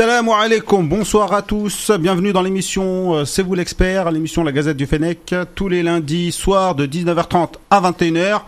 Salam alaikum, bonsoir à tous, bienvenue dans l'émission euh, C'est vous l'expert, l'émission La Gazette du Fennec, tous les lundis soirs de 19h30 à 21h.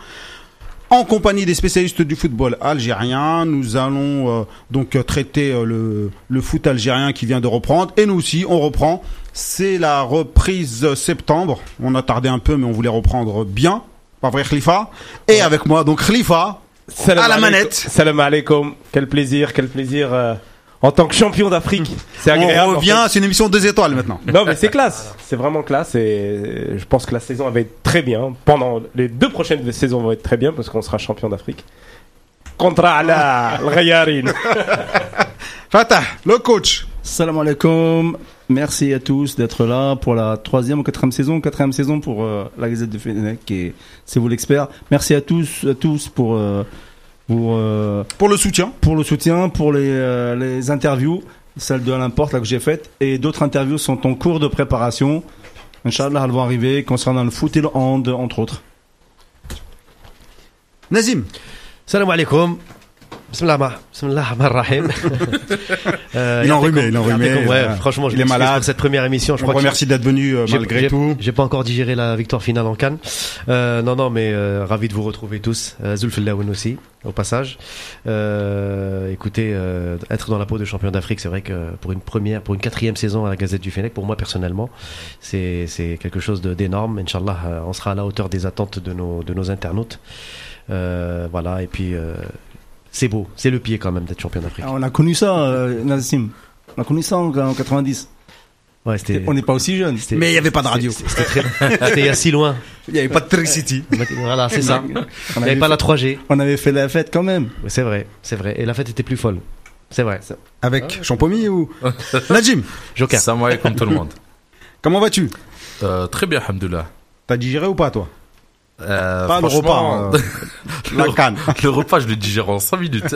En compagnie des spécialistes du football algérien, nous allons euh, donc euh, traiter euh, le, le foot algérien qui vient de reprendre. Et nous aussi, on reprend. C'est la reprise septembre. On a tardé un peu, mais on voulait reprendre bien. Pas vrai, Khalifa? Et avec moi, donc Khalifa, Salam à la manette. Salam alaikum. Quel plaisir, quel plaisir euh, en tant que champion d'Afrique. C'est On agréable. en revient, c'est une émission deux étoiles maintenant. Non mais c'est classe. C'est vraiment classe et je pense que la saison va être très bien. Pendant les deux prochaines saisons vont être très bien parce qu'on sera champion d'Afrique. Contre Ala Al-Ghayarin. Fatah, le coach. Salam alaikum. Merci à tous d'être là pour la troisième ou quatrième saison, quatrième saison pour euh, la Gazette de Fennec et c'est vous l'expert. Merci à tous, à tous pour euh, pour euh, Pour le soutien. pour le soutien, pour les euh, les interviews, celle de Alain Porte là que j'ai faite et d'autres interviews sont en cours de préparation. Inch'Allah, elles vont arriver concernant le foot et le hand entre autres. Nazim. Salam alaikum. Bismillah, Bismillah. Euh, Il est enrhumé, il est enrhumé, Ouais, euh, franchement, je il est malade. pour cette première émission. Je On crois remercie d'être venu euh, malgré tout. J'ai pas encore digéré la victoire finale en Cannes. Euh, non, non, mais euh, ravi de vous retrouver tous. Euh, Zulf Laouen aussi, au passage. Euh, écoutez, euh, être dans la peau de champion d'Afrique, c'est vrai que pour une première, pour une quatrième saison à la Gazette du Fennec, pour moi personnellement, c'est c'est quelque chose d'énorme. Inch'Allah, euh, on sera à la hauteur des attentes de nos de nos internautes. Euh, voilà, et puis euh, c'est beau, c'est le pied quand même d'être champion d'Afrique. Ah, on a connu ça, euh, Nassim. On a connu ça en, en 90. Ouais, c'était. On n'est pas aussi jeune. c'était- Mais il n'y avait pas de radio. C'était c'était très- c'était il y a si loin. Il n'y avait pas de Tricity. Voilà, c'est ça. On Il n'y avait, avait pas la 3G. on avait fait la fête quand même. Ouais, C'est vrai, c'est vrai. Et la fête était plus folle. C'est vrai. Avec Champomy ou Najim, Joker. Salam alaikum tout le monde. comment vas-tu? Euh, très bien, alhamdoulilah. T'as digéré ou pas toi? Euh, Pas le repas, euh, la canne. le repas, je le digère en 5 minutes.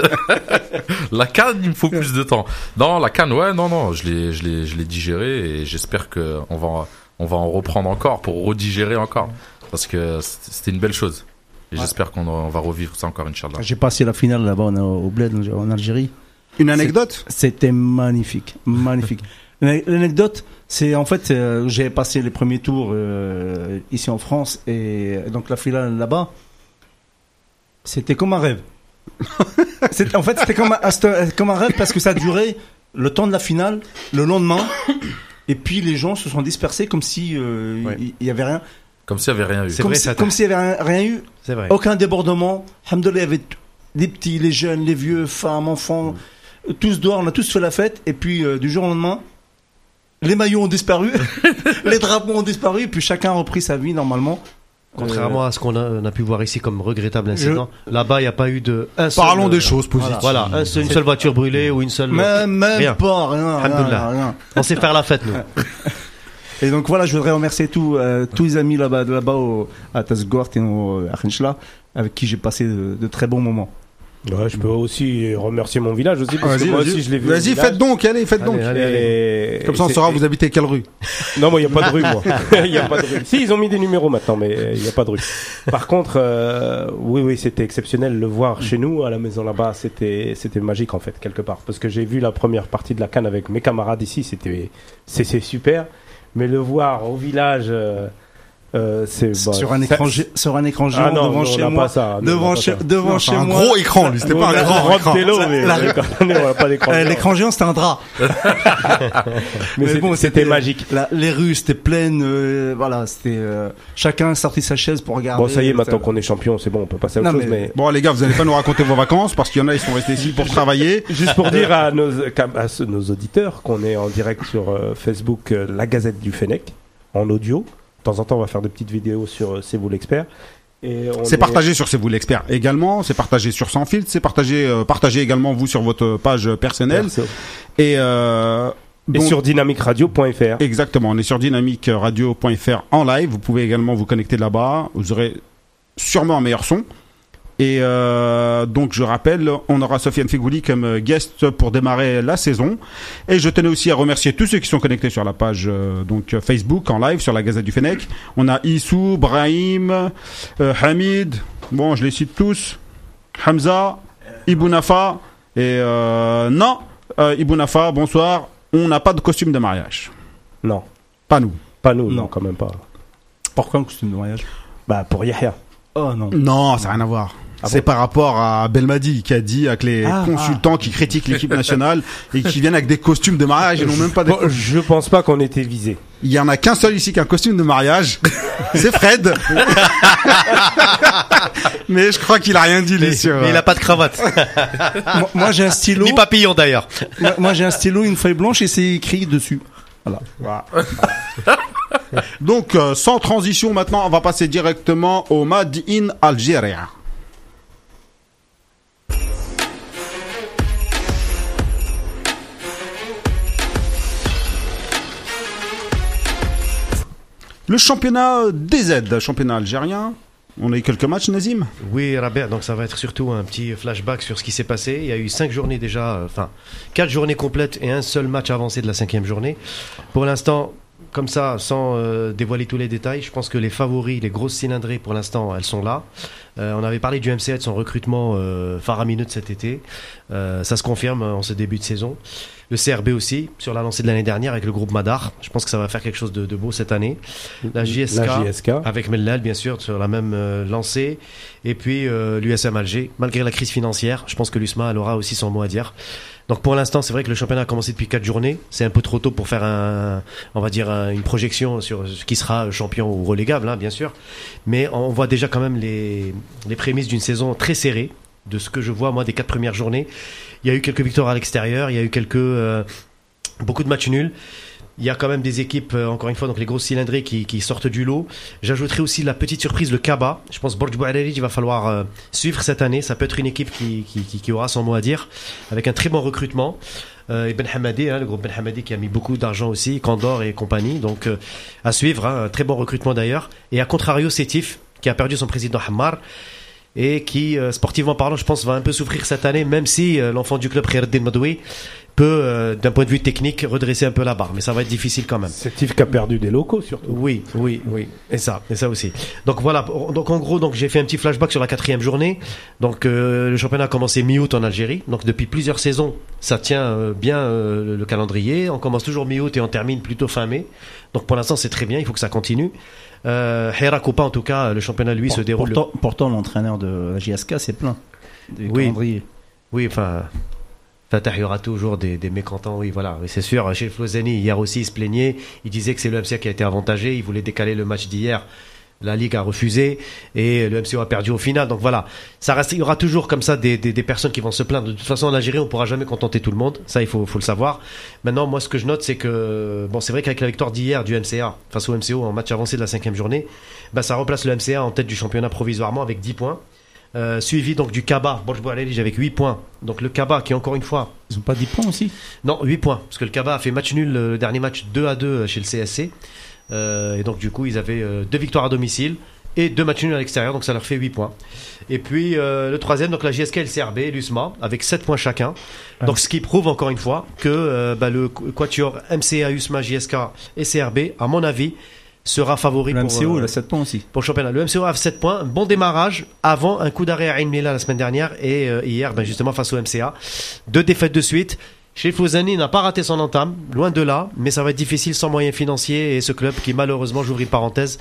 la canne, il me faut plus de temps. Non, la canne, ouais, non, non, je l'ai, je l'ai, je l'ai digéré et j'espère que on va, on va en reprendre encore pour redigérer encore. Parce que c'était une belle chose. Et j'espère qu'on on va revivre ça encore, Inch'Allah. J'ai passé la finale là-bas au Bled en Algérie. Une anecdote? C'était magnifique, magnifique. L'ane- L'anecdote, c'est en fait, euh, j'ai passé les premiers tours euh, ici en France et donc la finale là-bas, c'était comme un rêve. En fait, c'était comme, un- c'était comme un rêve parce que ça durait le temps de la finale, le lendemain, et puis les gens se sont dispersés comme si euh, Ouais. il y avait rien, Comme s'il n'y avait rien eu. Comme si- s'il y avait rien, rien eu, C'est vrai. aucun débordement. Alhamdoulilah, il y avait les petits, les jeunes, les vieux, femmes, enfants, euh, tous dehors, on a tous fait la fête. Et puis, euh, du jour au lendemain, les maillots ont disparu, les drapeaux ont disparu, et puis chacun a repris sa vie normalement. Contrairement à ce qu'on a, on a pu voir ici comme regrettable incident, là-bas, il n'y a pas eu de. Un seul, Parlons euh, des choses positives. Voilà, un seul- une seule voiture brûlée ou une seule. Même, même rien. pas, rien, rien, rien. On sait faire la fête, nous. Et donc voilà, je voudrais remercier tous, euh, tous les amis là-bas, là-bas au- à Tasgort et au à Khenchla, avec qui j'ai passé de, de très bons moments. Ouais, je peux aussi remercier mon village aussi parce que Vas-y, moi aussi je l'ai vu. Vas-y, faites donc, allez, faites donc. Et- Comme ça, on saura vous habitez quelle rue. Non, moi, il n'y a pas de rue, moi. Il n'y a pas de rue. Si, ils ont mis des numéros maintenant, mais il n'y a pas de rue. Par contre, euh, oui, oui, c'était exceptionnel. Le voir chez nous, à la maison là-bas, c'était, c'était magique, en fait, quelque part. Parce que j'ai vu la première partie de la canne avec mes camarades ici, c'était, c'est, c'est super. Mais le voir au village, euh, euh, c'est, bah, sur, un écran, sur un écran géant Ah non, devant nous, chez moi. ça. Devant chez, ça. devant Non, chez un moi. gros écran, lui. C'était pas un grand écran. Euh. L'écran géant, c'était un drap. Mais, Mais c'est- bon, c'était magique. La- les rues, c'était pleines. euh, voilà, c'était euh, chacun sorti sa chaise pour regarder. Bon, ça y est, maintenant qu'on est champion, c'est bon, on peut passer à autre Non, chose, mais- mais... Bon, les gars, vous allez pas nous raconter vos vacances parce qu'il y en a, ils sont restés ici pour travailler. Juste pour dire à nos, nos auditeurs qu'on est en direct sur Facebook, la Gazette du Fennec, en audio. De temps en temps, on va faire de petites vidéos sur euh, C'est vous l'expert. C'est est- partagé sur C'est vous l'expert également, c'est partagé sur Sans Filtre, c'est partagé, euh, partagé également vous sur votre page personnelle. Perso. Et, euh, Et sur dynamicradio.fr. Exactement, on est sur dynamicradio.fr en live. Vous pouvez également vous connecter là-bas. Vous aurez sûrement un meilleur son. Et euh, donc je rappelle, on aura Sofiane Figouli comme guest pour démarrer la saison. Et je tenais aussi à remercier tous ceux qui sont connectés sur la page euh, donc Facebook en live sur la Gazette du Fennec. On a Issou, Brahim, euh, Hamid, bon je les cite tous, Hamza, Ibounafa et euh, non, Euh, Ibounafa, bonsoir. On n'a pas de costume de mariage. Non, Pas nous. pas nous, non, Non. quand même pas. Pourquoi un costume de mariage? Bah pour Yahya. Oh non. Non, ça n'a rien à voir. Ah c'est bon par rapport à Belmadi qui a dit avec les Ah, consultants qui critiquent l'équipe nationale et qui viennent avec des costumes de mariage et non même pas des... Bon, je pense pas qu'on était visé. Il y en a qu'un seul ici qui a un costume de mariage. c'est Fred. Mais je crois qu'il a rien dit, lui, sur... Mais il a pas de cravate. moi, moi, j'ai un stylo. Ni papillon d'ailleurs. moi, moi, j'ai un stylo, une feuille blanche et c'est écrit dessus. Voilà. Donc, euh, sans transition maintenant, on va passer directement au Mad in Algérie. Le championnat DZ, championnat algérien. On a eu quelques matchs, Nazim Oui, Rabert, donc ça va être surtout un petit flashback sur ce qui s'est passé. Il y a eu cinq journées déjà, euh, enfin quatre journées complètes et un seul match avancé de la cinquième journée. Pour l'instant, comme ça, sans euh, dévoiler tous les détails, je pense que les favoris, les grosses cylindrées pour l'instant, elles sont là. Euh, on avait parlé du MCA de son recrutement euh, faramineux de cet été. Euh, ça se confirme en ce début de saison. Le CRB aussi, sur la lancée de l'année dernière avec le groupe Madar. Je pense que ça va faire quelque chose de, de beau cette année. La JSK. La JSK. Avec Mellal, bien sûr, sur la même euh, lancée. Et puis euh, l'USM Alger. Malgré la crise financière, je pense que l'USMA elle aura aussi son mot à dire. Donc pour l'instant, c'est vrai que le championnat a commencé depuis quatre journées. C'est un peu trop tôt pour faire un, on va dire un- une projection sur ce qui sera champion ou relégable, hein, bien sûr. Mais on voit déjà quand même les, les prémices d'une saison très serrée. De ce que je vois moi des quatre premières journées, il y a eu quelques victoires à l'extérieur, il y a eu quelques euh, beaucoup de matchs nuls. Il y a quand même des équipes, euh, encore une fois, donc les grosses cylindrées qui, sortent du lot. J'ajouterai aussi la petite surprise, le Kaba. Je pense Borj Bouhariri, il va falloir euh, suivre cette année. Ça peut être une équipe qui, aura son mot à dire, avec un très bon recrutement. Et Ben Hamadi, hein, le groupe Ben Hamadi qui a mis beaucoup d'argent aussi, Candor et compagnie. Donc à suivre, hein, un très bon recrutement d'ailleurs. Et à contrario, Sétif, qui a perdu son président Hammar et qui, euh, sportivement parlant, je pense, va un peu souffrir cette année, même si euh, l'enfant du club, Khairuddin Madoui, peut, euh, d'un point de vue technique, redresser un peu la barre. Mais ça va être difficile quand même. C'est Yves qui a perdu des locaux surtout. Oui, oui, oui, et ça, et ça aussi. Donc voilà, donc en gros, donc j'ai fait un petit flashback sur la quatrième journée. Donc euh, le championnat a commencé mi-août en Algérie. Donc depuis plusieurs saisons, ça tient euh, bien euh, le calendrier. On commence toujours mi-août et on termine plutôt fin mai. Donc pour l'instant, c'est très bien. Il faut que ça continue. Euh, Hera en tout cas, le championnat lui se déroule. Pourtant, pourtant, l'entraîneur de la JSK, c'est plein. Des Oui. calendriers. Oui, enfin. Fatah, il y aura toujours des, des mécontents, oui, voilà, c'est sûr. Chez Flozani, hier aussi, il se plaignait. Il disait que c'est le MCA qui a été avantagé. Il voulait décaler le match d'hier. La Ligue a refusé et le MCO a perdu au final. Donc voilà, ça reste, il y aura toujours comme ça des, des, des personnes qui vont se plaindre. De toute façon, en Algérie, on pourra jamais contenter tout le monde. Ça, il faut, faut le savoir. Maintenant, moi, ce que je note, c'est que bon, c'est vrai qu'avec la victoire d'hier du MCA face au MCO en match avancé de la cinquième journée, bah, ça replace le MCA en tête du championnat provisoirement avec 10 points. Euh, suivi donc du Kaba, Borj Bouhariri avec 8 points. Donc le Kaba qui encore une fois Ils ont pas 10 points aussi? Non, 8 points. Parce que le Kaba a fait match nul le dernier match 2 à 2 chez le CSC. Euh, et donc, du coup, ils avaient euh, deux victoires à domicile et deux matchs nuls à l'extérieur. Donc, ça leur fait 8 points. Et puis, euh, le troisième, donc la GSK et le CRB, et l'USMA, avec 7 points chacun. Donc, ce qui prouve encore une fois que euh, bah, le Quatuor MCA, USMA, JSK et CRB, à mon avis, sera favori Le pour, MCO, euh, il a 7 points aussi. pour le championnat. Le MCO a 7 points, bon démarrage avant un coup d'arrêt à Ain Mila la semaine dernière et hier ben, justement face au MCA. Deux défaites de suite. Chez Fouzani n'a pas raté son entame, loin de là, mais ça va être difficile sans moyens financiers et ce club qui malheureusement, j'ouvre une parenthèse,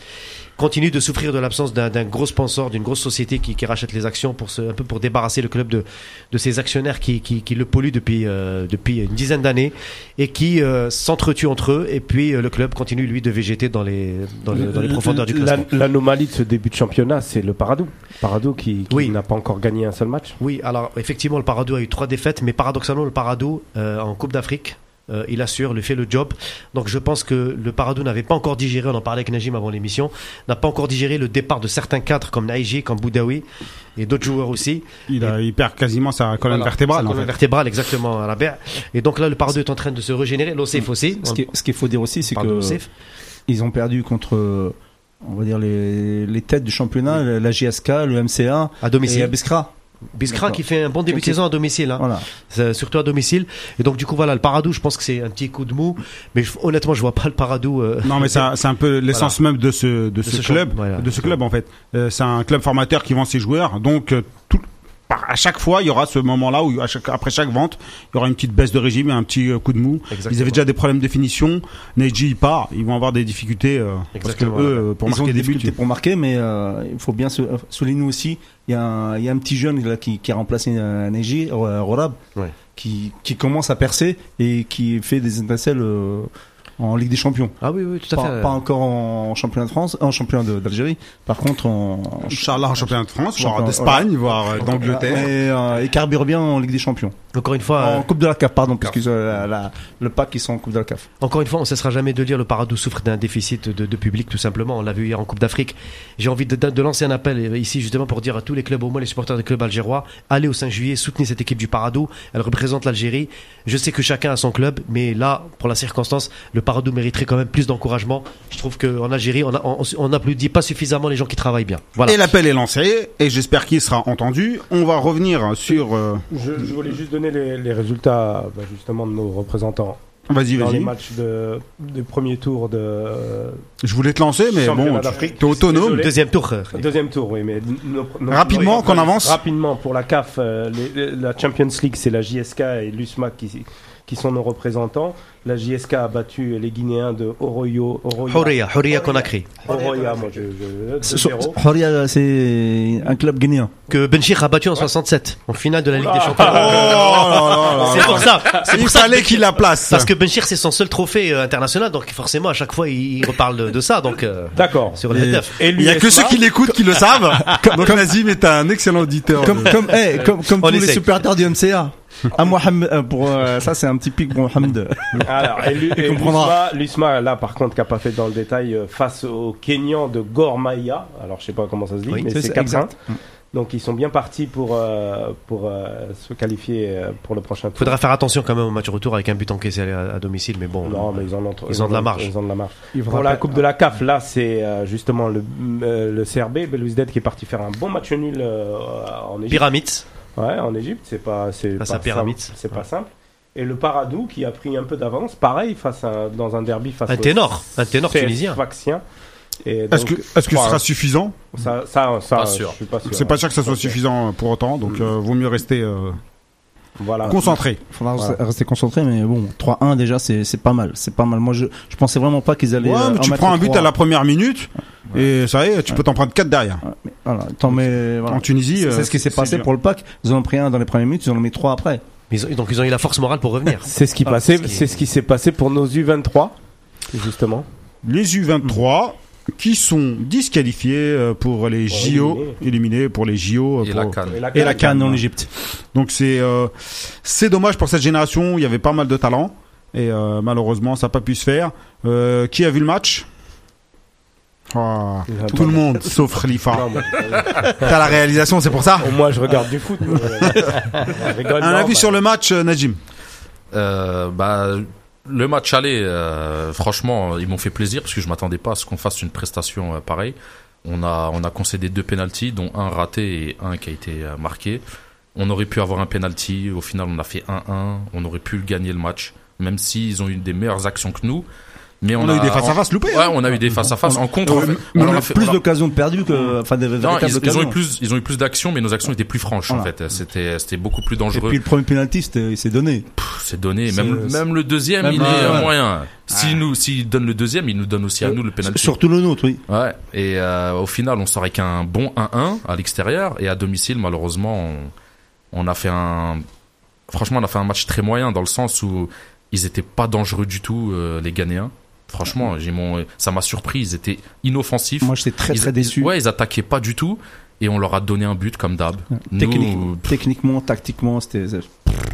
continue de souffrir de l'absence d'un gros sponsor, d'une grosse société qui, qui rachète les actions pour se, un peu pour débarrasser le club de, de ses actionnaires qui, qui, qui le polluent depuis, euh, depuis une dizaine d'années et qui euh, s'entretuent entre eux et puis euh, le club continue lui de végéter dans les, dans, les- dans les profondeurs du La- classement. L'anomalie de ce début de championnat, c'est le Paradou. Paradou qui, qui Oui. n'a pas encore gagné un seul match. Oui, alors effectivement, le Paradou a eu trois défaites, mais paradoxalement, le Paradou, euh, en Coupe d'Afrique, euh, il assure, il fait le job. Donc je pense que le Paradou n'avait pas encore digéré, on en parlait avec Najim avant l'émission, n'a pas encore digéré le départ de certains cadres comme Naïji, comme Boudaoui et d'autres joueurs aussi. Il, a, il perd quasiment sa colonne Voilà, vertébrale. sa en colonne fait. vertébrale, exactement, à la baie. Et donc là, le Paradou est en train de se régénérer. L'OCF aussi. Ce qui- ce qu'il faut dire aussi, c'est que ils ont perdu contre, on va dire, les, les têtes du championnat, la JSK, le MCA à et domicile. Biskra qui fait un bon début de saison à domicile. Hein. Voilà. Surtout à domicile. Et donc du coup voilà, le Paradou, je pense que c'est un petit coup de mou, mais je- honnêtement, je vois pas le Paradou. euh, Non, mais ça- c'est un peu l'essence même de ce, de ce, ce club, de ce club en fait. Euh, c'est un club formateur qui vend ses joueurs, donc euh, tout, à chaque fois, il y aura ce moment-là où à chaque, après chaque vente, il y aura une petite baisse de régime et un petit euh, coup de mou. Exactement. Ils avaient déjà des problèmes de finition. Neji il part, ils vont avoir des difficultés euh, parce que eux, euh, pour Ils ont marquer des des buts. difficultés pour marquer, mais euh, il faut bien sou- souligner aussi, il y, a un, il y a un petit jeune là, qui, qui a remplacé euh, Neji, euh, Rorab, Ouais. qui, qui commence à percer et qui fait des étincelles euh, en Ligue des Champions. Ah oui, oui, tout à Pas, fait. pas encore en championnat de France, en championnat d'Algérie. Par contre, en, Inch'Allah, en championnat de France, voire Championnat, d'Espagne, voire euh, d'Angleterre. Et, euh, et carbure bien en Ligue des Champions. Encore une fois, en euh, Coupe de la CAF, pardon, parce que la- la- le pack ils sont en Coupe de la CAF. Encore une fois, on ne cessera jamais de dire le Paradou souffre d'un déficit de, de public, tout simplement. On l'a vu hier en Coupe d'Afrique. J'ai envie de, de lancer un appel euh, ici, justement, pour dire à tous les clubs, au moins les supporters des clubs algérois, allez au 5 juillet, soutenez cette équipe du Paradou. Elle représente l'Algérie. Je sais que chacun a son club, mais là, pour la circonstance, le Paradou mériterait quand même plus d'encouragement. Je trouve qu'en Algérie, on, a- on, on applaudit pas suffisamment les gens qui travaillent bien. Voilà. Et l'appel est lancé, et j'espère qu'il sera entendu. On va revenir sur. euh, Je, je voulais juste donner les, les résultats bah, justement de nos représentants Vas-y, dans les vas-y. matchs de, du premier tour de Je voulais te lancer, mais bon, d'Afrique. tu es autonome. Désolé. Deuxième tour. deuxième tour, oui, mais nos- nos- Rapidement, nos- qu'on avance. Rapidement pour la CAF, euh, les- les- la Champions League, c'est la JSK et l'USMA qui qui sont nos représentants. La JSK a battu les Guinéens de Oroyo. Oroya, Horia, Horia Conakry. Oroya, moi je, je, So- 2-0. Horia, c'est un club guinéen. Que Benchir a battu en 67, en finale de la Ligue des. Oh Champions. là C'est pour ça. C'est pour ça qu'il la place. Parce que Benchir, c'est son seul trophée euh, international, donc forcément, à chaque fois, il, reparle de, ça, donc euh, D'accord. sur le Et- neuf. Et Il y a que ceux qui l'écoutent qui le savent. Donc Nazim est un excellent auditeur. Comme, comme, comme, comme tous les supporters du MCA. À Mohamed, euh, pour, euh, ça, c'est un petit pic pour Mohamed. Alors, et et l'USMA, l'USMA, là, par contre, qui n'a pas fait dans le détail, euh, face au Kenyan de Gor Mahia. Alors, je sais pas comment ça se dit, Oui, mais c'est c'est ça, 4 exact. Donc, ils sont bien partis pour, euh, pour euh, se qualifier euh, pour le prochain tour. Faudra faire attention quand même au match retour avec un but encaissé à, à domicile, mais bon. Non, mais ils en ont, Ils ont de la marge. Ils ont de la marge. Pour la Coupe de la CAF, là, c'est euh, justement le, euh, le CRB, Belouizdad, qui est parti faire un bon match nul euh, en Égypte. Pyramide. Ouais, en Égypte, c'est pas, c'est Face pas à Pyramide. simple, C'est pas simple. Et le Paradou qui a pris un peu d'avance, pareil, face à, dans un derby face Un au ténor, un ténor tunisien. Est-ce que, est-ce que ce sera suffisant? Ça, ça, ça, Pas je sûr. suis pas sûr. C'est pas sûr que ça soit suffisant pour autant, donc euh, vaut mieux rester euh, Voilà. concentré. Faudra Voilà. rester concentré, mais bon, 3-1 déjà, c'est, c'est pas mal. C'est pas mal. Moi, je, je pensais vraiment pas qu'ils allaient. Ouais, euh, mais en tu prends un but à la première minute et ça y est, tu peux t'en prendre quatre derrière. Ouais, mais Voilà. Mais voilà. En Tunisie, C'est euh, c'est ce qui s'est c'est passé dur. pour le pack. Ils en ont pris un dans les premières minutes, ils en ont mis trois après. Ils ont- donc ils ont eu la force morale pour revenir. C'est ce qui Ah, passait, ce qui est- c'est ce qui s'est passé pour nos U23, justement. Les U23 qui sont disqualifiés euh, pour les Pour JO, éliminer. éliminés pour les JO. euh, Et pour- la canne. Et la Cannes en. Égypte. Donc c'est euh, c'est dommage pour cette génération. Il y avait pas mal de talent et euh, malheureusement ça n'a pas pu se faire. Euh, qui a vu le match? Ah, Tout le monde, sauf Khalifa. T'as la réalisation, c'est pour ça? moi, je regarde du foot. rigole, Un non, avis bah, sur le match, Najim? Euh, bah, le match aller, euh, franchement, ils m'ont fait plaisir parce que je m'attendais pas à ce qu'on fasse une prestation euh, pareille. On a, on a concédé deux penalties, dont un raté et un qui a été euh, marqué. On aurait pu avoir un penalty. Au final, on a fait 1-1. On aurait pu gagner le match, même s'ils ont eu des meilleures actions que nous. Mais On, a, eu des face à face loupés. Ouais, hein. on a eu des face à face. En contre, fait, mais on a a fait- Plus d'occasions perdues que, enfin, des non, véritables ils, ils ont eu plus, ils ont eu plus d'actions, mais nos actions étaient plus franches en fait. C'était, c'était beaucoup plus Et dangereux. puis le premier penalty, c'était, il s'est donné. C'est donné. Même, le deuxième, Même il est euh, ouais. moyen. S'il nous, s'il donne le deuxième, il nous donne aussi à nous le penalty. Surtout le nôtre, oui. Ouais. Et euh, au final, on sort avec un bon 1-1 à l'extérieur et à domicile, malheureusement, on, on a fait un. Franchement, on a fait un match très moyen dans le sens où ils étaient pas dangereux du tout, euh, les Ghanéens. Franchement, j'ai mon, ça m'a surpris. Ils étaient inoffensifs. Moi, j'étais très Ils- très déçu. Ouais, ils attaquaient pas du tout et on leur a donné un but comme d'hab. Nous, Technique- pff, Techniquement, tactiquement, c'était.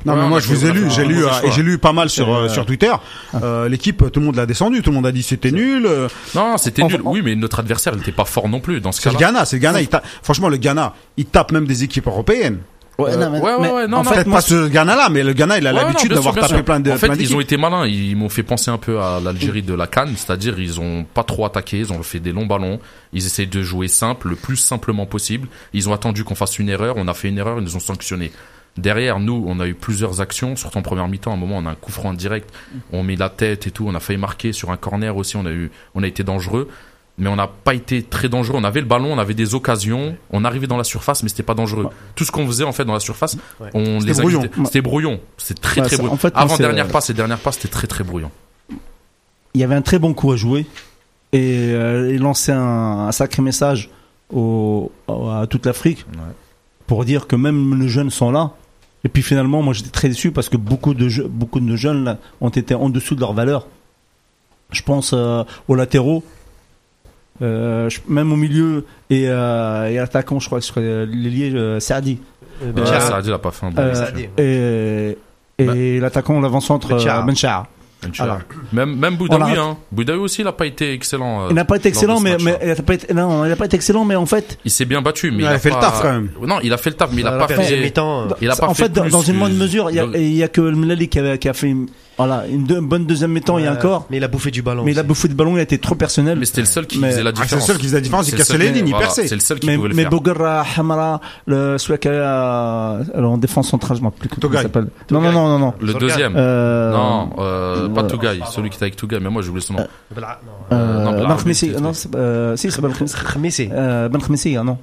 Non, Ouais, mais on moi a je vous ai lu, vraiment j'ai un lu mauvais euh, choix. et j'ai lu pas mal sur euh, sur Twitter. Euh, L'équipe, tout le monde l'a descendu, tout le monde a dit c'était nul. euh, non, c'était Enfin, nul. Oui, mais notre adversaire, il était pas fort non plus dans ce C'est le cas-là. Ghana, c'est le Ghana. il franchement, le Ghana, il tape même des équipes européennes. Ouais, non, mais- ouais, ouais, non, en non. fait, moi, pas ce Ghana-là, mais le Ghana, il a l'habitude d'avoir tapé plein de En fait, plein ils ont été malins. Ils m'ont fait penser un peu à l'Algérie de la Cannes, c'est-à-dire ils ont pas trop attaqué, ils ont fait des longs ballons. Ils essayent de jouer simple, le plus simplement possible. Ils ont attendu qu'on fasse une erreur. On a fait une erreur, ils nous ont sanctionné. Derrière, nous, on a eu plusieurs actions, surtout en première mi-temps. À un moment, on a un coup franc direct. On met la tête et tout. On a failli marquer sur un corner aussi. On a eu, on a été dangereux. Mais on n'a pas été très dangereux. On avait le ballon, on avait des occasions, on arrivait dans la surface, mais c'était pas dangereux. Tout ce qu'on faisait en fait dans la surface, Ouais. on C'était les brouillon. C'était brouillon. C'est très très brouillon. en fait, moi, Avant dernière passe et dernière passe, c'était très très brouillon. il y avait un très bon coup à jouer et euh, il lançait un, un sacré message au, à toute l'Afrique pour dire que même les jeunes sont là. Et puis finalement, moi j'étais très déçu parce que beaucoup de, je- beaucoup de jeunes là, ont été en dessous de leur valeur. Je pense euh, aux latéraux, même au milieu et, euh, et attaquant, je crois que l'ailier euh, Saadi. Euh, Ouais, Ben Chara. ça a dit, il a pas fait un bon Euh. Saadi. et et l'attaquant, l'avant-centre Ben Chara. euh, Ben Chara. Inch'Allah. Alors, Même, même Boudaoui, l'a- hein. Boudaoui aussi, il n'a pas été excellent. euh, Il n'a pas été excellent, ce mais, mais il n'a pas été, non, il a pas été excellent, mais en fait, Il s'est bien battu, mais Il il, a fait le taf, quand même. Non, il a fait le taf, mais il a Voilà, pas la fait. euh, Il a pas en fait fait, dans, une moindre mesure, il y a, Le- il y a que le Mlali qui a, qui a fait une, voilà, une deux- bonne deuxième mi-temps il y a encore. Mais il a bouffé du ballon. Mais il a bouffé de ballon, il a été trop personnel. Mais c'était le seul qui Mais- faisait la Ah, c'est le différence. seul qui faisait la différence, il C'est cassait les lignes, il voilà, perçait. C'est le seul qui mais pouvait le mais faire. Bougara, Hamara, le, celui qui a, alors en défense centrale, je m'en rappelle plus comment il s'appelle. Non, non, non, non, non. Le deuxième. Euh, Non, euh, pas euh, Tougaï, celui qui était avec Tougaï, mais moi j'ai oublié son nom. Euh, non, Ben Bla- non, c'est- euh, si, c'est Ben. Euh, Ben Khmisi, ah, non.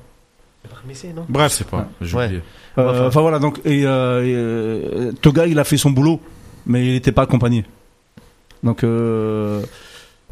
Bref, sais pas, j'ai Ouais. oublié. Euh, Enfin. Voilà, donc, et, euh, et, euh, Toga, il a fait son boulot, mais il n'était pas accompagné. Donc, euh,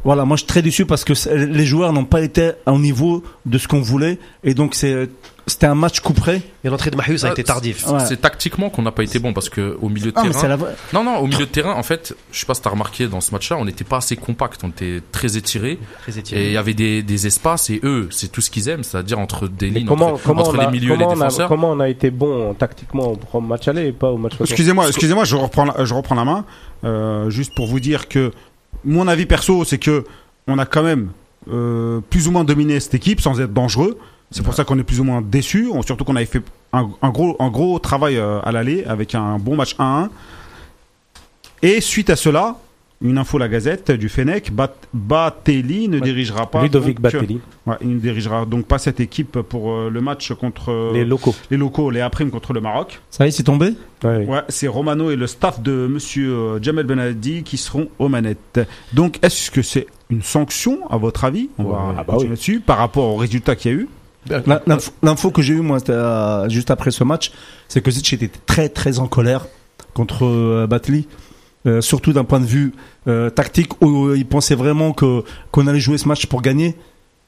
voilà, moi je suis très déçu parce que les joueurs n'ont pas été au niveau de ce qu'on voulait, et donc c'est, c'était un match couperé. Et l'entrée de Marius a Ah, été tardif. Ouais. C'est tactiquement qu'on n'a pas été bon parce que au milieu de Ah, terrain. la Non, non, au milieu de terrain, en fait, je sais pas si t'as remarqué dans ce match-là, on n'était pas assez compact, on était très étiré Très et il y avait des, des espaces et eux, c'est tout ce qu'ils aiment, c'est-à-dire entre des lignes, comment, entre, comment, entre les a, milieux et les comment, on a, défenseurs. comment on a été bon tactiquement au match aller et pas au match retour Excusez-moi, excusez-moi, je reprends, la, je reprends la main, euh, juste pour vous dire que mon avis perso, c'est que on a quand même euh, plus ou moins dominé cette équipe sans être dangereux. C'est pour ça qu'on est plus ou moins déçu, surtout qu'on avait fait un, un gros, un gros travail euh, à l'aller avec un bon match 1-1. Et suite à cela, une info la Gazette du Fennec, Bat Batelli ne dirigera pas. Ludovic donc, Batelli, ouais, il ne dirigera donc pas cette équipe pour euh, le match contre euh, les locaux. les locaux, les Aprimes contre le Maroc. Ça y est, c'est tombé? Ouais, c'est Romano et le staff de monsieur euh, Jamel Benadi qui seront aux manettes. Donc, est-ce que c'est une sanction, à votre avis? On Ouais, va ah bah oui. par rapport au résultat qu'il y a eu? La- L'info que j'ai eue, moi, euh, juste après ce match, c'est que Zic était très, très en colère contre euh, Batli. Euh, surtout d'un point de vue euh, tactique où il pensait vraiment que qu'on allait jouer ce match pour gagner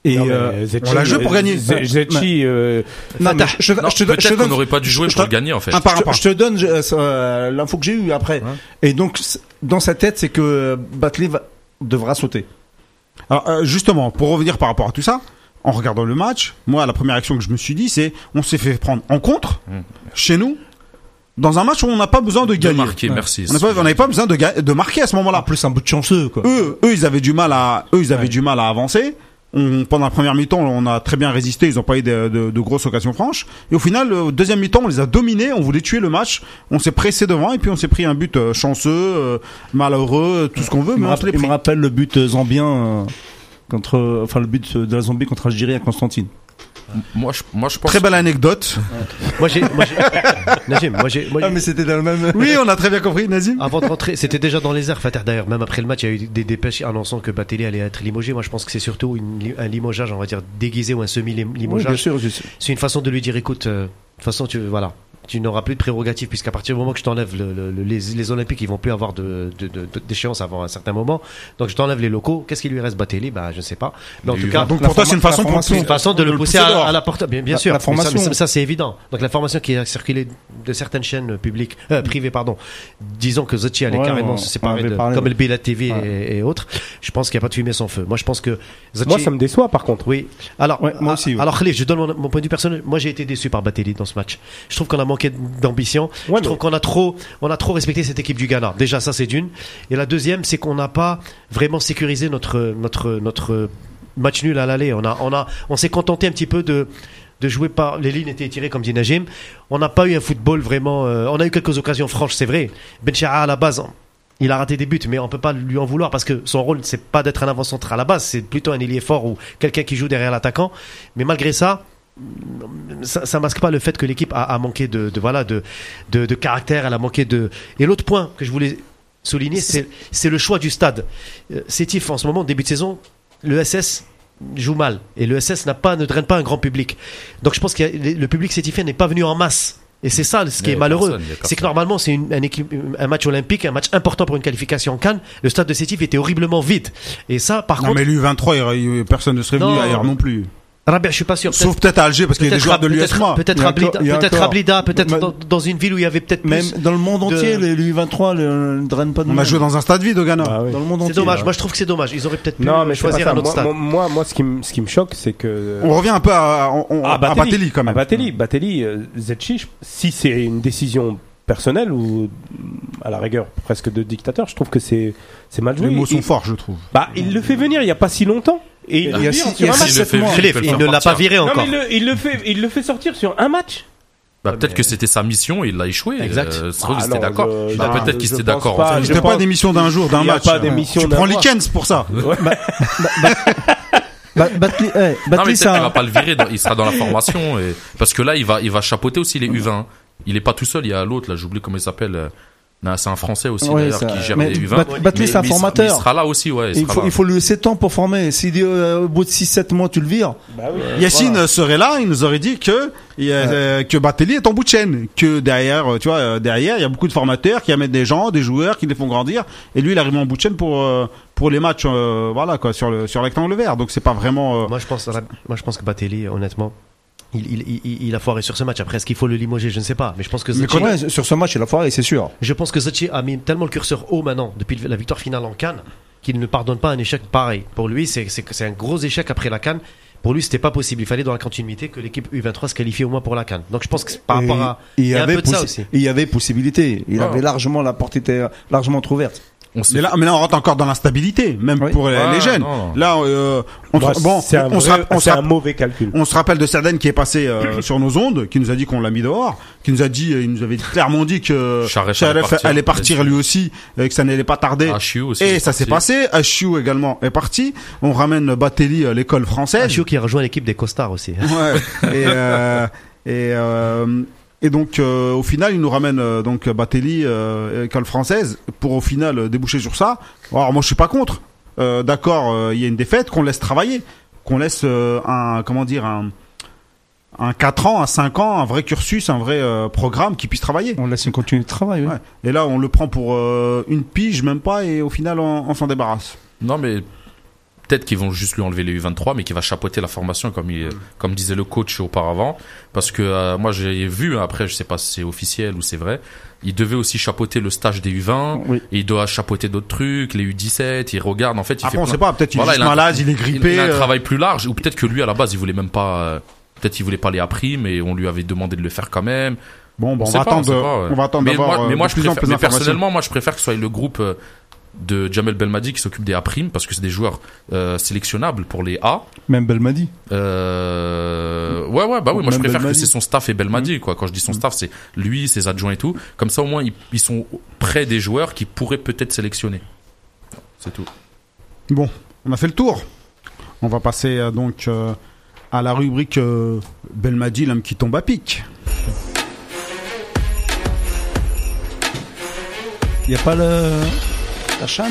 et Non, euh, Zetchi- on l'a joué pour gagner. Ze- Zetchi, euh, non, mais Fatah. je, je- Non, je te, donne- je te peut-être qu'on n'aurait pas dû jouer pour gagner en fait. Un par un je, par. je te donne euh, euh, l'info que j'ai eue après Ouais. et donc dans sa tête c'est que Batli va, devra sauter Alors, euh, justement, pour revenir par rapport à tout ça, en regardant le match, moi, la première action que je me suis dit, c'est on s'est fait prendre en contre Mm. chez nous dans un match où on n'a pas besoin de De gagner. marquer, Ouais. merci. On n'a pas- n'avait pas besoin de, de marquer à ce en moment-là. plus un bout de chanceux quoi Eux, eux, ils avaient du mal à, eux, ils avaient Ouais. du mal à avancer. On, pendant la première mi-temps, on a très bien résisté. Ils n'ont pas eu de, de- de grosses occasions franches. Et au final, au deuxième mi-temps, on les a dominés. On voulait tuer le match. On s'est pressé devant et puis on s'est pris un but euh, chanceux, euh, malheureux, tout ce qu'on veut. il Mais me, rappelle, il me rappelle le but zambien euh, contre enfin le but de la Zambie contre Algérie à Constantine Moi, je, moi, je pense. Très belle anecdote. Moi, j'ai, moi, j'ai, Najim, moi, j'ai, moi, mais c'était dans le même oui, on a très bien compris, Nazim. Avant de rentrer, c'était déjà dans les airs, Fatah d'ailleurs. Même après le match, il y a eu des dépêches annonçant que Batelli allait être limogé. Moi, je pense que c'est surtout une un limogeage, on va dire, déguisé ou un Oui, bien semi-limogeage. sûr, je sais. c'est une façon de lui dire, écoute, euh, de toute façon, tu, voilà, tu n'auras plus de prérogatives puisqu'à partir du moment que je t'enlève le, le- le- les, les Olympiques, ils vont plus avoir de, de, de- de- d'échéance avant un certain moment. Donc, je t'enlève les locaux. Qu'est-ce qui lui reste, Batelli? Bah, je sais pas. Mais en tout cas. Donc pour toi, c'est une façon pour une façon de le, pousser dehors. à, à la porte. Bien, bien La- sûr. la Mais ça- formation. mais ça, ça, c'est évident. Donc la formation qui a circulé de certaines chaînes publiques, euh, privées, pardon, disons que Zotchi allait Ouais, carrément on- se séparer de, parlé, comme le Bilat TV Ouais. et, et autres. Je pense qu'il n'y a pas de fumée sans feu. Moi, je pense que Zotchi. moi, ça me déçoit par contre. Oui. Alors, Ouais, moi aussi, ouais. alors je donne mon, mon point de vue personnel. Moi, j'ai été déçu par Batelli dans ce match. Je trouve qu'on a manqué d'ambition. Ouais, je trouve qu'on a trop, on a trop respecté cette équipe du Ghana. Déjà, ça, c'est d'une. Et la deuxième, c'est qu'on n'a pas vraiment sécurisé notre, notre, notre match nul à l'aller. On a, on a, on s'est contenté un petit peu de, de jouer par les lignes étaient tirées comme dit Najim. On n'a pas eu un football vraiment. euh, on a eu quelques occasions franches, c'est vrai. Ben Chara, à la base. Il a raté des buts, mais on peut pas lui en vouloir parce que son rôle c'est pas d'être un avant-centre à la base, c'est plutôt un ailier fort ou quelqu'un qui joue derrière l'attaquant. Mais malgré ça, ça, ça masque pas le fait que l'équipe a, a manqué de, de voilà de, de de caractère, elle a manqué de. Et l'autre point que je voulais souligner, c'est c'est le choix du stade. Euh, Sétif en ce moment début de saison, le SS joue mal et le SS n'a pas ne draine pas un grand public. Donc je pense que le public sétifien n'est pas venu en masse. Et c'est ça ce qui est a malheureux. C'est que normalement c'est un, match olympique, un match important pour une qualification en Cannes. Le stade de Sétif était horriblement vide. Et ça, par Non, contre, mais l'U23, il y aurait eu- personne ne serait venu Non. ailleurs non plus. Rabia, je suis pas sûr. Sauf peut-être à Alger, parce qu'il y a des joueurs de l'USMA. Peut-être peut-être Ablida, peut-être Mais- dans, dans une ville où il y avait peut-être Même plus. dans le monde de- entier, les l'U23 ne drainent pas de On a joué dans un stade vide au Ghana. Ah oui. Dans le monde C'est dommage. là. Moi, je trouve que c'est dommage. Ils auraient peut-être pu Non, mais choisir un autre Moi, stade. moi, moi, moi, ce qui me, ce qui me choque, c'est que. On revient un peu à, on- on- Ah, à Batelli quand même. À Batelli, Batelli, euh, Zetchi, je- si c'est une décision personnelle ou à la rigueur presque de dictateur, je trouve que c'est c'est mal joué. Les mots sont Il- forts, je trouve. Bah, il le fait venir il y a pas si longtemps et il, Il ne l'a pas viré Non, encore. mais il le, il le fait, il le fait sortir sur un match. Bah, peut-être que c'était sa mission et il l'a échoué. Exact. Euh, Ah était non, d'accord. je- Bah, peut-être qu'il était d'accord. pas. C'était pas pense- des missions d'un jour, d'un match. pas d'émission Tu d'un prends. Likens pour ça. Ba- Batli, Non, mais Batli, peut-être c'est qu'il un- va pas le virer, il sera dans la formation. Et... Parce que là, il va, il va chapeauter aussi les U20. Il est pas tout seul, il y a l'autre, là, j'oublie comment il s'appelle. Euh, non, C'est un Français aussi, Ouais, d'ailleurs, qui gère mais les U20. Bat- Batli, Mais- c'est un formateur. mais Il sera là aussi, ouais. Il faut, là. il faut lui laisser temps pour former. Si euh, au bout de 6-7 mois tu le vires, Yacine serait là, il nous aurait dit que il y a, euh, que Batelli est en bout de chaîne, que derrière, euh, tu vois, euh, derrière, il y a beaucoup de formateurs qui amènent des gens, des joueurs qui les font grandir, et lui, il arrive en bout de chaîne pour euh, pour les matchs, euh, voilà quoi, sur le sur rectangle vert. Donc c'est pas vraiment. euh, Moi, je pense, moi, je pense que Batelli, honnêtement, il, il, il, il a foiré sur ce match. Après, est-ce qu'il faut le limoger? Je ne sais pas. Mais je pense que mais Zachi, ouais, sur ce match il a foiré, c'est sûr. je pense que Zachi a mis tellement le curseur haut maintenant depuis la victoire finale en Cannes qu'il ne pardonne pas un échec pareil. Pour lui, c'est un gros échec après la Cannes. Pour lui, c'était pas possible. Il fallait dans la continuité que l'équipe U23 se qualifie au moins pour la Cannes. Donc, je pense que par Et rapport à, il y un avait peu de ça possi- aussi. Il y avait possibilité. Il Ah. avait largement la porte était largement ouverte. On Mais là, mais là, on rentre encore dans l'instabilité, même Oui. pour les jeunes. non, non. Là, euh, on, se- bon, c'est un, on, se vrai- rapp- on se c'est un rapp- mauvais calcul. on se rappelle de Sarden qui est passé euh, sur nos ondes, qui nous a dit qu'on l'a mis dehors, qui nous a dit, euh, il nous avait clairement dit que Charef allait partir, allait partir là-dessus. lui aussi, et que ça n'allait pas tarder. Achiou aussi. Et ça s'est passé. HU également est parti. On ramène Batelli à l'école française. Achio qui a rejoint l'équipe des costards aussi. Ouais. et euh, et euh, et donc euh, au final, il nous ramène euh, donc Batelli euh, école française pour au final euh, déboucher sur ça. Alors moi je suis pas contre. Euh, D'accord, euh, il y a une défaite qu'on laisse travailler, qu'on laisse euh, un comment dire un un 4 ans, un 5 ans, un vrai cursus, un vrai euh, programme qui puisse travailler. On laisse une continuité de travail. oui. Ouais. Et là, on le prend pour euh, une pige, même pas, et au final, on, on s'en débarrasse. Non, mais peut-être qu'ils vont juste lui enlever les U23, mais qu'il va chapeauter la formation comme il, comme disait le coach auparavant. Parce que euh, moi j'ai vu, après je sais pas si c'est officiel ou c'est vrai, il devait aussi chapeauter le stage des U20, Oui. et il doit chapeauter d'autres trucs, les U17, il regarde, en fait il Après, fait on plein- sait pas, peut-être il est malade, il est grippé. il a un euh, travail plus large, ou peut-être que lui à la base il voulait même pas, euh, peut-être il voulait pas les apprimes, mais on lui avait demandé de le faire quand même. Bon, bon, on, va pas, attendre, sait pas, ouais. on va attendre mais d'avoir moi, euh, mais moi de je préfère, mais personnellement, moi je préfère que ce soit le groupe euh, de Jamel Belmadi qui s'occupe des A primes parce que c'est des joueurs euh, sélectionnables pour les A. Même Belmadi. Euh... Ouais, ouais, bah oui, moi je préfère que c'est son staff et Belmadi, quoi. Quand je dis son staff, c'est lui, ses adjoints et tout. Comme ça, au moins, ils, ils sont près des joueurs qui pourraient peut-être sélectionner. C'est tout. Bon, on a fait le tour. On va passer euh, donc euh, à la rubrique euh, Belmadi, l'homme qui tombe à pic. Il y a pas le la Chan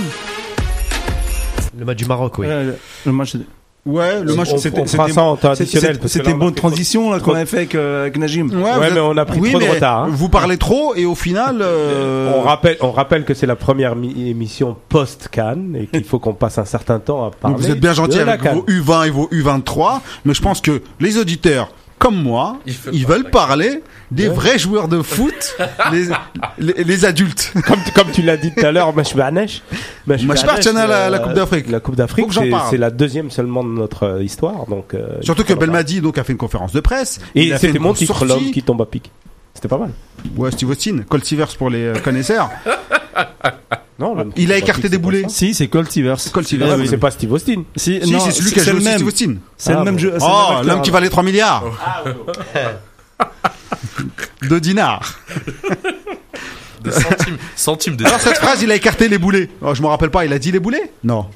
Le match du Maroc, oui. Ouais, le, le match. de- Ouais, le match c'était c'était- une bonne transition là qu'on avait fait avec, euh, avec Najim. Ouais, mais on a pris oui, trop de retard, hein. Vous parlez trop et au final. euh, On rappelle, on rappelle que c'est la première mi- émission post-Cannes et qu'il faut qu'on passe un certain temps à parler. donc vous êtes bien gentil avec vos U20 et vos U23, mais je pense que les auditeurs, comme moi, ils veulent parler des vrais joueurs de foot, les, les, les adultes. Comme, comme tu l'as dit tout à l'heure, Mach Barnech. Mach Mach Barnech, Barnech, la- la euh, Coupe d'Afrique. La Coupe d'Afrique, c'est la deuxième seulement de notre euh, histoire. Donc, euh, Surtout que. Belmadi donc a fait une conférence de presse. Et c'était mon titre, l'homme qui tombe à pic. C'était pas mal. Ouais, Steve Austin, Colt Sivers pour les connaisseurs. Non, Il a à écarté des boulets. Si, c'est Colt Sivers. Colt Ah, Sivers. mais c'est pas Steve Austin. Si, Si, non, c'est celui qui a joué même. Steve Austin. C'est Ah, le même bon. jeu. c'est le Oh, même l'homme qui valait 3 milliards. de dinars. Des centimes, centimes de... Dans cette phrase, il a écarté les boulets. Oh, je me rappelle pas, il a dit les boulets? Non.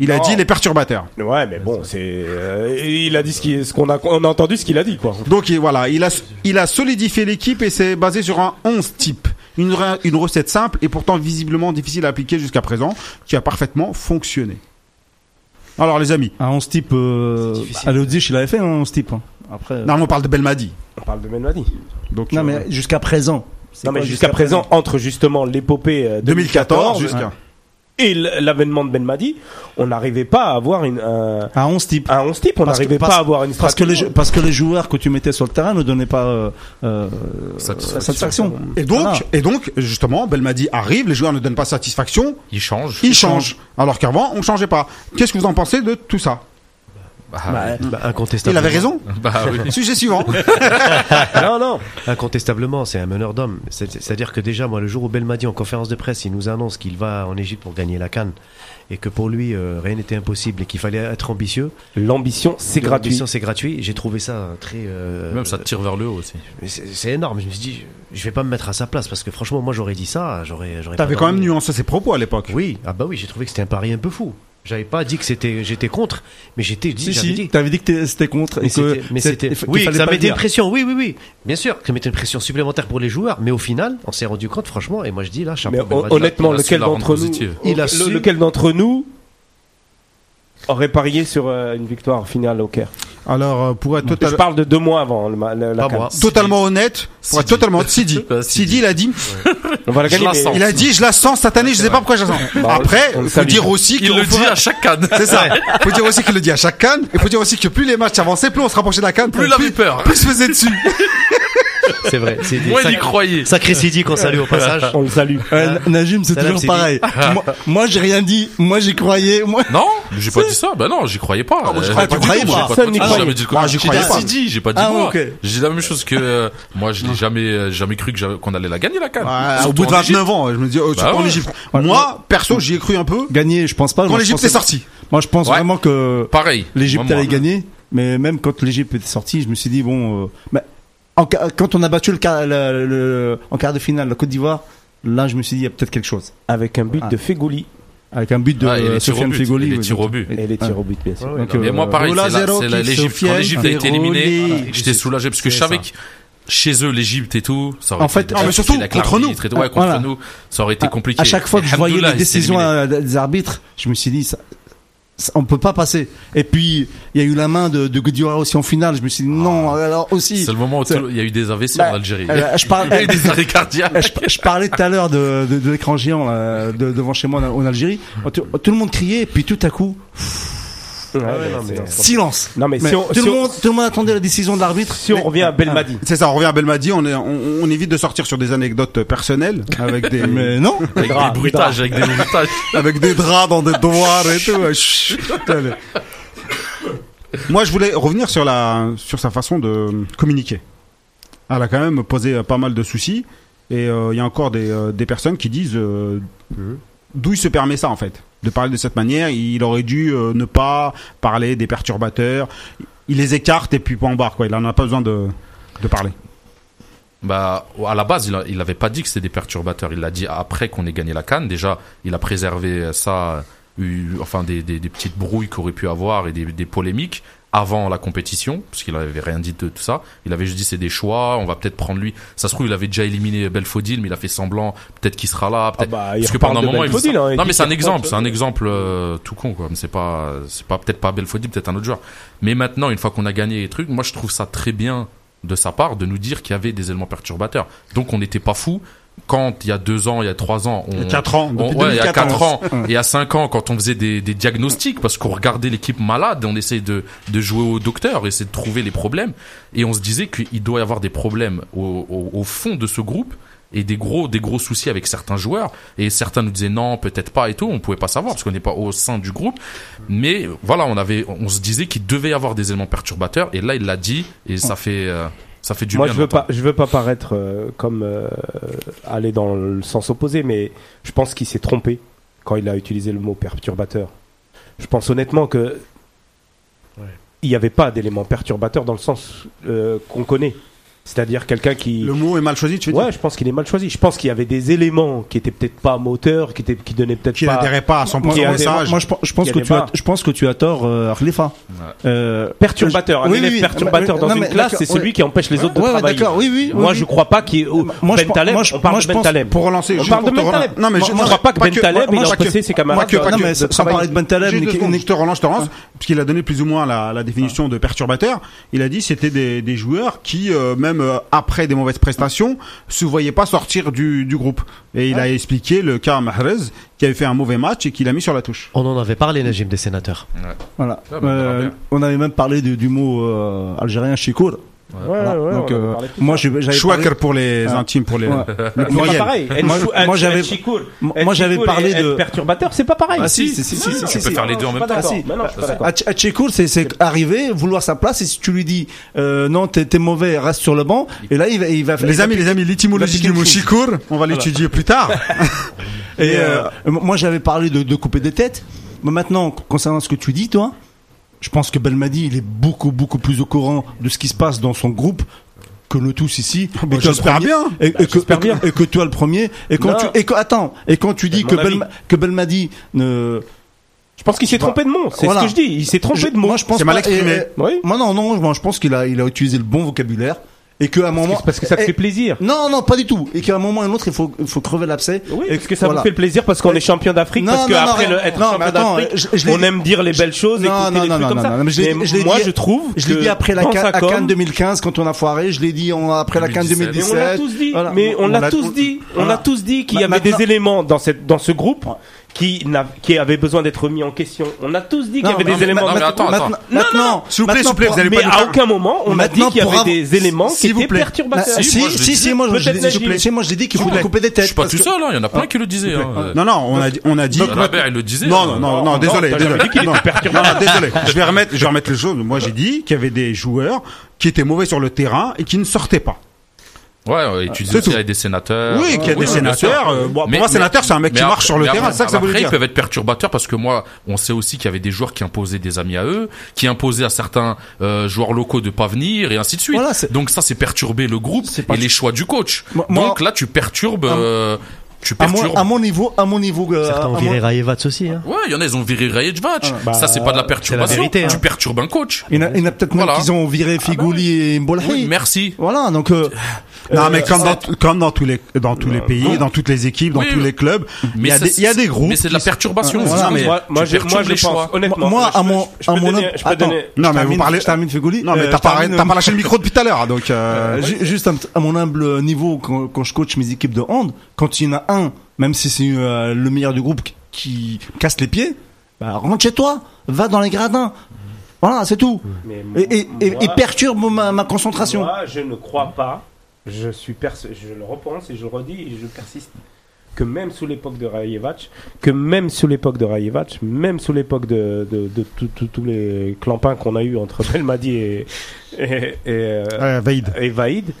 Il a Non. dit les perturbateurs. Ouais, mais bon, c'est. euh, il a dit ce qui- ce qu'on a, on a entendu ce qu'il a dit, quoi. Donc il- voilà, il a, il a solidifié l'équipe et c'est basé sur un 11 type. Une, re- une recette simple et pourtant visiblement difficile à appliquer jusqu'à présent, qui a parfaitement fonctionné. Alors les amis, Un 11 type, euh, à Leipzig, il avait fait un 11 type. hein. Après, non, on parle de Belmadi. On parle de Menmadi. Donc, non, euh, mais jusqu'à présent. Non, mais jusqu'à présent, entre justement l'épopée euh, 2014 2014 jusqu'à. et l'avènement de Benmadi, on n'arrivait pas à avoir une, un, Un 11 type. un 11 type, on Parce que- n'arrivait pas à avoir une Parce que, les, parce que les joueurs que tu mettais sur le terrain ne donnaient pas euh, euh, Satisfaction. satisfaction. Et donc, et donc, justement, Belmadi arrive, les joueurs ne donnent pas satisfaction, Il change. ils changent. Alors qu'avant, on changeait pas. Qu'est-ce que vous en pensez de tout ça? Bah, Bah, Bah, Il incontestablement. avait raison. bah oui. Sujet suivant. non, non. Incontestablement, c'est un meneur d'hommes. C'est- C'est-à-dire que déjà, moi, le jour où Belmadi, en conférence de presse, il nous annonce qu'il va en Égypte pour gagner la Cannes et que pour lui, euh, rien n'était impossible et qu'il fallait être ambitieux. L'ambition, c'est gratuit. L'ambition, c'est gratuit. J'ai trouvé ça très. euh, Même ça tire vers le haut aussi. mais C'est c'est énorme. Je me suis dit, je vais pas me mettre à sa place parce que franchement, moi, j'aurais dit ça. J'aurais. j'aurais T'avais quand même nuancé ses propos à l'époque. Oui, ah bah oui, j'ai trouvé que c'était un pari un peu fou. J'avais pas dit que c'était, j'étais contre, mais j'étais dit, Si, si, dit. t'avais dit que c'était contre. Mais et que c'était, oui, ça mettait une pression, oui, oui, oui. Bien sûr, que ça mettait une pression supplémentaire pour les joueurs, mais au final, on s'est rendu compte, franchement, et moi je dis là, chapeau, Mais Madji. honnêtement, il a su lequel d'entre nous. Il a le- su- lequel d'entre nous aurait parié sur euh, une victoire finale au Caire? Alors, euh, pour être total- Je parle de deux mois avant le ma- la, la totalement honnête, pour être totalement honnête, Sidi. Sidi, il a dit, On va la Je gagner. la mais- il a dit, je la sens cette année, je sais pas pourquoi je la sens. Bah, Après, on le faut dire aussi Il qu'au le dit et- à chaque canne. C'est ça. Faut dire aussi qu'il le dit à chaque canne. Il faut dire aussi que plus les matchs avançaient, plus on se rapprochait de la canne, Plus il avait peur. plus se faisait dessus. C'est vrai, c'est des Moi, il y sac- croyait. sacré Sidi qu'on salue au passage. On le salue. Ouais, Najim, c'est Salam, toujours Sidi. pareil. moi, moi, j'ai rien dit. Moi, j'y croyais. Moi, Non, j'ai pas dit ça. Bah non, j'y croyais pas. Ah, moi, j'y Euh, croyais pas j'ai j'ai jamais dit Moi, j'y J'ai croyais dit. Sidi, j'ai pas dit Ah, moi. J'ai dit la même chose que euh, moi, je n'ai jamais euh, jamais cru qu'on allait la gagner la canne. Ouais, au bout de en Égypte. 29 ans, je me dis, surtout en. Égypte. Moi, perso, j'y ai cru un peu. gagner, je pense pas. Quand l'Égypte est sortie. Moi, je pense vraiment que Pareil. l'Égypte allait gagner. Mais même quand l'Égypte était sortie, je me suis dit bon, euh, mais en quand on a battu le, quart- le- le- en quart de finale la Côte d'Ivoire, là, je me suis dit il y a peut-être quelque chose. Avec un but Ah. de Fegouli Avec un but de Ah, et les euh, Sofiane but, Fegoli. et les tirs au but. et les tirs au but, bien sûr. Donc, non, Mais euh, moi, pareil, Ola c'est l'Égypte. Quand l'Égypte a été éliminée, j'étais soulagé parce que je savais que chez eux, l'Égypte et tout, ça aurait En été fait, non, mais surtout avec contre ouais, contre Voilà. nous, ça aurait été compliqué. À chaque fois que je voyais les décisions euh, des arbitres, je me suis dit, ça- on peut pas passer. Et puis, il y a eu la main de, de Gudiola aussi en finale. Je me suis dit, non, alors aussi. C'est le moment où il y a eu des AVC Bah, en Algérie. euh, je parle, Il y a eu des arrêts cardiaques. je, je parlais tout à l'heure de, de, de l'écran géant là, de, devant chez moi en, en Algérie. Tout, tout le monde criait, puis tout à coup, ouais, mais non, mais- c'est- silence. Non, mais Mais si on, tout, si le on- monde, tout le monde attendait la décision de l'arbitre. si on revient à Belmadi, C'est ça, on revient à Belmadi, on, est, on, on évite de sortir sur des anecdotes personnelles, avec des, Mais non. Avec des bruitages, avec des bruitages. avec des draps dans des doigts et tout. Moi, je voulais revenir sur la, sur sa façon de communiquer. Elle a quand même posé euh, pas mal de soucis, et euh, il y a encore des, euh, des personnes qui disent euh, d'où il se permet ça en fait, de parler de cette manière. Il aurait dû euh, ne pas parler des perturbateurs. Il les écarte et puis point barre quoi. Il en a pas besoin de, de parler. Bah, à la base, il, a- il avait pas dit que c'était des perturbateurs. Il l'a dit après qu'on ait gagné la canne. Déjà, il a préservé ça, eu- enfin des, des, petites brouilles qu'il pu avoir et des, des polémiques avant la compétition, parce qu'il avait rien dit de tout ça. Il avait juste dit c'est des choix, on va peut-être prendre lui. Ça se trouve, il avait déjà éliminé Belfodil, mais il a fait semblant, peut-être qu'il sera là. ah bah, parce que pendant un moment, il hein, il non mais c'est un exemple, c'est un exemple euh, tout con quoi. Mais c'est pas, c'est pas peut-être pas Belfodil, peut-être un autre joueur. Mais maintenant, une fois qu'on a gagné les trucs, moi je trouve ça très bien de sa part de nous dire qu'il y avait des éléments perturbateurs. Donc on n'était pas fou quand il y a deux ans, il y a trois ans, on, quatre ans, on- ouais, il y a 2014. quatre ans, et il y a cinq ans, quand on faisait des, des diagnostics, parce qu'on regardait l'équipe malade, on essayait de, de jouer au docteur, essayer de trouver les problèmes, et on se disait qu'il doit y avoir des problèmes au, au, au fond de ce groupe, et des gros, des gros soucis avec certains joueurs, et certains nous disaient non, peut-être pas et tout, on pouvait pas savoir, parce qu'on n'est pas au sein du groupe, mais voilà, on avait, on se disait qu'il devait y avoir des éléments perturbateurs, et là il l'a dit, et ça fait, euh, ça fait du Moi, bien. je veux pas, je veux pas paraître euh, comme euh, aller dans le sens opposé, mais je pense qu'il s'est trompé quand il a utilisé le mot perturbateur. Je pense honnêtement que Ouais. il n'y avait pas d'élément perturbateur dans le sens euh, qu'on connaît. C'est-à-dire quelqu'un qui. Le mot est mal choisi, tu veux dire Ouais, je pense qu'il est mal choisi. Je pense qu'il y avait des éléments qui étaient peut-être pas moteurs, qui étaient, qui donnaient peut-être Qui pas. n'adhérait pas à 100% Qui au adhérait- message. Moi, je, pense- je que tu as, je pense que tu as tort, euh, Khalifa. Euh, Perturbateur. Un Oui, élève oui, perturbateur oui. dans Non, une mais classe, c'est celui ouais. qui empêche les autres de Ouais, travailler. d'accord, oui, oui, Moi, je oui. crois pas qu'il. Moi, je Ben Taleb, moi, je- on parle moi, de je Ben. Pour relancer, On parle de te Ben relancer. Taleb. Non, mais je- crois pas que Ben que- Taleb, moi, il a empêché ses camarades. Mais sans parler de Ben Taleb, Juste Nick- deux secondes, Nick- je te relance, je te relance, parce qu'il a donné plus ou moins la, la définition de perturbateur. Il a dit c'était des, des joueurs qui, euh, même euh, après des mauvaises prestations, se voyaient pas sortir du, du groupe. Et il a expliqué le cas Mahrez, qui avait fait un mauvais match et qu'il a mis sur la touche. On en avait parlé, Najim, des sénateurs. Voilà. Ah, bah, on Euh, on avait même parlé de- du mot euh, algérien chikour. Ouais, Voilà. ouais, Donc, euh, moi, j'avais Schwacker parlé- pour les Ah. intimes, pour les, Ouais. le C'est pas pluriel. pareil. Moi, Moi, moi, j'avais- moi, parlé de- perturbateur, c'est pas pareil. Ah, si, si, si, si, si, faire les deux en suis même temps. d'accord. Ah, c'est arriver, vouloir sa place, et si tu lui dis euh, non, t'es t'es mauvais, reste sur le banc, et là il va, il va Les amis, les amis, l'étymologie du mot chikour, on va l'étudier plus tard. Et euh, moi j'avais parlé de, couper des têtes. Maintenant, concernant ce que tu dis, toi, je pense que Belmadi il est beaucoup beaucoup plus au courant de ce qui se passe dans son groupe que nous tous ici. bah, Et que le j'espère premier- bien. Et, et que, et que- bien. et que toi le premier. Et quand Non. tu et que, attends et quand tu dis mon que. Belma- que Belmadi ne Je pense qu'il s'est trompé de mot. C'est Voilà. ce que je dis. Il s'est trompé Je- de mot. Moi, je pense mal exprimé. et- et- Oui. Moi, non, non, moi, je pense qu'il a, il a utilisé le bon vocabulaire et qu'à un moment. C'est parce que ça te et- fait plaisir. Non, non, pas du tout. Et qu'à un moment ou un autre, il faut, il faut crever l'abcès. Oui, et parce que ça voilà. vous fait plaisir parce qu'on est champion d'Afrique, Non, parce que non, non, après non, le être non, champion d'Afrique, on aime dire les belles choses, Non, écouter non, des non, trucs non, comme non, ça. non, mais je l'ai- Mais je l'ai moi, dit- je trouve. Je l'ai que dit après la Cannes, sa à com- Cannes 2015 quand on a foiré. Je l'ai dit après la Cannes 2017. 2017. Mais on l'a tous dit. Mais on l'a tous dit. On a tous dit qu'il y avait des éléments dans cette, dans ce groupe qui n'a, qui avaient besoin d'être remis en question. On a tous dit qu'il y Non, avait des éléments. Maintenant, S'il vous plaît, s'il vous plaît, pour- vous allez Mais pas à aucun moment, on a dit qu'il y avait av- des éléments qui S'il vous étaient plaît. perturbateurs. Ah, Si, si, moi, je si, moi, je dit qu'il faut couper des Je suis pas tout seul, hein. il y en a plein qui le disaient. hein. Non, non, on a dit, on a dit. Donc, Rabert, il le disait. Non, hein. non, non, non, Non, désolé, désolé. Je vais remettre, je vais remettre les choses. Moi, j'ai dit qu'il y avait des joueurs qui étaient mauvais sur le terrain et qui ne sortaient pas. Ouais, et tu disais qu'il y avait des sénateurs. Oui, qu'il y a des sénateurs. euh, bon, pour moi, sénateur, c'est un mec qui après- marche sur le terrain. après- C'est ça que ça voulait après, dire. ils peuvent être perturbateurs parce que moi, on sait aussi qu'il y avait des joueurs qui imposaient des amis à eux, qui imposaient à certains euh, joueurs locaux de pas venir et ainsi de suite. Donc ça, c'est perturber le groupe et les choix du coach. Donc là, tu perturbes, euh, tu À mon, perturbes. à mon niveau, à mon niveau, euh, Certains ont viré mon- Rayevac aussi. Hein. Ouais, il y en a, ils ont viré Rayevac. bah, ça, c'est pas de la perturbation. vérité, hein. Tu perturbes un coach. il y en a, a peut-être Voilà. même qui ont viré Figouli et Mbolhi. Oui, merci. Voilà, donc. euh, Non, euh, mais comme dans, comme dans tous les, dans tous les pays, dans toutes les équipes, dans Oui, tous les clubs, il y a des, il y a des groupes. Mais c'est de la perturbation. Moi, moi, je, moi, perturbes je les pense, choix. honnêtement. Moi, à mon, à mon attends. Non, mais vous parlez. Je termine. Non, mais Euh, t'as pas, t'as pas lâché le micro depuis tout à l'heure, donc. Euh, Euh, ju- juste à mon humble niveau, quand, je coach mes équipes de hand, quand il y en a un, même si c'est euh, le meilleur du groupe qui, casse les pieds, bah, rentre chez toi, va dans les gradins. Voilà, c'est tout. Mais Et, et, et, moi- et perturbe ma, ma concentration. Moi, je ne crois pas. Je suis je le repense et je le redis et je persiste que même sous l'époque de Rayevac, que même sous l'époque de Rayevac, même sous l'époque de, tous les clampins qu'on a eu entre Belmadi et, et, et, euh, euh, Vaïd. et Vaïd,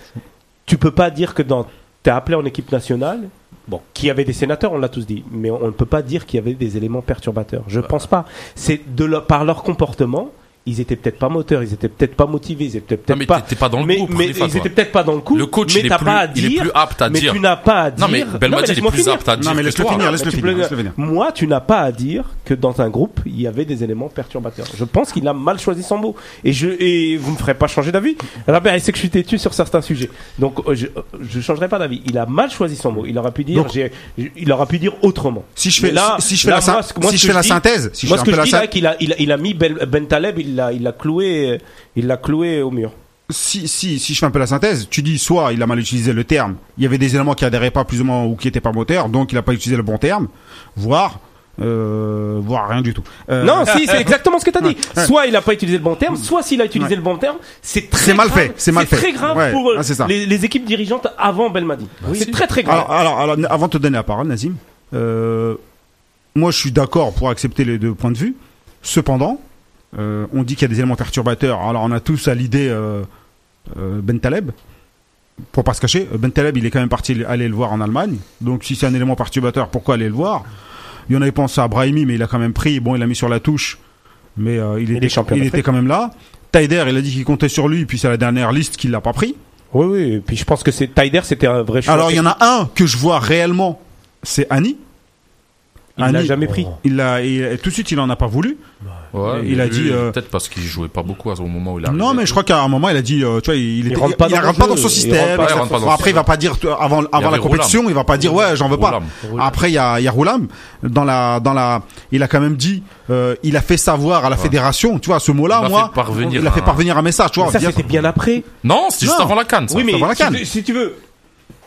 tu peux pas dire que dans t'es appelé en équipe nationale, bon, qu'il y avait des sénateurs, on l'a tous dit, mais on ne peut pas dire qu'il y avait des éléments perturbateurs. Je pense pas. C'est de leur- par leur comportement, ils étaient peut-être pas moteurs, ils étaient peut-être pas motivés, ils étaient Non, peut-être mais pas. t'es pas dans le mais groupe. mais ils étaient peut-être pas dans le coup. Le coach, mais il est plus, pas à il est dire. plus apte à mais dire. tu n'as pas à dire. Non, mais Belmadi, il est plus finir. apte à dire. Non, mais laisse-le finir, laisse-le Tu finir, laisse-le finir. Moi, tu n'as pas à dire que dans un groupe, il y avait des éléments perturbateurs. Je pense qu'il a mal choisi son mot. Et je et vous me ferez pas changer d'avis. Robert, il sait que je suis têtu sur certains sujets. Donc, euh, je je changerai pas d'avis. Il a mal choisi son mot. Il aurait pu dire, j'ai- il aurait pu dire autrement. Si je Mais fais, là- si je fais la, syn- moi, ce que- moi, si je fais la synthèse, si je Moi, fais ce que je dis là, synthèse, qu'il a, il a, il a mis Ben, Ben Taleb, il l'a, il l'a cloué, il l'a cloué au mur. si, si, si je fais un peu la synthèse, tu dis soit il a mal utilisé le terme, il y avait des éléments qui adhéraient pas plus ou moins ou qui étaient pas moteurs, donc il a pas utilisé le bon terme, voire, euh, voire rien du tout. Euh, Non, si, c'est exactement ce que tu as dit. Soit il a pas utilisé le bon terme, soit s'il a utilisé Ouais. le bon terme, c'est très mal grave. fait, c'est mal fait. très grave Ouais, pour ah, ça. les, les équipes dirigeantes avant Belmadi. c'est très très grave. Alors, alors, alors, avant de te donner la parole, Nazim, euh, moi je suis d'accord pour accepter les deux points de vue. Cependant, euh, on dit qu'il y a des éléments perturbateurs. Alors on a tous à l'idée euh, euh, Ben Taleb. Pour pas se cacher, Ben Taleb il est quand même parti aller le voir en Allemagne. Donc si c'est un élément perturbateur, pourquoi aller le voir? Il y en avait pensé à Brahimi, mais il a quand même pris. Bon, il a mis sur la touche, mais il, était, champion il était quand même là. Taider, il a dit qu'il comptait sur lui, puis c'est la dernière liste qu'il l'a pas pris. Oui, oui. Et puis je pense que c'est Taider, c'était un vrai choix. Alors il y en a un que je vois réellement, c'est Annie. Il l'a Annie, jamais pris. Il l'a, il- tout de suite il en a pas voulu. Ouais, Il a lui, dit, euh, peut-être parce qu'il jouait pas beaucoup à ce moment où il arrivait. Non, mais je crois qu'à un moment, il a dit, euh, tu vois, il, était, rentre pas il dans rentre pas dans son il système. pas- rentre Bon, après, il va pas dire avant, avant la compétition, Roulam. il va pas dire ouais, j'en veux pas. Roulam. Après, il y a, il y a Roulam dans la, dans la, il a quand même dit, euh, il a fait savoir à la fédération, tu vois, ce mot-là, Il a moi, fait parvenir il a fait parvenir un message, tu vois. Ça, c'était bien après. Non, c'était juste avant la canne. Oui, mais avant la si, CAN. tu- si tu veux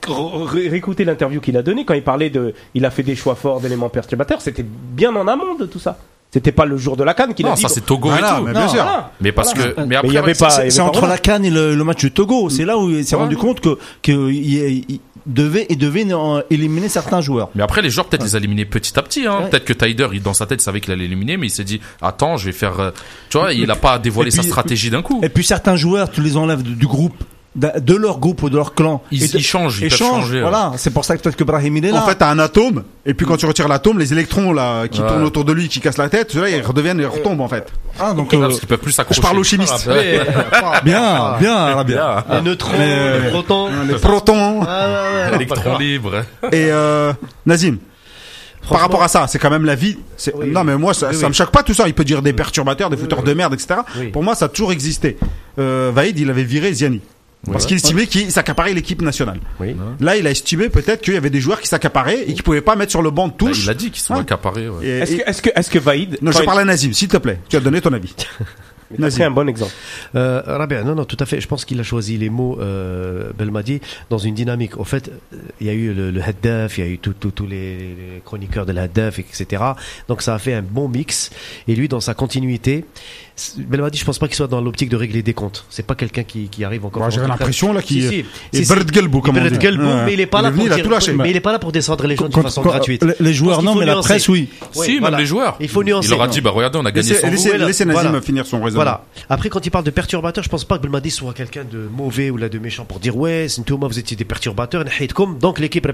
réécouter l'interview qu'il a donné quand il parlait de, il a fait des choix forts d'éléments perturbateurs, c'était bien en amont de tout ça. C'était pas le jour de la canne qu'il a Non, dit. ça c'est Togo Voilà, et tout. mais bien sûr. Voilà. Mais parce Voilà. que, mais après, il y avait ouais, pas- C'est entre la Cannes et le, le match du Togo. C'est là où il s'est Ouais. rendu compte que qu'il il devait, il devait éliminer certains joueurs. Mais après, les joueurs, peut-être les a éliminés petit à petit. Hein. Ouais. Peut-être que Tyder, il, dans sa tête, il savait qu'il allait éliminer, mais il s'est dit, attends, je vais faire. euh, Tu vois, il a pas dévoilé Et sa stratégie d'un coup. Et puis certains joueurs, tu les enlèves du groupe, de leur groupe ou de leur clan. Ils, Et de- ils changent, ils changent. changer. ouais. Voilà, c'est pour ça que peut-être que Brahim il est là. En fait, t'as un atome, et puis quand tu retires l'atome, les électrons là qui Ouais. tournent autour de lui, qui cassent la tête, ceux-là ils redeviennent, ils retombent en fait. ah, donc Ouais, euh, parce qu'ils peuvent plus s'accrocher. Je parle aux chimistes. Ouais. bien, bien, Arabia. Bien. Les neutrons, Mais- les protons. Les protons. Ah, ouais, ouais. Électron libre. Et euh, Nazim, par rapport à ça, c'est quand même la vie. Oui. Non, mais moi, ça, Oui, ça oui. me choque pas tout ça. Il peut dire des perturbateurs, des fouteurs de merde, etc. Oui. Pour moi, ça a toujours existé. Euh, Vaïd, il avait viré Ziani. Parce Ouais. qu'il estimait qu'il s'accaparait l'équipe nationale. Oui. Là, il a estimé peut-être qu'il y avait des joueurs qui s'accaparaient et qui pouvaient pas mettre sur le banc de Bah, touche. il a dit qu'ils sont Ouais. accaparés. ouais. Est-ce que, est-ce que, est-ce que Vaïd, Non, je parle à Nazim, s'il te plaît. Tu as donné ton avis. c'est un bon exemple. Euh, Rabia, non, non, tout à fait. Je pense qu'il a choisi les mots, euh, Belmadi, dans une dynamique. Au fait, il y a eu le, le Haddaf, il y a eu tout- tout- tous les, les chroniqueurs de la Haddaf, etc. Donc ça a fait un bon mix. Et lui, dans sa continuité, Belmadi, je pense pas qu'il soit dans l'optique de régler des comptes. C'est pas quelqu'un qui, arrive encore. J'ai l'impression là qu'il si, si. si, mais il est pas là pour mais il est pas là pour descendre les gens de façon gratuite. Les joueurs non, mais la presse oui. Si, même les joueurs. Il faut nuancer. Il leur a dit bah regardez, on a gagné Laissez Nazim finir son raisonnement. Voilà. Après quand il parle de perturbateur, je pense pas que Belmadi soit quelqu'un de mauvais ou de méchant pour dire ouais, Sintouma vous étiez des perturbateurs, donc l'équipe.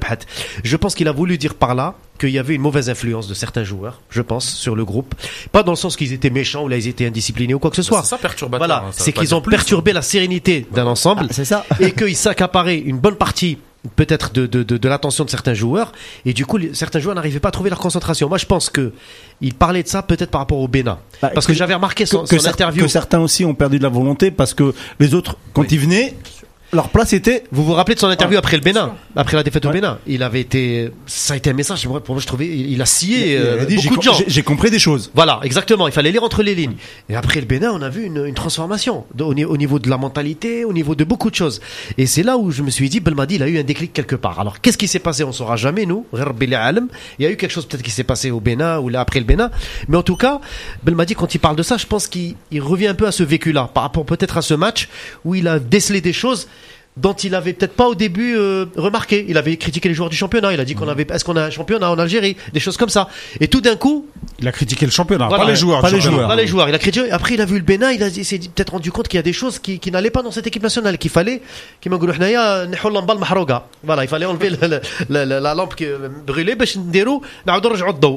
Je pense qu'il a voulu dire par là qu'il y avait une mauvaise influence de certains joueurs, je pense, sur le groupe. Pas dans le sens qu'ils étaient méchants ou là ils étaient indisciplinés ou quoi que ce soit. C'est ça perturbateur. Voilà, hein, c'est qu'ils ont plus. perturbé la sérénité d'un ensemble Ah, c'est ça. et qu'ils s'accaparaient une bonne partie peut-être de, de, de, de l'attention de certains joueurs et du coup les- certains joueurs n'arrivaient pas à trouver leur concentration. Moi je pense que il parlait de ça peut-être par rapport au Bénin Bah, parce que, j'avais remarqué son, que, son cer- interview. que certains aussi ont perdu de la volonté parce que les autres, quand Oui. ils venaient, leur place était. Vous vous rappelez de son interview Ah, après le Bénin, après la défaite au. Bénin Il avait été, ça a été un message. Pour moi, je trouvais, il a scié Il euh, a dit, j'ai beaucoup de gens. j'ai- compris des choses. Voilà, exactement. Il fallait lire entre les lignes. Et après le Bénin, on a vu une, une transformation au, au niveau de la mentalité, au niveau de beaucoup de choses. Et c'est là où je me suis dit, Belmadi, il a eu un déclic quelque part. Alors, qu'est-ce qui s'est passé? On saura jamais, nous. Il y a eu quelque chose peut-être qui s'est passé au Bénin ou là après le Bénin. Mais en tout cas, Belmadi, quand il parle de ça, je pense qu'il il revient un peu à ce vécu-là, par rapport peut-être à ce match où il a décelé des choses dont il avait peut-être pas au début euh, remarqué. Il avait critiqué les joueurs du championnat. Il a dit qu'on mhm. avait, est-ce qu'on a un championnat en Algérie, des choses comme ça. Et tout d'un coup, il a critiqué le championnat, pas les joueurs, pas les joueurs, les joueurs. Il a critiqué. Après, il a vu le Bénin. Il, s'est peut-être rendu compte qu'il y a des choses qui, n'allaient pas dans cette équipe nationale, qu'il fallait, Voilà, il fallait enlever la, la, la, la lampe qui euh, brûlait, Et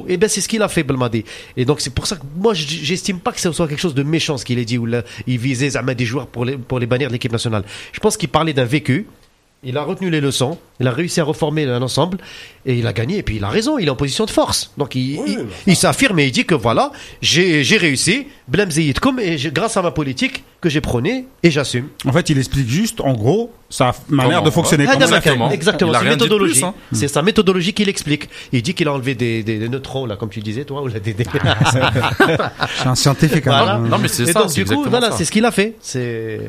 eh ben c'est ce qu'il a fait, Belmadi. Et donc c'est pour ça que moi, j'estime pas que ce soit quelque chose de méchant ce qu'il a dit où il visait des joueurs pour les pour les bannir de l'équipe nationale. Je pense qu'il parlait d'un vécu. Il a retenu les leçons, il a réussi à reformer un ensemble et il a gagné. Et puis il a raison, il est en position de force. Donc il, il, il s'affirme et il dit que voilà, j'ai j'ai réussi, Zeyidkoum, et grâce à ma politique que j'ai prônée et j'assume. En fait, il explique juste, en gros, sa manière de fonctionner. ça Exactement. Exactement, c'est méthodologie. hein. C'est sa méthodologie qu'il explique. Il dit qu'il a enlevé des, des, des neutrons, là, comme tu disais, toi, ou là, des, des- Je suis un scientifique. hein. Voilà. Non, mais c'est Et ça, donc, c'est du coup, voilà, c'est ce qu'il a fait. C'est.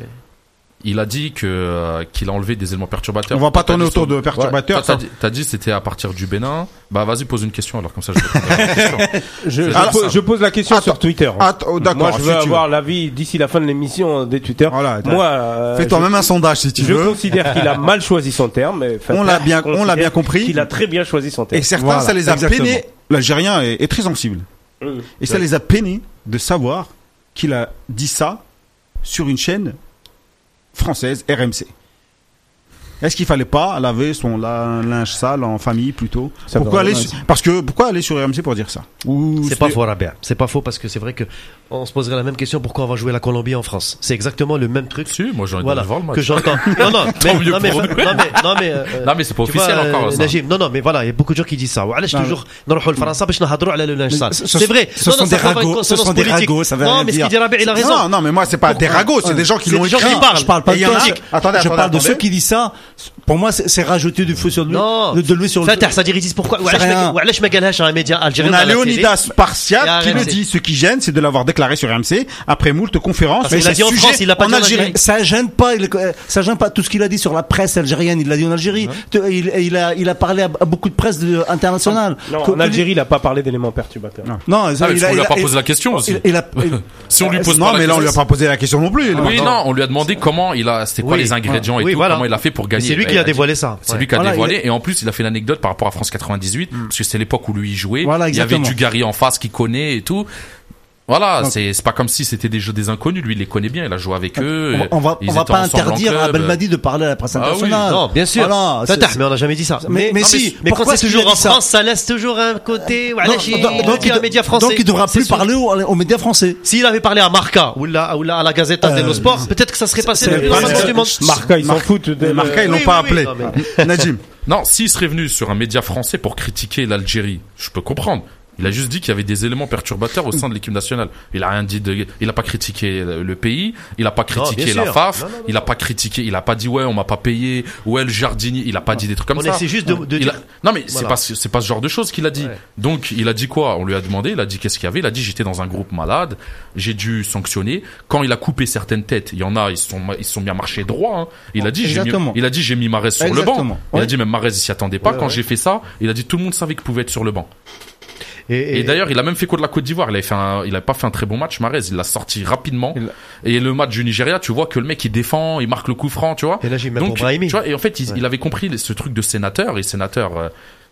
Il a dit que euh, qu'il a enlevé des éléments perturbateurs. On va pas tourner autour de perturbateurs, Ouais. T'as dit, t'as dit c'était à partir du Bénin. Bah vas-y pose une question alors comme ça je vais te poser la question. Je, je Alors, pose, je pose la question Attends. sur Twitter. Attends, oh, d'accord, Moi, je veux avoir l'avis d'ici la fin de l'émission des Twitter. Voilà. Moi, euh, Fais-toi je- même un sondage si tu Je veux. considère qu'il a mal choisi son terme. mais On l'a bien- on l'a bien compris. Qu'il a très bien choisi son terme. Et certains, Voilà, ça les a peinés. L'Algérien est, est très sensible. Mmh. Et ça les a peinés de savoir qu'il a dit ça sur une chaîne française, RMC. Est-ce qu'il fallait pas laver son linge sale en famille plutôt? Ça Pourquoi aller sur- Parce que pourquoi aller sur RMC pour dire ça? C'est pas faux, Rabia. C'est pas faux parce que c'est vrai que on se poserait la même question pourquoi on va jouer la Colombie en France. C'est exactement le même truc. Si, moi j'ai envie Voilà, de voir le match. que j'entends. Non, non, mais, mieux non, mais, pour non, nous. mais, non, mais, euh, Non, mais c'est pas tu vois, officiel euh, encore. ça. Najim, non, non, mais voilà, il y a beaucoup de gens qui disent ça. وعلاش Non, toujours نروحوا لفرنسا باش نهضروا على le linge sale. ce- ce- C'est vrai. ce Non, sont non, ça des va avoir une ragots, ce consonance sont des politique. ragots, ça veut Non, rien mais ce dire. qu'il dit Rabia, il a raison. Non, non, mais moi c'est pas des ragots, c'est des gens qui C'est l'ont des gens écrit. qui parlent. Je parle pas Et de il y en a- toi. Attendez, je attendez, parle de attendez. ceux qui disent ça. Pour moi, c'est c'est rajouter du feu sur le Non. de, de l'huile sur le Fatah, c'est-à-dire ils disent pourquoi C'est وعلاش rien. ما- وعلاش ما قالهاش un média algérien On a dans la télé Léonidas Et Spartiate qui RMC. le dit. Ce qui gêne, c'est de l'avoir déclaré sur RMC après moult conférences. Qu'il l'a sur dit en ce France, il l'a pas dit en Algérie. Algérie. ça gêne pas, il- ça gêne pas tout ce qu'il a dit sur la presse algérienne. Il l'a dit en Algérie. Te- Il, il a, il a parlé à, à beaucoup de presse de- internationale. Non, en Algérie, il a pas parlé d'éléments perturbateurs. Non. Non, Ah, mais parce qu'on lui a pas posé la question aussi. Il, il a, il- Si on lui Euh, pose Non, mais là on lui a pas posé la question non plus. Oui, non, on lui a demandé comment il a, c'était quoi les ingrédients et tout, comment il a fait pour gagner. c'est lui qui il a dévoilé ça. C'est lui qui a dévoilé et en plus il a fait l'anecdote par rapport à France 98 parce que c'est l'époque où lui il jouait. Voilà, il y avait exactement. du Gary en face qui connaît et tout. Voilà, c'est c'est pas comme si c'était des jeux des inconnus. Lui il les connaît bien, il a joué avec eux. on va, on va, pas interdire à. Belmadi de parler à la presse Ah oui. internationale. Non, bien sûr. Voilà, mais on n'a jamais dit ça. Mais, mais non, si, Mais quand pourquoi c'est toujours en France, ça laisse toujours un côté. Non, donc, il média français. donc il devra plus sûr. parler aux, aux médias français. S'il avait parlé à Marca ou là, ou là à la Gazeta Euh, dello Sport, peut-être que ça serait passé le c'est- plus c'est- du monde. Marca, ils s'en foutent. Marca, ils l'ont pas appelé. non, Najim. Non, s'il serait venu sur un média français pour critiquer l'Algérie, je peux comprendre. Il a juste dit qu'il y avait des éléments perturbateurs au sein de l'équipe nationale. Il a rien dit de, il a pas critiqué le pays, il a pas critiqué la. FAF, Non, non, non. il a pas critiqué, il a pas dit ouais, on m'a pas payé, ouais, le jardinier, il a pas dit des trucs comme On ça. essaie juste de, de Il dire. a- Non mais c'est pas c'est pas ce genre de choses qu'il a dit. Ouais. Donc il a dit quoi On lui a demandé, il a dit qu'est-ce qu'il y avait Il a dit j'étais dans un groupe malade, j'ai dû sanctionner. Quand il a coupé certaines têtes, il y en a ils sont ils sont mis à marcher droit. hein. Il a dit j'ai mis, Exactement. il a dit j'ai mis Marez sur le banc. Il a dit même Marez il s'y attendait pas. Ouais, Quand j'ai fait ça, il a dit tout le monde savait qu'il pouvait être sur le banc. Et, Et, d'ailleurs, il a même fait contre la Côte d'Ivoire. Il avait fait un, il a pas fait un très bon match, Marez. Il l'a sorti rapidement. Et le match du Nigeria, tu vois que le mec il défend, il marque le coup franc, tu vois. Et là, j'ai même Donc, tu vois, et en fait, il, Ouais. il avait compris ce truc de sénateur et sénateur. euh,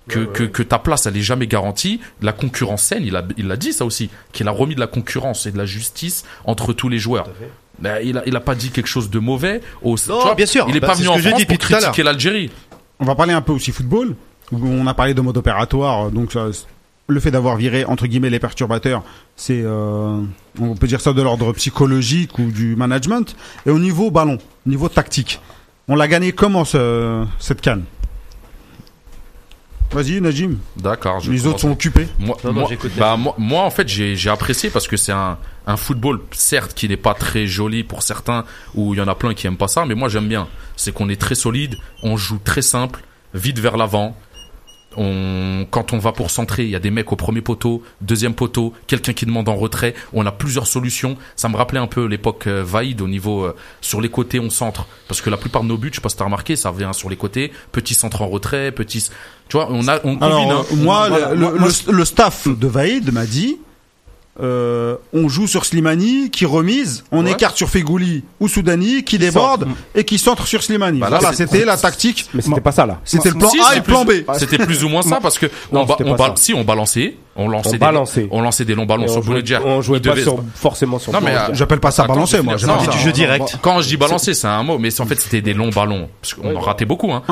que, que, que ta place elle est jamais garantie, la concurrence saine, il a il l'a dit ça aussi, qu'il a remis de la concurrence et de la justice entre tous les joueurs. Ben, il a il a pas dit quelque chose de mauvais. Au, tu vois, bien sûr. Il est Bah, pas venu en France pour critiquer l'Algérie. On va parler un peu aussi football. où On a parlé de mode opératoire, donc ça, le fait d'avoir viré entre guillemets les perturbateurs, c'est euh, on peut dire ça de l'ordre psychologique ou du management. Et au niveau ballon, niveau tactique, on l'a gagné comment ce, cette canne? Vas-y Najim, D'accord. je les autres sont occupés. Moi, Non, non, moi, j'écoute bah, moi, moi, en fait, j'ai j'ai apprécié parce que c'est un, un football, certes, qui n'est pas très joli pour certains, ou il y en a plein qui aiment pas ça, mais moi, j'aime bien. C'est qu'on est très solide, on joue très simple, vite vers l'avant. On, quand on va pour centrer, il y a des mecs au premier poteau, deuxième poteau, quelqu'un qui demande en retrait. On a plusieurs solutions. Ça me rappelait un peu l'époque euh, Vaïd au niveau euh, sur les côtés, on centre parce que la plupart de nos buts, je sais pas si t'as remarqué, ça vient sur les côtés, petit centre en retrait, petit. Tu vois, on a, on combine. Alors, hein. moi, Voilà, le, moi- le- moi, le- le staff de Vaïd m'a dit euh, on joue sur Slimani qui remise, on Ouais. écarte sur Fegouli ou Soudani qui déborde et qui centre sur Slimani. Bah là, voilà, c'était la tactique. Mais c'était pas ça là. C'était le plan Si, A et le plan B. C'était plus ou moins ça parce que Non, on, ba- c'était on pas ba- ça. si on balançait, on lançait On des balançait. on lançait des longs ballons Et sur on jouait, Boulanger. on jouait pas devait- sur, forcément sur Non, mais, euh, J'appelle pas ça Attends, balancer, moi. j'appelle du jeu direct. Quand je dis balancer, c'est un mot, mais en fait c'était des longs ballons parce qu'on en ratait beaucoup. Hein.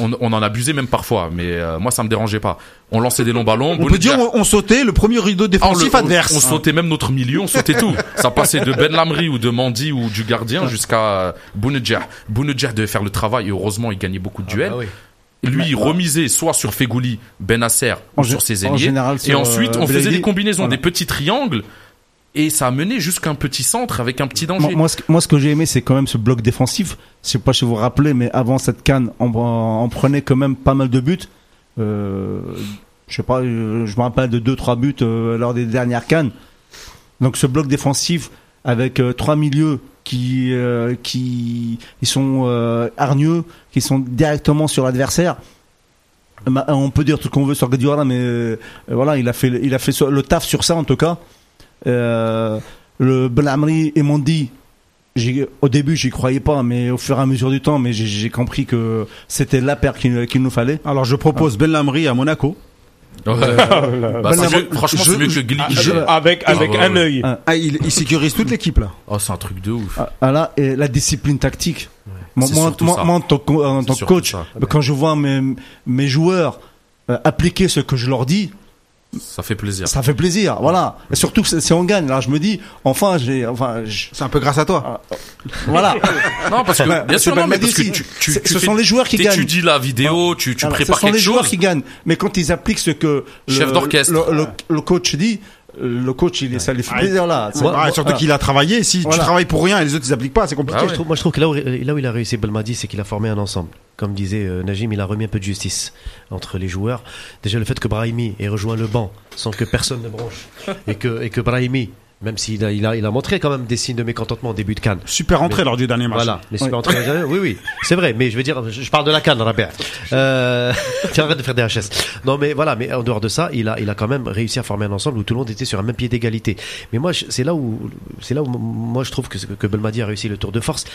On, on en abusait même parfois, mais euh, moi ça me dérangeait pas. On lançait des longs ballons. On peut dire on, on sautait le premier rideau Ah, défensif le- on- adverse. on sautait même notre milieu, on sautait tout. Ça passait de Ben Lamri ou de Mandy ou du gardien jusqu'à Bounedjah. Bounedjah devait faire le travail et heureusement il gagnait beaucoup de duels. Lui, il remisait soit sur Fegouli, Benasser En ou sur ses en ailiers. et ensuite, euh, on faisait des combinaisons, Voilà. des petits triangles. Et ça a mené jusqu'à un petit centre avec un petit danger. Moi, moi, ce, que- moi, ce que j'ai aimé, c'est quand même ce bloc défensif. Je sais pas si vous vous rappelez, mais avant cette canne, on, on prenait quand même pas mal de buts. Euh, je sais pas, je me rappelle de deux, trois buts euh, lors des dernières cannes. Donc ce bloc défensif avec euh, trois milieux qui euh, qui ils sont euh, hargneux, qui sont directement sur l'adversaire. Ma- On peut dire tout ce qu'on veut sur Guardiola, mais euh, voilà, il a fait il a fait le taf sur ça en tout cas. Euh, le Benamri et Mondi, au début j'y croyais pas, mais au fur et à mesure du temps, mais j'ai- compris que c'était la paire qu'il nous fallait. Alors je propose Ben Lamri à Monaco. Ouais. Bah, mieux- franchement, je- c'est mieux que je- Glick. Je- avec avec ouais, un ouais. œil. Ah, il, il sécurise toute l'équipe là. Oh, c'est un truc de ouf. Ah, ah là, et la discipline tactique. Moi, en tant que, coach, ça. quand je vois mes, mes joueurs euh, appliquer ce que je leur dis, Ça fait plaisir. ça fait plaisir. Voilà. Et surtout que c'est- si on gagne, là, je me dis, enfin, j'ai, enfin, je- C'est un peu grâce à toi. voilà. Non, parce que, bien sûr, non, mais parce que aussi. tu, tu, tu ce fais- sont les joueurs qui gagnent. t'étudies la vidéo, tu, tu Voilà, prépares ce sont quelque les joueurs chose. qui gagnent. Mais quand ils appliquent ce que le, Chef d'orchestre. le, le- le coach dit, euh, le coach, il, ça lui fait plaisir là. Surtout qu'il a travaillé. Si tu travailles pour rien et les autres ils appliquent pas, c'est compliqué. Ah ouais. Je trouve- moi, je trouve que là où, là où il a réussi Belmadi, c'est qu'il a formé un ensemble. Comme disait euh, Najim, il a remis un peu de justice entre les joueurs. Déjà, le fait que Brahimi ait rejoint le banc sans que personne ne bronche et que, et que Brahimi, même s'il a, il a, il a montré quand même des signes de mécontentement au début de Cannes. Super rentrée Mais- lors du dernier match. Voilà, les super entraîneurs. Oui, oui, c'est vrai, mais je veux dire, je, je parle de la canne, Rabia. Euh, tu arrêtes de faire des HS. Non, mais voilà, mais en dehors de ça, il a, il a quand même réussi à former un ensemble où tout le monde était sur un même pied d'égalité. Mais moi, c'est là où, c'est là où moi je trouve que, que Belmadi a réussi le tour de force.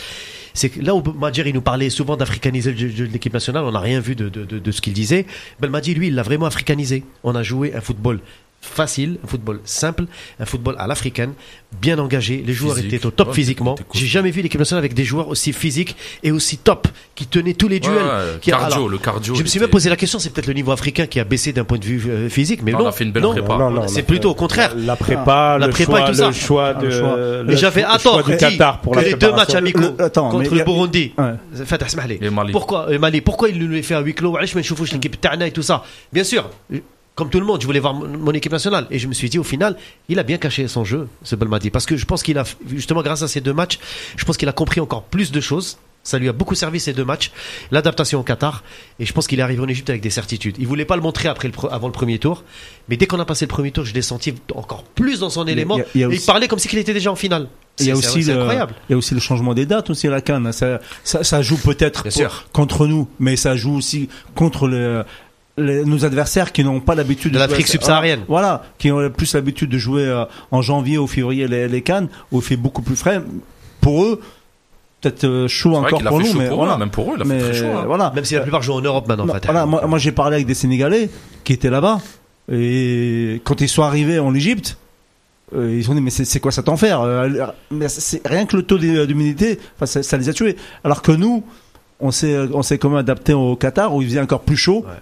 C'est que là où Madjer, il nous parlait souvent d'africaniser le jeu jeu de l'équipe nationale, on n'a rien vu de, de, de, de ce qu'il disait. Belmadi, lui, il l'a vraiment africanisé. On a joué un football facile, un football simple, un football à l'africaine, bien engagé. Les joueurs étaient au top physiquement. J'ai jamais vu l'équipe nationale avec des joueurs aussi physiques et aussi top, qui tenaient tous les duels. Ouais, cardio, le cardio. Je me suis même posé la question, c'est peut-être le niveau africain qui a baissé d'un point de vue euh, physique, mais ah, non. on a fait une belle prépa. C'est plutôt au contraire. La prépa, la prépa choix, tout ça. Le choix de. J'avais à que les deux matchs amicaux contre le Burundi. Fatah Pourquoi euh, Mali Pourquoi il nous les fait à huis clos? Et tout ça Bien sûr, comme tout le monde, je voulais voir mon équipe nationale et je me suis dit au final, il a bien caché son jeu, ce Belmadi, parce que je pense qu'il a justement grâce à ces deux matchs, je pense qu'il a compris encore plus de choses. Ça lui a beaucoup servi ces deux matchs, l'adaptation au Qatar, et je pense qu'il est arrivé en Égypte avec des certitudes. Il voulait pas le montrer après le, avant le premier tour, mais dès qu'on a passé le premier tour, je l'ai senti encore plus dans son élément. il y a- il y a et il aussi- parlait comme si il était déjà en finale. Il y a C'est- aussi le, incroyable. il y a aussi le changement des dates aussi à la Cannes. Ça, ça, ça joue peut-être contre nous, mais ça joue aussi contre le- les- nos adversaires qui n'ont pas l'habitude De jouer- l'Afrique subsaharienne. Ah, Voilà, qui ont plus l'habitude de jouer euh, en janvier ou février les, les Cannes, où il fait beaucoup plus frais. Pour eux, peut-être euh, chaud encore pour fait nous, mais pour voilà. eux, même pour eux, il a mais fait très chaud. hein. voilà. Même si la plupart jouent en Europe maintenant, Non, Fatah. voilà, moi, moi j'ai parlé avec des Sénégalais qui étaient là-bas et quand ils sont arrivés en Égypte, euh, ils ont dit mais c'est quoi cet enfer Euh, Mais c'est rien que le taux d'hum- d'humidité, ça les a tués. Alors que nous, on s'est on s'est quand même adapté au Qatar où il faisait encore plus chaud, Ouais.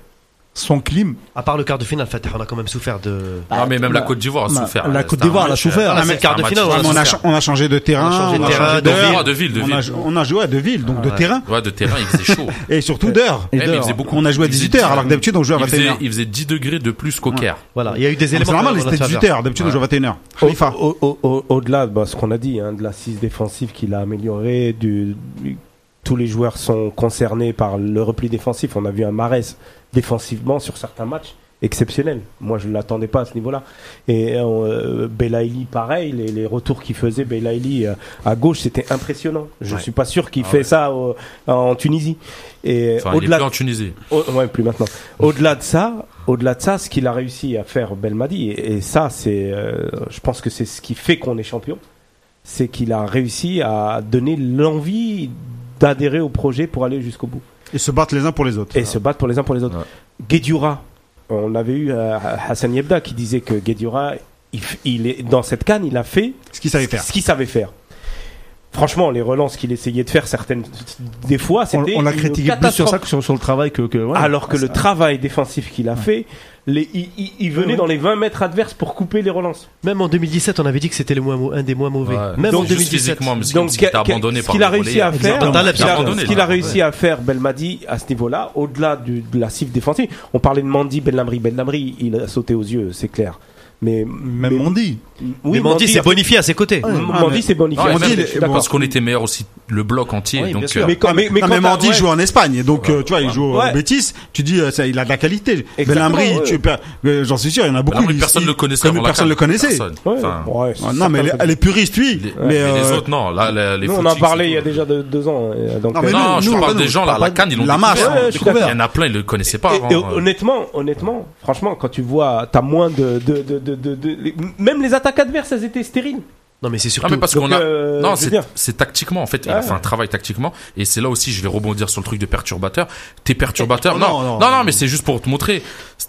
Sans clim. À part le quart de finale, Fatah, on a quand même souffert de. Ah, mais même la bah, Côte d'Ivoire a bah, souffert. la. Côte d'Ivoire, elle a souffert. euh, Ah, le quart de finale, on a on, a, changé de terrain, On a changé de on terrain, de d'heure, ville. De ville, de on, ville. a, on a joué à deux villes, donc de Ouais. terrain Ouais, de terrain, il faisait chaud. et surtout d'heures. Mais il d'heures. faisait beaucoup. On a joué à Il faisait 18h alors que 10 d'habitude on joue à il faisait, 21h. il faisait 10 degrés de plus qu'au Caire. Voilà, il y a eu des C'est éléments. normal, quand même, c'était on a 18h, d'habitude on joue à 21h. Khalifa. Au- au- au- Au-delà bah, ce qu'on a dit, hein, de l'assise défensive qu'il a améliorée, du- tous les joueurs sont concernés par le repli défensif. On a vu un Marès défensivement sur certains matchs exceptionnel. Moi, je ne l'attendais pas à ce niveau-là. Et euh, Belaïli, pareil, les, les retours qu'il faisait, Belaïli euh, à gauche, c'était impressionnant. Je Ouais. suis pas sûr qu'il Ah fait ouais. ça en Tunisie. Et Enfin, au-delà plus en Tunisie. au- ouais, plus maintenant. Au-delà de ça, au-delà de ça, ce qu'il a réussi à faire Belmadi, et, et ça, c'est, euh, je pense que c'est ce qui fait qu'on est champion, c'est qu'il a réussi à donner l'envie d'adhérer au projet pour aller jusqu'au bout Et se battre les uns pour les autres. et se battre pour les uns pour les autres. Ouais. Guedjura, on avait eu euh, Hassan Yebda qui disait que il, il est dans cette canne, il a fait Ce qu'il savait faire. ce qu'il savait faire. Franchement, les relances qu'il essayait de faire certaines des fois, On, c'était on a une critiqué plus sur ça que sur, sur le travail que. que voilà. alors que le travail défensif qu'il a fait, les, il, il- il venait Ouais. dans les 20 mètres adverses pour couper les relances. Même en 2017, on avait dit que c'était le moins un des moins mauvais. Ouais. Même Donc, en juste 2017. physiquement, mais Donc, ce qu'il a le réussi à faire, ce qu'il a- a réussi à faire Belmadi à ce niveau-là, au-delà de la cible défensive, on parlait de Mandy, Bellamri, Bellamri, il a sauté aux yeux, c'est clair. Mais Même mais- Mondi. oui, mais Mandy s'est bonifié à ses côtés. Ouais. Mandy mais- s'est bonifié. Non, Mandy, même, je parce qu'on était meilleur aussi le bloc entier. Oui, donc, euh, Mais quand, mais, mais non, quand mais Mandy ouais. joue en Espagne, donc euh, tu vois, il joue Ouais. au Betis. Tu dis, euh, ça, il a de la qualité. Belhamri, euh, j'en suis sûr, il y en a beaucoup. Personne le connaissait Personne le connaissait. Ah, Non, mais elle, est- puriste. Les- Mais, euh, les autres, non. Nous, on en parlait il y a déjà deux, ans. euh, Donc, Non, mais euh, nous, Non, je parle des gens, là, la canne, ils l'ont la d'accord. Il y en a plein, ils le connaissaient pas euh. honnêtement, honnêtement, franchement, quand tu vois, t'as moins de, de, de, de, de- de- les- même les attaques adverses, elles étaient stériles. Non, mais c'est Non, surtout. mais parce Donc, qu'on a. euh, non, veux c'est dire- c'est tactiquement en fait. Il a fait un travail tactiquement, et c'est là aussi je vais rebondir sur le truc de perturbateur. T'es perturbateur. Non, Non, non, non, non. non, mais c'est juste pour te montrer.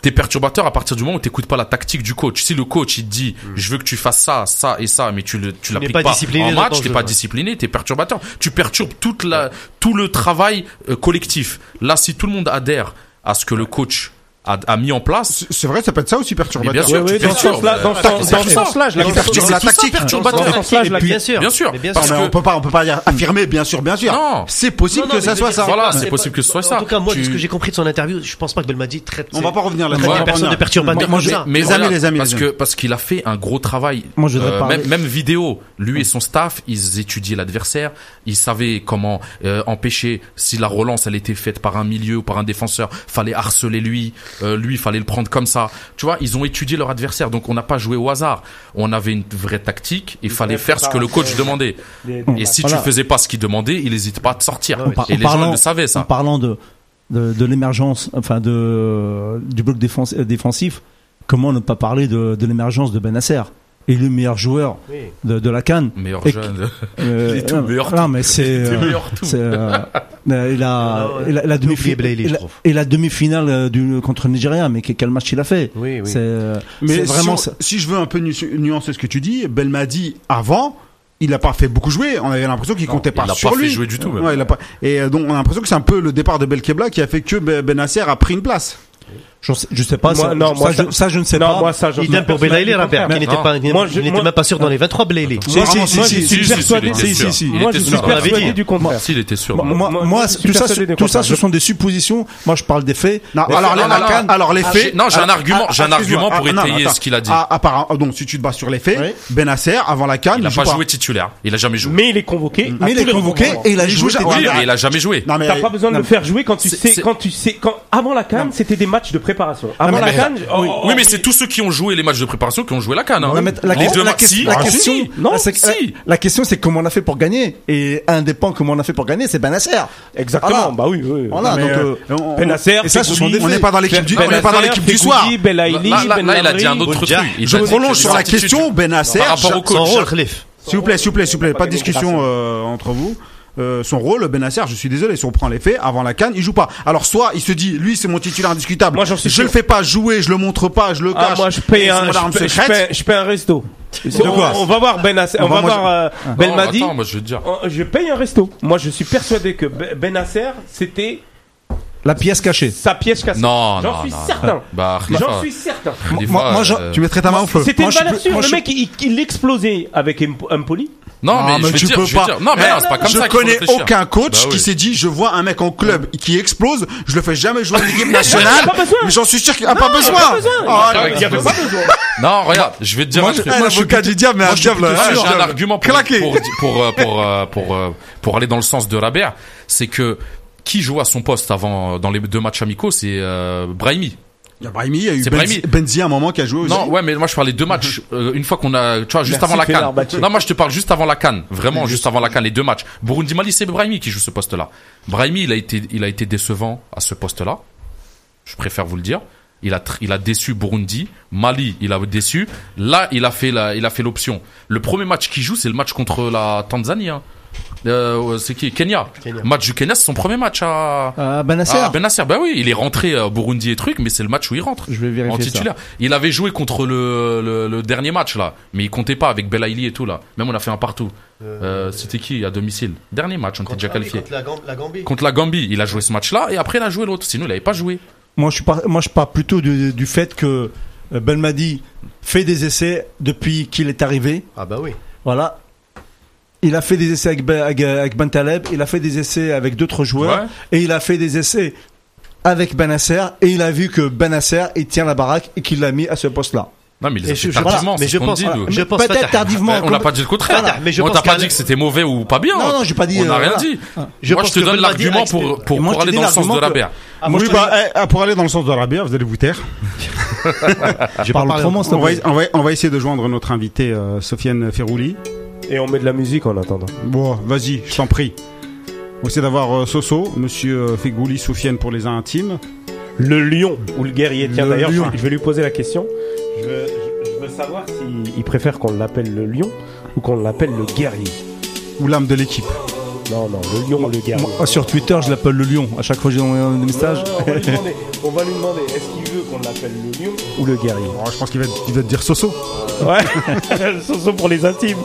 T'es perturbateur à partir du moment où t'écoutes pas la tactique du coach. Si le coach il te dit, je veux que tu fasses ça, ça et ça, mais tu le, tu l'appliques pas pas, discipliné en match, t'es pas ouais. discipliné, t'es perturbateur. Tu perturbes toute la, tout le travail euh, collectif. Là, si tout le monde adhère à ce que le coach a, a mis en place, C'est vrai, ça peut être ça aussi mais perturbateur. bien sûr, ouais, tu dans ce perturbes. sens-là, dans Euh, sens- c'est dans ce sens-là, je la Il comprends. perturbe la tactique. perturbateur. Dans ce sens-là, je bien sûr. Bien sûr. Bien Parce sûr. Mais que- on peut pas, on peut pas dire affirmer, bien sûr, bien sûr. Non. C'est possible Non, non, que ça soit ça. Voilà, c'est pas- possible que ce soit En ça. tout cas, moi, de ce que j'ai compris de son interview, je pense pas que Belmadi traite. On va pas revenir traite va personnes revenir. de perturbateurs Moi, comme ça. Mais amis, les amis, parce que parce qu'il a fait un gros travail. Moi, je voudrais parler- même, même vidéo, lui et son staff, ils étudiaient l'adversaire, ils savaient comment euh, empêcher si la relance elle était faite par un milieu ou par un défenseur, fallait harceler lui, euh, lui fallait le prendre comme ça. Tu vois, ils ont étudié leur adversaire, donc on n'a pas joué au hasard. On avait une vraie tactique, il fallait faire ce que le coach demandait. Les- Et si Voilà. tu faisais pas ce qu'il demandait, il n'hésite pas à te sortir. Par- Et en les gens parlant- le savaient En ça. parlant de, de, de l'émergence, enfin de, du bloc défense- euh, défensif, comment ne pas parler de, de l'émergence de Benasser et le meilleur joueur Oui. de, de la Cannes. Meilleur Et- jeune. Euh, Il est tout non, meilleur Non, mais c'est. Il est euh, meilleur tout. c'est, euh, euh, il a, il a- la je et la- la demi-finale euh, du contre le Nigeria, mais quel match il a fait? Oui, oui. C'est euh, Mais vraiment si, ça. on- si je veux un peu nu- nuancer ce que tu dis, Belmadi avant, il n'a pas fait beaucoup jouer. On avait l'impression qu'il comptait pas il l'a sur pas lui. fait jouer du tout, même. Ouais, il a pas. Et euh, donc on a l'impression que c'est un peu le départ de Belkebla qui a fait que Ben- Benasser a pris une place. Je, sais- je sais pas. Moi, ça, non, ça, moi, je, ça- ça, je ne sais Non, pas. moi, ça, je Idem pour Belaïli, Robert, qui n'était pas, Moi, je- n'était moi- même pas sûr dans les 23 Belaïli. Si, Moi, si, si, je si, suis si, si, persuadé. il si, si, si. Il Moi, je suis persuadé du contraire. S'il était sûr. Moi, tout ça, tout ça, ce sont des suppositions. Moi, je parle des faits. Alors, les, Ah, faits. j'ai- non, j'ai un ah, argument- ah, j'ai un excuse-moi, argument pour ah, étayer ce qu'il a dit. Ah, apparemment, donc si tu te bases sur les faits. Benasser avant la canne, Il n'a pas joué titulaire. Il a jamais joué. Mais il est convoqué. à Mais il est convoqué et il a Il joué. mais il a jamais joué. T'as pas besoin de le faire jouer quand tu sais, quand tu sais, quand, avant la canne, c'était des matchs de préparation. Avant la canne, oh, oui. oh, Oui, mais c'est tous ceux qui ont joué les matchs de préparation qui ont joué la canne. la, question- la question, c'est- si. la, la question, c'est comment on a fait pour gagner. Et un des points comment on a fait pour gagner, c'est Benasser. Exactement. Bah oui, oui. Voilà, donc, euh, euh, Benasser, et ça, ce sont des on n'est pas dans l'équipe du, on n'est pas dans l'équipe du soir. Là, il a dit un autre truc. Je prolonge sur la question, Benasser. Par rapport au coach. S'il vous plaît, s'il vous plaît, s'il vous plaît, Pas de discussion euh, entre vous. Euh, son rôle, Benasser, je suis désolé, si on prend les faits, avant la canne, il joue pas. Alors soit il se dit, lui c'est mon titulaire indiscutable. Moi, je sûr. le fais pas jouer, je le montre pas, je le Ah, cache. moi, je paye un, c'est mon je arme paye, je secrète. paye- je paye un resto. De on, quoi on va voir Benasser, on Bah, va voir euh, Belmadi. Attends, moi je veux te dire. Oh, Je paye un resto. Moi, je suis persuadé que Be- Benasser, c'était la pièce cachée. sa pièce cassée. Non, J'en non, suis non. certain. Bah, J'en suis certain. Moi- euh, Tu mettrais ta main au feu. C'était Moi, une valeur sûre. Le je- mec, il, il explosait avec Em- Non, mais, mais je vais tu dire, peux je vais pas. dire. Non, mais Eh, non, c'est pas comme je ça. faut connais aucun coach Bah qui s'est dit je vois un mec en club qui explose, je le fais jamais jouer en équipe nationale. Mais j'en suis sûr qu'il a pas besoin. Non, regarde, je vais te dire Moi, un je- truc. l'avocat du diable, mais un diable. Un j'ai un argument pour, Claqué. pour, pour, euh, pour, euh, pour, euh, pour aller dans le sens de Rabert, c'est que qui joue à son poste avant dans les deux matchs amicaux, c'est euh, Brahimi. Il y a Brahimi, il y a eu C'est Benzi, à un moment qui a joué aussi. Non, ouais, mais moi je parlais deux matchs. euh, une fois qu'on a, tu vois, juste Merci, avant la canne. Non, moi je te parle juste avant la canne. Vraiment, juste avant la canne, les deux matchs. Burundi Mali, c'est Brahimi qui joue ce poste-là. Brahimi, il a été, il a été décevant à ce poste-là. Je préfère vous le dire. Il a, il a déçu Burundi. Mali, il a déçu. Là, il a fait la, il a fait l'option. Le premier match qu'il joue, c'est le match contre la Tanzanie. hein. Euh, c'est qui Kenya. Kenya. Match du Kenya, c'est son premier match à, Euh, Benasser. ah, Benasser, bah oui, il est rentré à Burundi et truc, mais c'est le match où il rentre. Je vais En vérifier ça. titulaire. Il avait joué contre le, le, le dernier match là, mais il comptait pas avec Belaïli et tout là. Même on a fait un partout. Euh, C'était qui à domicile? Dernier match, on était déjà qualifié. Contre la, Gam- la Gambie. Contre la Gambie, il a joué ce match-là et après il a joué l'autre. Sinon il avait pas joué. Moi, je pars, moi, je pars plutôt du, du fait que euh, Belmadi fait des essais depuis qu'il est arrivé. Ah bah oui. Voilà. Il a fait des essais avec, Ben- avec, avec Ben Taleb, il a fait des essais avec d'autres joueurs, Ouais. et il a fait des essais avec Benasser, et il a vu que Benasser, il tient la baraque et qu'il l'a mis à ce poste-là. Non mais il a je- fait je- tardivement, voilà, mais c'est je ce qu'on pense- dit. voilà, je pense Peut-être pas- tardivement. On n'a pas dit le contraire. Voilà, mais je on t'a pas dit que c'était mauvais ou pas bien. Non, non, j'ai pas dit, On n'a euh, rien voilà. dit. Je Moi je te donne l'argument pour, pour, moi, je aller dans le sens de la bière. Ah, moi, oui, je bah, eh, ah, pour aller dans le sens de la bière, vous allez vous taire. J'ai parle autrement, On va, on va, on va essayer de joindre notre invité euh, Sofiane Ferrouli. Et on met de la musique en attendant. Bon, vas-y, je t'en prie. On va essayer d'avoir euh, Soso, Monsieur euh, Fegouli, Sofiane pour les intimes. Le lion ou le guerrier. Tiens, Le d'ailleurs, je, lion. je vais lui poser la question. Je veux, je- je veux savoir s'il il préfère qu'on l'appelle le lion ou qu'on l'appelle le guerrier. Ou l'âme de l'équipe. Non, non, le lion, le guerrier. Moi, sur Twitter, je l'appelle le lion. À chaque fois que j'ai envoyé des messages. on, va lui demander, on va lui demander, est-ce qu'il veut qu'on l'appelle le lion ou le guerrier Oh, je pense qu'il va, te- il va te dire Soso. Ouais, Soso pour les intimes.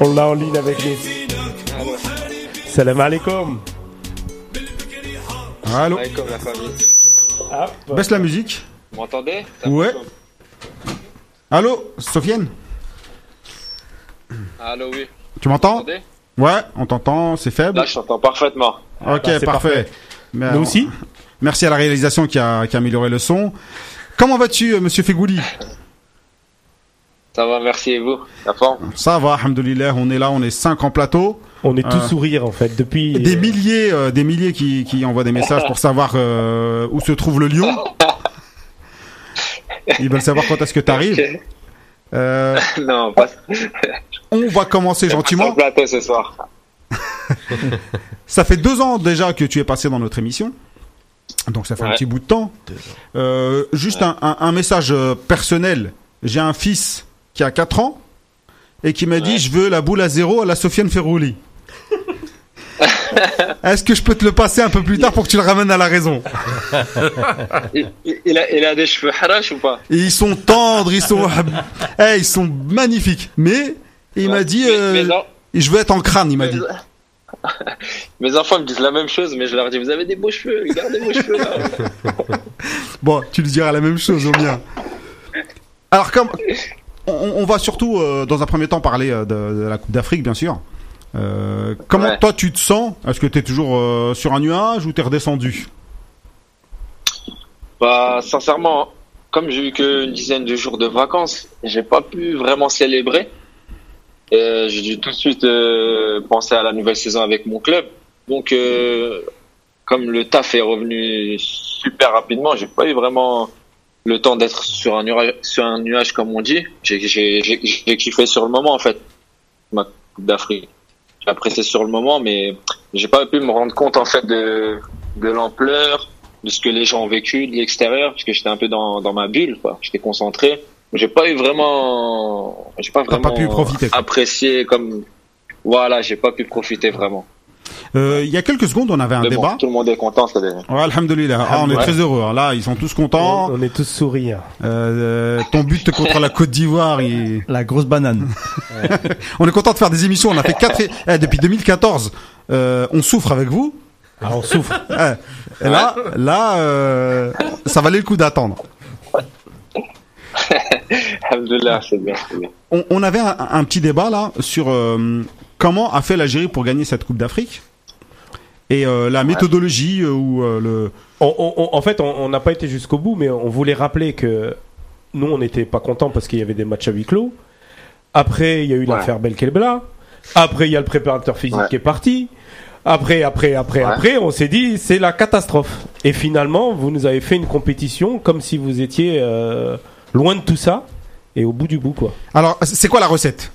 On l'a en ligne avec les. Salam alaikum. Allô Alaikum la famille. Hop. Baisse la musique. Vous m'entendez? Ça Ouais. Allô Sofiane? Allô, oui. Tu Vous m'entends m'entendez? Ouais, on t'entend, c'est faible. Là, je t'entends parfaitement. ok, bah, c'est parfait. parfait. Mais, Nous euh, aussi Merci à la réalisation qui a, qui a amélioré le son. Comment vas-tu, euh, monsieur Fegouli? Ça va, merci et vous? La forme? Ça va, alhamdoulilah, on est là, on est cinq en plateau. On est tous Ah. sourire en fait depuis. Des milliers, euh, des milliers qui, qui envoient des messages pour savoir euh, où se trouve le lion. Ils veulent savoir quand est-ce que tu arrives. Euh, Non, pas on va commencer gentiment. plateau ce soir. Ça fait deux ans déjà que tu es passé dans notre émission. Donc ça fait un petit bout de temps. Euh, juste un, un- un message euh, personnel. J'ai un fils qui a 4 ans et qui m'a dit je veux la boule à zéro à la Sofiane Ferrouli. Est-ce que je peux te le passer un peu plus tard pour que tu le ramènes à la raison? Il, a, il a des cheveux harash ou pas? Ils sont tendres, ils sont, Eh, ils sont magnifiques. Mais il m'a dit euh, je veux être en crâne, il m'a dit. mes enfants me disent la même chose, mais je leur dis Vous avez des beaux cheveux, regardez vos cheveux là. Bon, tu lui diras la même chose au mien. Alors, comme on, on va surtout, euh, dans un premier temps, parler euh, de, de la Coupe d'Afrique, bien sûr. Euh, comment Ouais. toi tu te sens? Est-ce que tu es toujours euh, sur un nuage ou t'es redescendu? Bah, sincèrement, comme j'ai eu qu'une dizaine de jours de vacances, j'ai pas pu vraiment célébrer. Euh, j'ai dû tout de suite euh, penser à la nouvelle saison avec mon club. Donc, euh, comme le taf est revenu super rapidement, j'ai pas eu vraiment le temps d'être sur un nuage, comme on dit. J'ai, kiffé sur le moment en fait ma Coupe d'Afrique. J'ai apprécié sur le moment, mais j'ai pas pu me rendre compte en fait de de l'ampleur, de ce que les gens ont vécu de l'extérieur, parce que j'étais un peu dans, dans ma bulle, quoi. J'étais concentré. J'ai pas eu vraiment, j'ai pas vraiment pas pu profiter, quoi. apprécié comme, voilà, j'ai pas pu profiter vraiment. Euh, Il y a quelques secondes, on avait un bon, débat. tout le monde est content, c'est déjà. Ouais, alhamdoulilah. Ah, on est Ouais. très heureux. hein. Là, ils sont tous contents. On, on est tous sourire. Euh, euh, ton but contre la Côte d'Ivoire, il... La grosse banane. on est content de faire des émissions. On a fait quatre. eh, depuis 2014. Euh, on souffre avec vous. Ah, on souffre. Eh, et là, là, euh, ça valait le coup d'attendre. Alhamdoulilah, c'est bien. On, on avait un, un petit débat là sur euh, comment a fait l'Algérie pour gagner cette Coupe d'Afrique et euh, la méthodologie euh, ou euh, le. On- on- on- en fait, on on n'a pas été jusqu'au bout, mais on voulait rappeler que nous, on n'était pas contents parce qu'il y avait des matchs à huis clos. Après, il y a eu Ouais. l'affaire Belkelbla. Après, il y a le préparateur physique Ouais. qui est parti. Après, après, après, Ouais. après, on s'est dit c'est la catastrophe. Et finalement, vous nous avez fait une compétition comme si vous étiez euh, loin de tout ça et au bout du bout, quoi. Alors, c'est quoi la recette?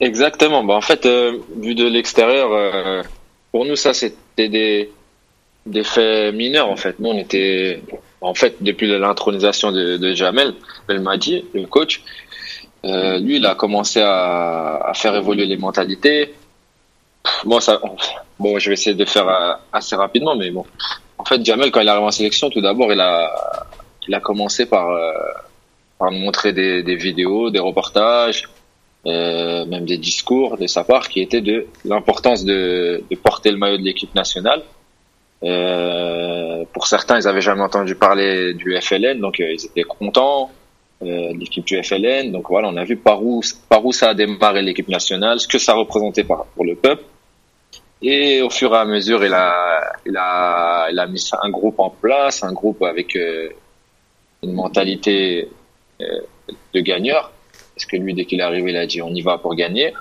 Exactement. Bah, en fait, euh, vu de l'extérieur, euh, pour nous, ça, c'était des, des faits mineurs, en fait. Nous, on était, en fait, depuis l'intronisation de, de Jamel Belmadi, le coach, euh, lui, il a commencé à, à faire évoluer les mentalités. Moi, ça, bon, je vais essayer de faire assez rapidement, mais bon. En fait, Jamel, quand il est arrivé en sélection, tout d'abord, il a, il a commencé par, euh, par nous montrer des, des vidéos, des reportages, euh, même des discours de sa part qui étaient de l'importance de, de porter le maillot de l'équipe nationale. Euh, pour certains, ils avaient jamais entendu parler du FLN, donc ils étaient contents de l'équipe du FLN. Donc voilà, on a vu par où par où ça a démarré l'équipe nationale, ce que ça représentait pour le peuple. Et au fur et à mesure, il a il a il a mis un groupe en place, un groupe avec une mentalité euh, de gagneur. Parce que lui, dès qu'il est arrivé, il a dit on y va pour gagner.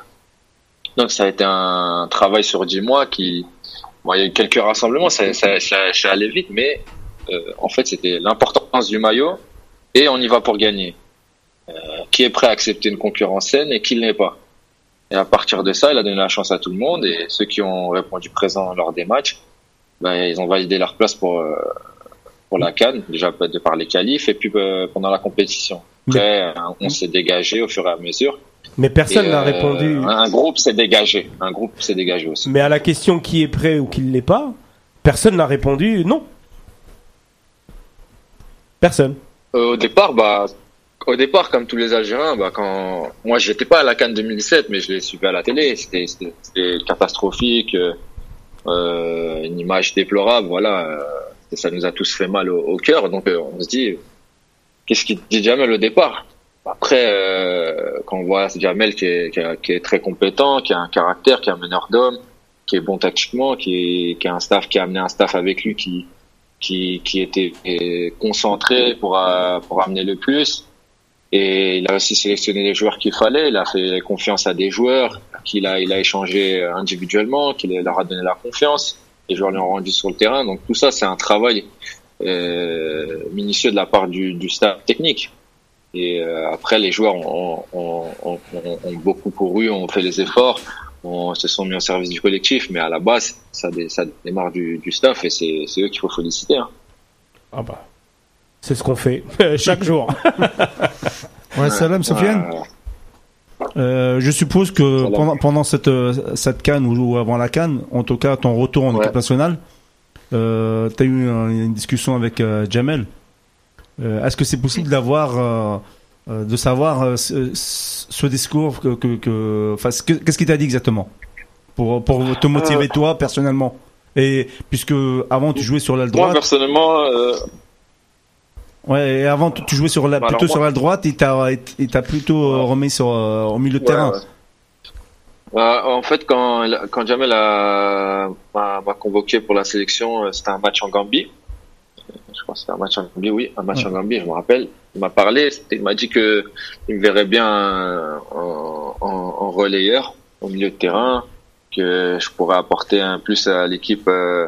Donc ça a été un travail sur dix mois qui, bon, il y a eu quelques rassemblements, ça, ça, ça, ça allait vite, mais euh, en fait c'était l'importance du maillot et on y va pour gagner. Euh, qui est prêt à accepter une concurrence saine et qui ne l'est pas. Et à partir de ça, il a donné la chance à tout le monde et ceux qui ont répondu présent lors des matchs, ben, ils ont validé leur place pour euh, pour la Cannes, déjà de par les qualifs et puis euh, pendant la compétition. Après, euh, on s'est dégagé au fur et à mesure. Mais personne n'a euh, répondu. Un groupe s'est dégagé. Un groupe s'est dégagé aussi. Mais à la question qui est prêt ou qui ne l'est pas, personne n'a répondu non. Personne. Euh, au départ, bah, au départ, comme tous les Algériens, bah, quand moi, j'étais pas à la Cannes 2017, mais je l'ai suivi à la télé. C'était, catastrophique, euh, une image déplorable. Voilà, et ça nous a tous fait mal au, au cœur. Donc, euh, on se dit, qu'est-ce qu'il dit Jamel au départ? Après, euh, quand on voit Jamel qui est, qui, est- qui est très compétent, qui a un caractère, qui est un meneur d'hommes, qui est bon tactiquement, qui, est, qui a un staff, qui a amené un staff avec lui qui qui, qui était euh, concentré pour, euh, pour amener le plus. Et il a aussi sélectionné les joueurs qu'il fallait. Il a fait confiance à des joueurs qu'il a, il a échangé individuellement, qu'il leur a donné la confiance. Les joueurs lui ont rendu sur le terrain. Donc tout ça, c'est un travail euh, minutieux de la part du, du staff technique. Et euh, après, les joueurs ont, ont, ont, ont, ont beaucoup couru, ont fait les efforts, ont, se sont mis au service du collectif. Mais à la base, ça, dé, ça démarre du, du staff et c'est c'est eux qu'il faut féliciter. Hein. Ah bah. C'est ce qu'on fait chaque jour. Ouais, salam, Sofiane. Euh, je suppose que pendant, pendant cette, euh, cette canne ou, avant la canne, en tout cas ton retour en Ouais. équipe nationale, euh, tu as eu un- une discussion avec euh, Jamel. Est-ce que c'est possible d'avoir, de savoir ce, ce discours que, que, qu'est-ce qu'il t'a dit exactement? Pour, pour te motiver toi personnellement. Et puisque avant tu jouais sur l'aile Moi, droite, personnellement, euh, ouais, et avant tu jouais sur la, Bah, plutôt sur l'aile droite, il t'a, il t'a plutôt euh, remis sur euh, au milieu de Ouais, terrain. ouais. Euh, en fait, quand, quand Jamel m'a convoqué pour la sélection, euh, c'était un match en Gambie. Je crois que c'était un match en Gambie, oui, un match en Gambie, je me rappelle. Il m'a parlé, il m'a dit que il me verrait bien en, en, en relayeur au milieu de terrain, que je pourrais apporter un plus à l'équipe euh,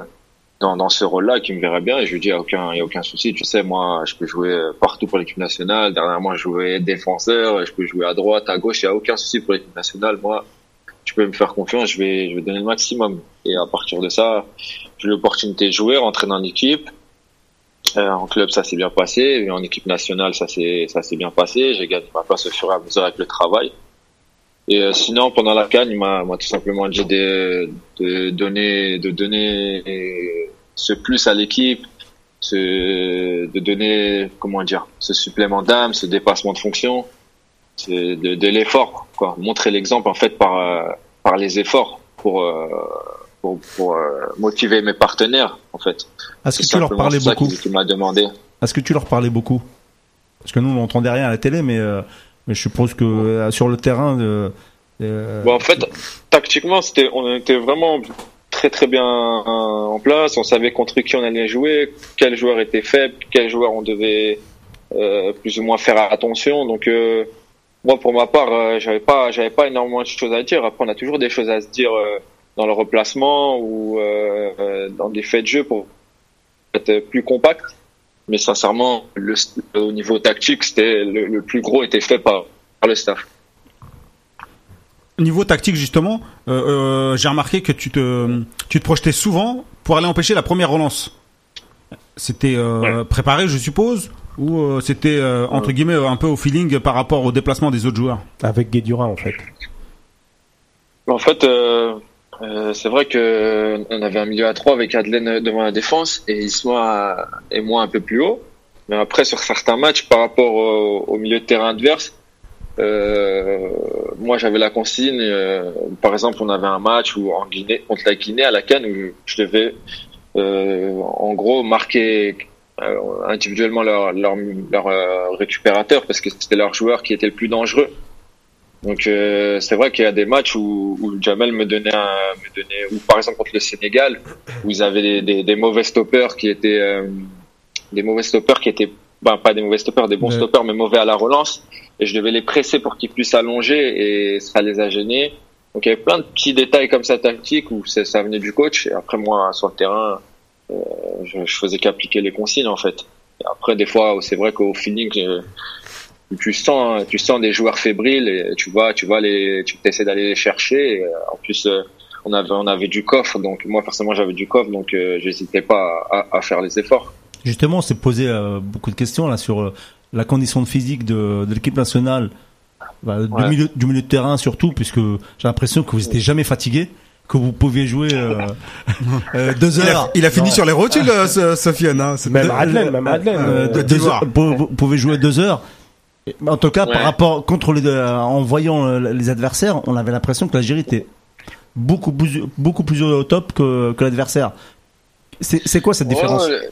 dans, dans ce rôle-là, qu'il me verrait bien. Et je lui dis, il n'y a aucun, y a aucun souci. Tu sais, moi, je peux jouer partout pour l'équipe nationale. Dernièrement, je jouais défenseur, je peux jouer à droite, à gauche. Il n'y a aucun souci pour l'équipe nationale. Moi, tu peux me faire confiance, je vais, je vais donner le maximum. Et à partir de ça, j'ai eu l'opportunité de jouer, rentrer dans l'équipe. Euh, en club, ça s'est bien passé. Et en équipe nationale, ça s'est, ça s'est bien passé. J'ai gagné ma place au fur et à mesure avec le travail. Et euh, sinon, pendant la canne, il m'a, tout simplement dit de, de donner, de donner ce plus à l'équipe, de donner, comment dire, ce supplément d'âme, ce dépassement de fonction, de, de l'effort, quoi. Montrer l'exemple en fait par euh, par les efforts pour euh, pour, pour motiver mes partenaires en fait. Est-ce que tu leur parlais beaucoup m'a demandé. Est-ce que tu leur parlais beaucoup? Parce que nous, on n'entendait rien à la télé, mais, euh, mais je suppose que euh, sur le terrain, euh, euh, en fait, tactiquement, c'était, on était vraiment très très bien en place. On savait contre qui on allait jouer, quel joueur était faible, quel joueur on devait plus ou moins faire attention. Donc, moi, pour ma part, j'avais pas, j'avais pas énormément de choses à dire. Après, on a toujours des choses à se dire dans le replacement ou dans des faits de jeu pour être plus compact. Mais sincèrement, le, au niveau tactique, c'était le, le plus gros était fait par, par le staff. Niveau tactique justement, euh, euh, j'ai remarqué que tu te, tu te projetais souvent pour aller empêcher la première relance. C'était euh, préparé, je suppose, ou euh, c'était euh, entre guillemets un peu au feeling par rapport au déplacement des autres joueurs? Avec Guédura, en fait. En fait, euh, euh, c'est vrai que on avait un milieu à trois avec Adelaine devant la défense et Isma et moi un peu plus haut. Mais après, sur certains matchs, par rapport au, milieu de terrain adverse, euh, moi j'avais la consigne. euh, par exemple, on avait un match où en Guinée contre la Guinée à la Cannes où je devais euh, en gros marquer euh, individuellement leur leur, leur euh, récupérateur parce que c'était leur joueur qui était le plus dangereux. Donc euh, c'est vrai qu'il y a des matchs où, où Jamel me donnait, un, me donnait, ou par exemple contre le Sénégal, où ils avaient des, des, des mauvais stoppers qui étaient, euh, des mauvais stoppers qui étaient, ben pas des mauvais stoppers, des bons Ouais. stoppers mais mauvais à la relance, et je devais les presser pour qu'ils puissent allonger et ça les a gênés. Donc il y avait plein de petits détails comme ça tactiques où ça, ça venait du coach et après moi sur le terrain, euh, je, je faisais qu'appliquer les consignes en fait. Et après des fois c'est vrai qu'au feeling euh, tu sens tu sens des joueurs fébriles et tu vois tu vois les tu essaies d'aller les chercher et, euh, en plus euh, on avait on avait du coffre donc moi forcément j'avais du coffre donc euh, j'hésitais pas à, à faire les efforts justement, on s'est posé beaucoup de questions là sur la condition de physique de, de l'équipe nationale bah, du, Ouais. milieu, du milieu de terrain surtout, puisque j'ai l'impression que vous n'étiez jamais fatigué, que vous pouviez jouer euh, euh, deux Il a, heures. il a fini Non. sur les rotules, euh, Sofiane. Hein. Même Adlen, même Adlen. Euh, euh, deux- de deux heures, vous pouvez jouer deux heures. En tout cas, par rapport contre les, euh, en voyant euh, les adversaires, on avait l'impression que l'Algérie était beaucoup plus, beaucoup plus au top que, que l'adversaire. C'est quoi cette différence Ouais,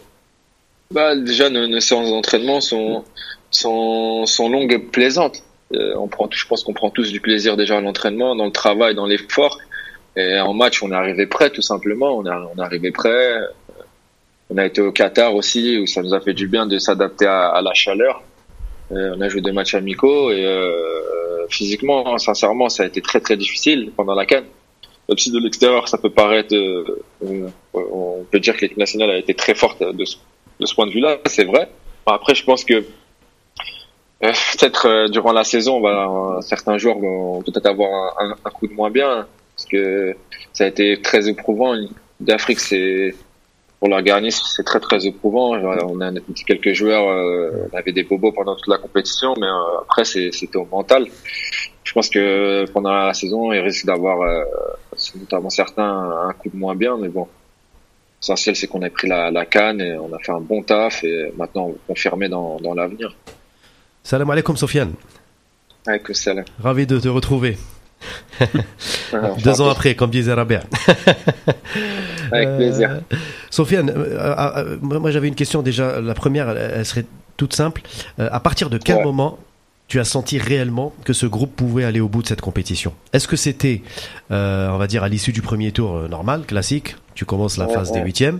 bah, déjà, nos, nos séances d'entraînement sont, sont, sont longues et plaisantes. Euh, on prend, je pense qu'on prend tous du plaisir déjà à l'entraînement, dans le travail, dans l'effort. Et en match, on est arrivé prêt, tout simplement. On est, on est arrivé prêt. On a été au Qatar aussi, où ça nous a fait du bien de s'adapter à, à la chaleur. Euh, on a joué des matchs amicaux et euh, physiquement, sincèrement, ça a été très très difficile pendant la canne. Même si de l'extérieur, ça peut paraître, euh, on peut dire que l'équipe nationale a été très forte de ce, de ce point de vue-là, c'est vrai. Après, je pense que peut-être euh, durant la saison, on va, certains joueurs vont peut-être avoir un, un- un coup de moins bien, parce que ça a été très éprouvant. D'Afrique, c'est pour l'organisme, c'est très très éprouvant. On a quelques joueurs, euh, on avait des bobos pendant toute la compétition, mais euh, après, c'est- c'était au mental. Je pense que pendant la saison, il risque d'avoir, euh, notamment certains, un coup de moins bien, mais bon. L'essentiel, c'est qu'on a pris la, la canne et on a fait un bon taf et maintenant on va confirmer dans, dans l'avenir. Salam alaikum Sofiane. Avec là. Ravi de te retrouver. Deux ans après, comme disait Rabia. Avec Euh, plaisir. Sofiane, euh, euh, euh, moi j'avais une question déjà. La première, elle, serait toute simple. À partir de quel Ouais. moment tu as senti réellement que ce groupe pouvait aller au bout de cette compétition? Est-ce que c'était, euh, on va dire, à l'issue du premier tour euh, normal, classique? Tu commences la Ouais, phase des huitièmes.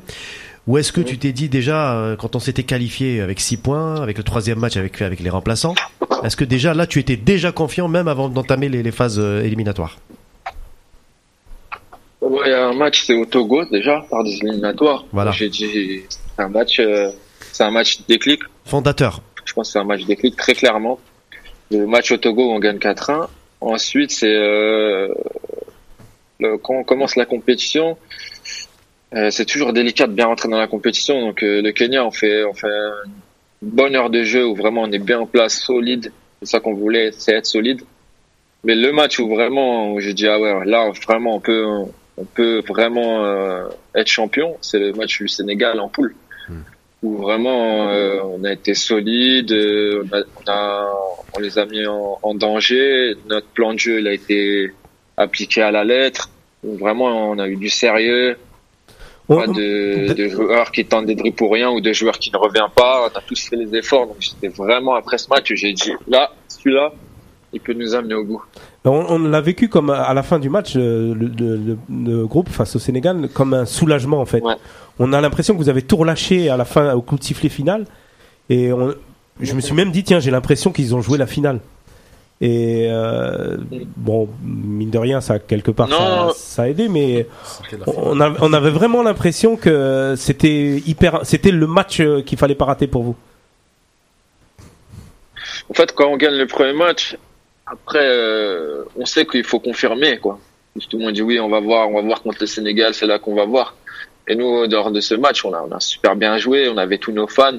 Ou est-ce que Ouais. tu t'es dit déjà, euh, quand on s'était qualifié avec six points, avec le troisième match avec, avec les remplaçants, est-ce que déjà là tu étais déjà confiant même avant d'entamer les, les phases euh, éliminatoires a un match, c'est au Togo déjà, par des éliminatoires. Voilà. J'ai dit, c'est un match, euh, c'est un match déclic. Fondateur. Je pense que c'est un match déclic très clairement. Le match au Togo, on gagne 4-1. Ensuite, c'est euh, quand on commence la compétition, euh, c'est toujours délicat de bien rentrer dans la compétition. Donc euh, le Kenya, on fait, on fait bonne heure de jeu où vraiment on est bien en place, solide. C'est ça qu'on voulait, c'est être solide. Mais le match où vraiment, où j'ai dit ah ouais, là vraiment on peut, on peut vraiment euh, être champion, c'est le match du Sénégal en poule. Où vraiment euh, on a été solide, euh, on, a, on, a- on les a mis en, en danger, notre plan de jeu il a été appliqué à la lettre, où vraiment on a eu du sérieux, pas de, de joueurs qui tentent des dribbles pour rien ou de joueurs qui ne reviennent pas, on a tous fait les efforts, donc j'étais vraiment après ce match, j'ai dit là, celui-là, il peut nous amener au bout. On, on l'a vécu comme à la fin du match, euh, le, le- le- le groupe face au Sénégal, comme un soulagement en fait. Ouais. On a l'impression que vous avez tout relâché à la fin, au coup de sifflet final. Et on- je me suis même dit, tiens, j'ai l'impression qu'ils ont joué la finale. Et euh, bon, mine de rien, ça quelque part ça, a aidé, mais on, a- on avait vraiment l'impression que c'était hyper, c'était le match euh, qu'il fallait pas rater pour vous. En fait, quand on gagne le premier match, après, euh, on sait qu'il faut confirmer, quoi. Tout le monde dit oui, on va voir, on va voir contre le Sénégal, c'est là qu'on va voir. Et nous, lors de ce match, on a, on a super bien joué, on avait tous nos fans.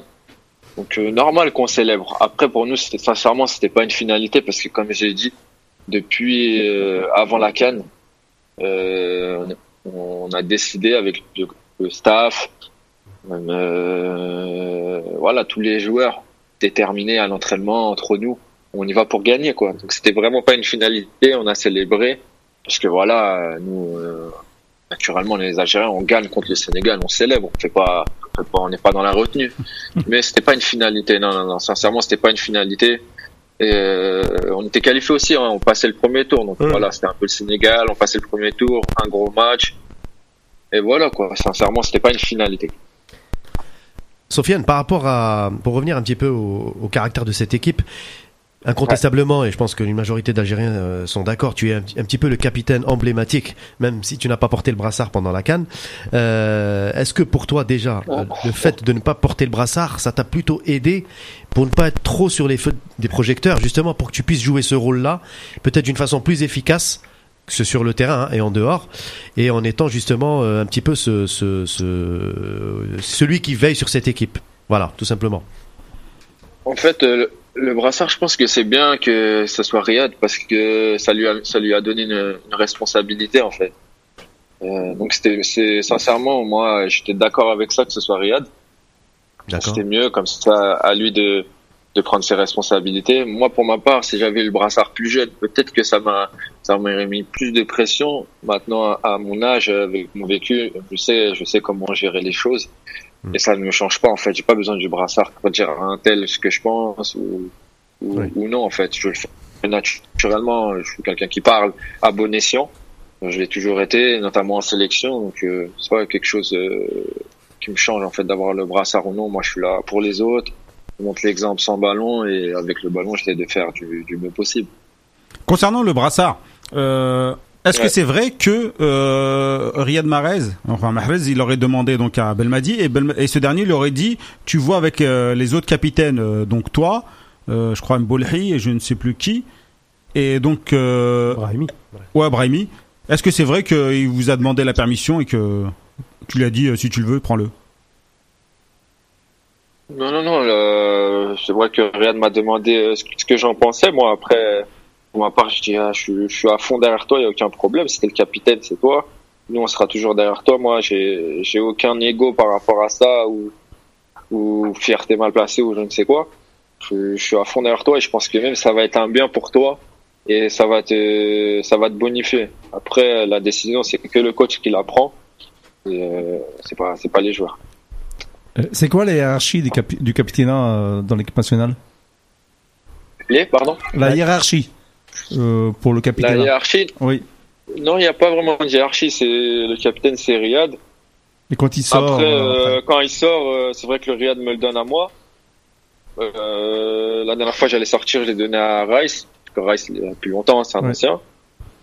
Donc, euh, normal qu'on célèbre. Après, pour nous, c'était sincèrement, c'était pas une finalité parce que, comme j'ai dit, depuis euh, avant la Cannes, euh, on a décidé avec le, staff, même, euh, voilà, tous les joueurs déterminés à l'entraînement entre nous. On y va pour gagner, quoi. Donc, c'était vraiment pas une finalité. On a célébré parce que voilà, nous, euh, naturellement, les Algériens, on gagne contre le Sénégal, on célèbre. On fait pas, on fait pas- on n'est pas dans la retenue. Mais c'était pas une finalité. Non, non, non. Sincèrement, c'était pas une finalité. Et euh, on était qualifié aussi. Hein, on passait le premier tour. Donc voilà, c'était un peu le Sénégal. On passait le premier tour, un gros match. Et voilà quoi. Sincèrement, c'était pas une finalité. Sofiane, par rapport à, pour revenir un petit peu au, au caractère de cette équipe, incontestablement, et je pense que une majorité d'Algériens euh, sont d'accord, tu es un, petit- un petit peu le capitaine emblématique, même si tu n'as pas porté le brassard pendant la canne. Euh, Est-ce que pour toi déjà, euh, le fait de ne pas porter le brassard, ça t'a plutôt aidé pour ne pas être trop sur les feux des projecteurs, justement pour que tu puisses jouer ce rôle-là, peut-être d'une façon plus efficace que ce sur le terrain hein, et en dehors, et en étant justement euh, un petit peu ce, ce, ce- celui qui veille sur cette équipe? Voilà, tout simplement. En fait, euh, le, brassard, je pense que c'est bien que ce soit Riyad parce que ça lui a, ça lui a donné une, une responsabilité en fait. Euh, donc c'était, c'est sincèrement, moi, j'étais d'accord avec ça que ce soit Riyad. C'était mieux comme ça à lui de de prendre ses responsabilités. Moi, pour ma part, si j'avais le brassard plus jeune, peut-être que ça m'a ça m'aurait mis plus de pression. Maintenant, à, à mon âge, avec mon vécu, je sais je sais comment gérer les choses. Mm. Et ça ne me change pas en fait. J'ai pas besoin du brassard pour dire à un tel ce que je pense ou ou, Oui. ou non en fait. Je le fais naturellement. Je suis quelqu'un qui parle à bon escient. Je l'ai toujours été, notamment en sélection. Donc euh, c'est pas quelque chose euh, qui me change en fait d'avoir le brassard ou non. Moi, je suis là pour les autres. Je montre l'exemple sans ballon et avec le ballon, j'essaie de faire du, du mieux possible. Concernant le brassard, euh, est-ce que c'est vrai que euh, Riyad Mahrez, enfin Mahrez, il aurait demandé donc à Belmadi et, Belma- et ce dernier lui aurait dit, tu vois avec euh, les autres capitaines, euh, donc toi, euh, je crois Mbolhi et je ne sais plus qui, et donc euh, Brahimi. ouais Brahimi. Est-ce que c'est vrai qu'il vous a demandé la permission et que tu lui as dit euh, si tu le veux, prends-le? Non, non, non. le- C'est vrai que Riyad m'a demandé ce que j'en pensais. Moi, après, pour ma part, je dis, ah, je, suis- je suis à fond derrière toi. Il y a aucun problème. Si t'es le capitaine, c'est toi. Nous, on sera toujours derrière toi. Moi, j'ai, j'ai aucun ego par rapport à ça ou, ou fierté mal placée ou je ne sais quoi. Je, je suis à fond derrière toi et je pense que même ça va être un bien pour toi et ça va te, ça va te bonifier. Après, la décision, c'est que le coach qui la prend. Et, euh, c'est pas, c'est pas les joueurs. Euh, C'est quoi la hiérarchie du, capi- du capitana euh, dans l'équipe nationale? Les, pardon? La hiérarchie euh, pour le La capitana. hiérarchie, Oui. Non, il n'y a pas vraiment de hiérarchie. C'est le capitaine, c'est Riyad. Et quand il sort. après, euh, euh, après. quand il sort, c'est vrai que le Riyad me le donne à moi. La dernière fois, j'allais sortir, je l'ai donné à Rice. Rice, il est là depuis longtemps, c'est un Ouais. ancien.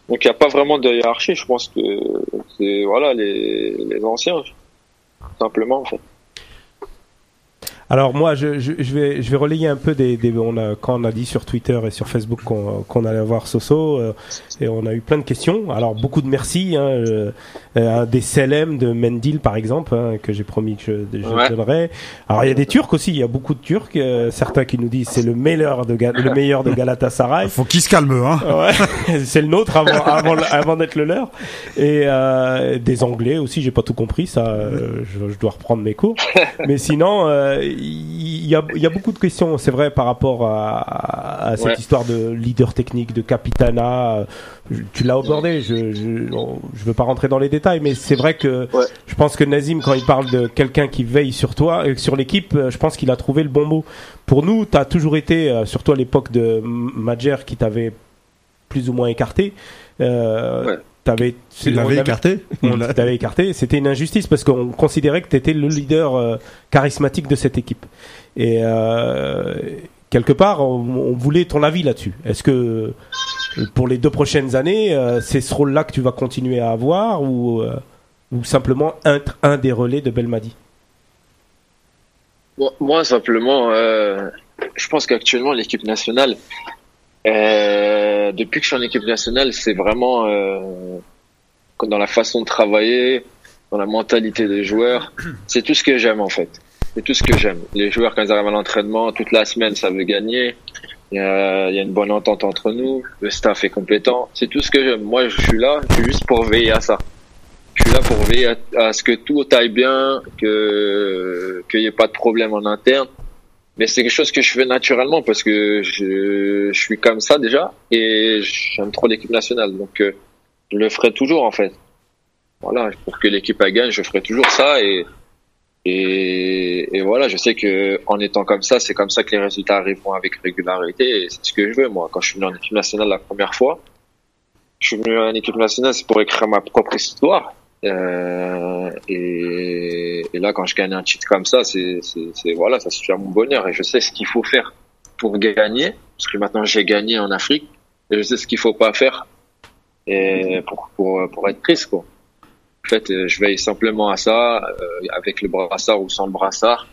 Donc, il n'y a pas vraiment de hiérarchie. Je pense que c'est voilà les, les anciens, simplement. En fait. Alors moi, je, je, je vais, je vais relayer un peu des, des on a, quand on a dit sur Twitter et sur Facebook qu'on qu'on allait voir Soso, euh, et on a eu plein de questions. Alors beaucoup de merci, hein, euh, euh, des CLM de Mendil par exemple, hein, que j'ai promis que je, je Ouais. donnerai. Alors il y a des Turcs aussi, il y a beaucoup de Turcs, euh, certains qui nous disent c'est le meilleur de, Ga- le meilleur de Galatasaray. Faut qu'il se calme, hein. Ouais, c'est le nôtre avant, avant, avant d'être le leur. Et euh, des Anglais aussi, j'ai pas tout compris, ça, euh, je, je dois reprendre mes cours. Mais sinon, euh, il y, a, il y a beaucoup de questions, c'est vrai, par rapport à, à cette Ouais. histoire de leader technique, de capitana. je- Tu l'as abordé, je, je, on- je veux pas rentrer dans les détails, mais c'est vrai que Ouais. je pense que Nazim, quand il parle de quelqu'un qui veille sur toi, euh, sur l'équipe, euh, je pense qu'il a trouvé le bon mot. Pour nous, tu as toujours été, euh, surtout à l'époque de Madjer, qui t'avait plus ou moins écarté. Euh, Ouais. T'avais, avait- écarté. on t'avait écarté. C'était une injustice parce qu'on considérait que tu étais le leader euh, charismatique de cette équipe. Et euh, quelque part, on, on voulait ton avis là-dessus. Est-ce que euh, pour les deux prochaines années, euh, c'est ce rôle-là que tu vas continuer à avoir ou, euh, ou simplement être un des relais de Belmadi? Bon, moi, simplement, euh, je pense qu'actuellement, l'équipe nationale, euh, depuis que je suis en équipe nationale, c'est vraiment euh, dans la façon de travailler, dans la mentalité des joueurs. C'est tout ce que j'aime, en fait. C'est tout ce que j'aime. Les joueurs, quand ils arrivent à l'entraînement, toute la semaine, ça veut gagner. Il y, a, il y a une bonne entente entre nous. Le staff est compétent. C'est tout ce que j'aime. Moi, je suis là, je suis juste pour veiller à ça. Je suis là pour veiller à, à ce que tout aille bien, que qu'il n'y ait pas de problème en interne. Mais c'est quelque chose que je fais naturellement parce que je, suis comme ça déjà et j'aime trop l'équipe nationale. Donc euh, je le ferai toujours en fait. Voilà, pour que l'équipe gagne, je ferai toujours ça et et, et voilà, je sais que en étant comme ça, c'est comme ça que les résultats arriveront avec régularité et c'est ce que je veux moi. Quand je suis venu en équipe nationale la première fois, je suis venu en équipe nationale, c'est pour écrire ma propre histoire. Euh, et, là, quand je gagne un titre comme ça, c'est, voilà, ça suffit à mon bonheur et je sais ce qu'il faut faire pour gagner, parce que maintenant j'ai gagné en Afrique et je sais ce qu'il faut pas faire pour être triste. En fait, euh, je veille simplement à ça, euh, avec le brassard ou sans le brassard,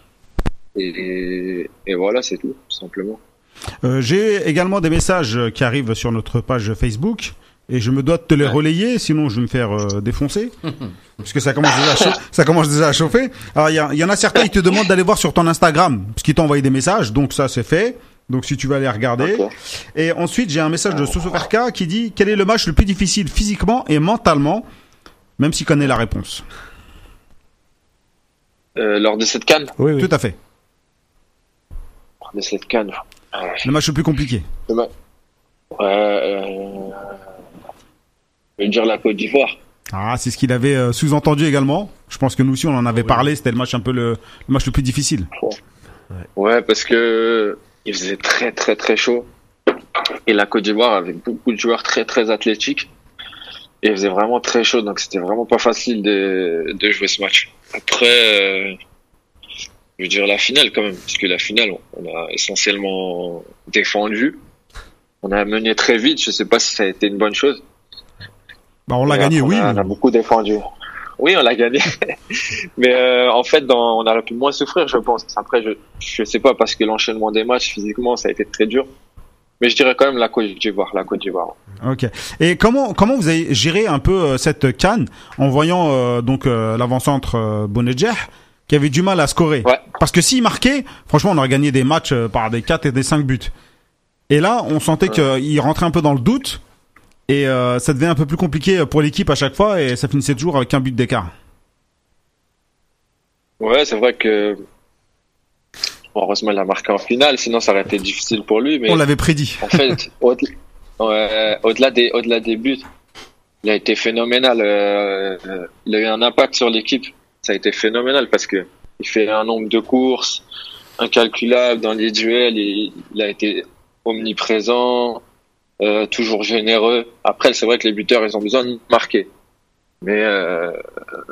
et, voilà, c'est tout, tout simplement. J'ai également des messages qui arrivent sur notre page Facebook et je me dois de te les relayer, sinon je vais me faire euh, défoncer. parce que ça commence déjà à, chau- ça commence déjà à chauffer. Alors il y, en a certains, ils te demandent d'aller voir sur ton Instagram, parce qu'ils t'ont envoyé des messages, donc ça c'est fait. Donc si tu vas aller regarder. Et ensuite, j'ai un message de Soso Verka qui dit quel est le match le plus difficile physiquement et mentalement, même s'il connaît la réponse. Euh, lors de cette canne, Oui, oui. Tout à fait. lors de cette canne, euh, Le match le plus compliqué. le ma- Ouais, euh, je vais dire la Côte d'Ivoire. Ah, c'est ce qu'il avait euh, sous-entendu également. Je pense que nous aussi on en avait parlé. C'était le match un peu le, le match le plus difficile. Ouais, parce que il faisait très très très chaud. Et la Côte d'Ivoire avait beaucoup de joueurs très très athlétiques. Et il faisait vraiment très chaud, donc c'était vraiment pas facile de, de jouer ce match. Après, euh, je veux dire la finale quand même, parce que la finale, on a essentiellement défendu. On a mené très vite, je sais pas si ça a été une bonne chose. Bah, on l'a gagné, oui. On a, on a beaucoup défendu. Oui, on l'a gagné. mais euh, en fait, dans, on aurait pu moins souffrir, je pense. Après, je je sais pas parce que l'enchaînement des matchs physiquement, ça a été très dur. Mais je dirais quand même la Côte d'Ivoire, la Côte d'Ivoire. Ok. Et comment comment vous avez géré un peu euh, cette canne en voyant euh, donc euh, l'avant-centre euh, Bonedjer qui avait du mal à scorer? Ouais. Parce que s'il marquait, franchement, on aurait gagné des matchs par des 4 et des 5 buts. Et là, on sentait qu'il rentrait un peu dans le doute et euh, ça devenait un peu plus compliqué pour l'équipe à chaque fois et ça finissait toujours avec un but d'écart. Ouais, c'est vrai que bon, heureusement il a marqué en finale, sinon ça aurait été difficile pour lui. Mais On l'avait prédit. en fait, au- ouais, au-delà des au-delà des buts, il a été phénoménal. euh, euh, il a eu un impact sur l'équipe. Ça a été phénoménal parce que il fait un nombre de courses incalculable dans les duels. Il a été omniprésent, euh, toujours généreux. Après, c'est vrai que les buteurs, ils ont besoin de marquer. Mais euh,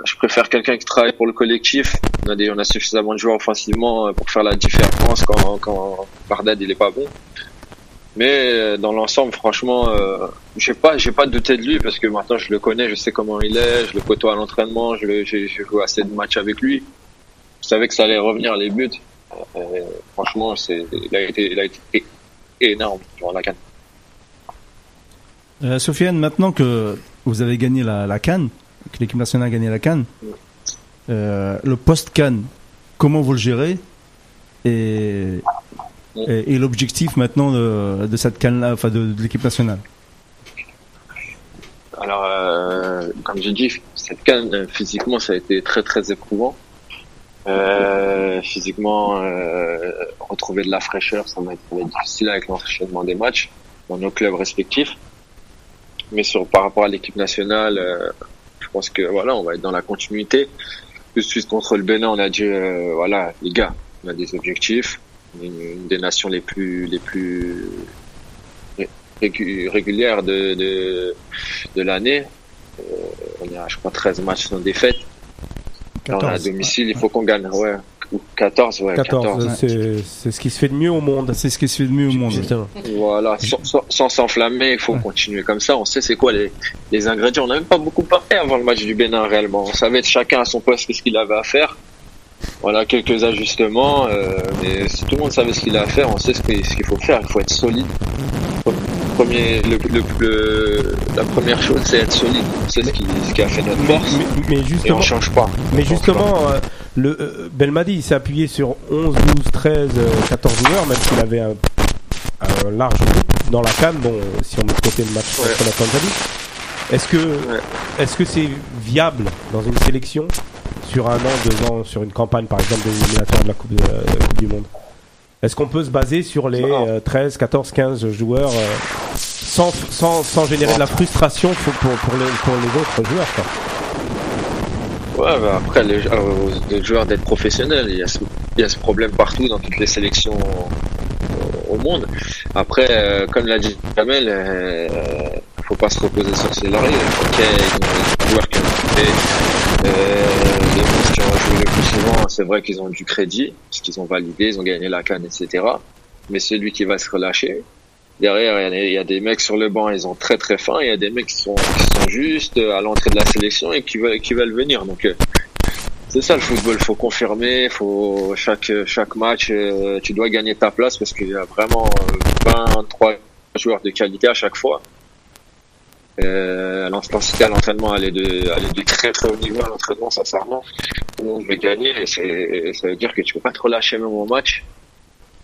je préfère quelqu'un qui travaille pour le collectif. On a, suffisamment de joueurs offensivement euh, pour faire la différence quand, quand Bardad il est pas bon. Mais dans l'ensemble, franchement, euh, j'ai pas, j'ai pas douté de lui parce que maintenant je le connais, je sais comment il est, je le côtoie à l'entraînement, je j'ai joué assez de matchs avec lui. Je savais que ça allait revenir les buts. Franchement, c'est, il a été, il a été énorme durant la canne. Euh, Sofiane, maintenant que vous avez gagné la, la Cannes, que l'équipe nationale a gagné la Cannes, euh, le post-Cannes, comment vous le gérez et, et, l'objectif maintenant de, de cette Cannes-là, enfin de, de l'équipe nationale Alors, euh, comme j'ai dit, cette canne, euh, physiquement, ça a été très très éprouvant. Euh, physiquement, euh, retrouver de la fraîcheur, ça m'a été difficile avec l'enchaînement des matchs dans nos clubs respectifs. Mais sur par rapport à l'équipe nationale, euh, je pense que voilà, on va être dans la continuité. Tout de suite contre le Bénin, on a dit euh, voilà, les gars, on a des objectifs, on est une, une des nations les plus les plus ré- régu- régulières de, de de l'année. Euh, on a, je crois, 13 matchs sans défaite. Là, on est à 14, domicile, il faut qu'on gagne. Ouais. Ou 14, ouais. 14, 14. c'est c'est ce qui se fait de mieux au monde. C'est ce qui se fait de mieux au monde. Justement. Voilà. Sans- s'enflammer, il faut Ouais. continuer comme ça. On sait c'est quoi les, les ingrédients. On n'a même pas beaucoup parlé avant le match du Bénin réellement. On savait chacun à son poste ce qu'il avait à faire. Voilà, quelques ajustements. euh, mais si tout le monde savait ce qu'il a à faire, on sait ce qu'il ce qu'il faut faire. Il faut être solide. Premier, le, le, le- la première chose, c'est être solide. On sait ce qui, ce qui a fait notre force. Mais, mais Et on justement, change pas. mais pas. justement euh, le euh, Belmadi il s'est appuyé sur 11, 12, 13, euh, 14 joueurs, même s'il avait un, un large groupe dans la canne. Bon, si on met de côté le match Ouais. contre la Tanzanie, est-ce que est-ce que c'est viable dans une sélection sur un an, deux ans, sur une campagne par exemple des éliminatoires de la Coupe, de, la Coupe du Monde? Est-ce qu'on peut se baser sur les Non. euh, 13, 14, 15 joueurs euh, sans, sans, sans générer de la frustration pour, pour, pour les, pour les autres joueurs quoi? Ouais, bah après, les, euh, les joueurs d'être professionnels, il y, a ce, il y a ce problème partout dans toutes les sélections au, monde. Après, euh, comme l'a dit Kamel, euh, faut pas se reposer sur ses lauriers. Ok, des joueurs qui ont fait, euh, les monstres qui ont joué le plus souvent, c'est vrai qu'ils ont du crédit, parce qu'ils ont validé, ils ont gagné la canne, etc. Mais celui qui va se relâcher, derrière, il y, a des, mecs sur le banc, ils ont très très faim, il y a des mecs qui sont, qui juste à l'entrée de la sélection et qui veulent, venir. Donc, euh, c'est ça le football, faut confirmer, faut chaque chaque match, euh, tu dois gagner ta place parce qu'il y a vraiment euh, 23 joueurs de qualité à chaque fois. Euh, L'intensité à l'entraînement, elle est de, elle est de très très haut niveau à l'entraînement, sincèrement. Le monde veut gagner et ça veut dire que tu peux pas te relâcher même au match.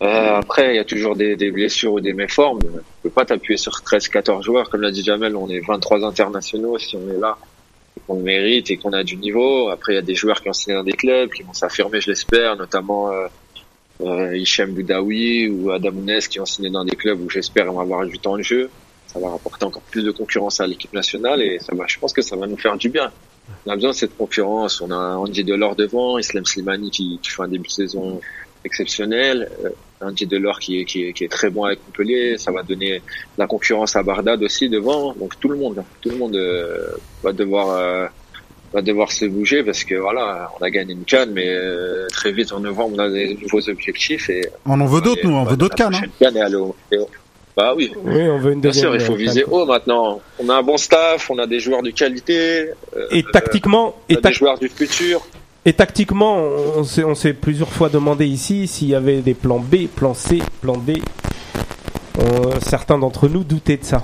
Euh, après, il y a toujours des, des blessures ou des méformes. Tu peux pas t'appuyer sur 13-14 joueurs. Comme l'a dit Jamel, on est 23 internationaux. Si on est là, qu'on le mérite et qu'on a du niveau. Après, il y a des joueurs qui ont signé dans des clubs, qui vont s'affirmer, je l'espère, notamment euh, euh, Hichem Boudaoui ou Adam Ounes qui ont signé dans des clubs où j'espère vont avoir du temps de jeu. Ça va rapporter encore plus de concurrence à l'équipe nationale et ça va, je pense que ça va nous faire du bien. On a besoin de cette concurrence. On a Andy Delors devant, Islam Slimani qui, qui fait un début de saison exceptionnel, euh, Andy Delors qui est, qui, est, qui est très bon avec Montpellier. Ça va donner la concurrence à Bardad aussi devant. Donc tout le monde, tout le monde euh, va devoir euh, va devoir se bouger parce que voilà, on a gagné une canne, mais euh, très vite en novembre on a des nouveaux objectifs et On en veut d'autres, nous, on veut d'autres cannes. hein. canne et aller au- et au- Bah oui, Oui, on veut une bien deuxième. sûr, il faut euh, viser haut maintenant. On a un bon staff, on a des joueurs de qualité, euh, Et tactiquement, on et, a des joueurs du futur. Et tactiquement, on s'est, plusieurs fois demandé ici s'il y avait des plans B, plan C, plan D. On- certains d'entre nous doutaient de ça.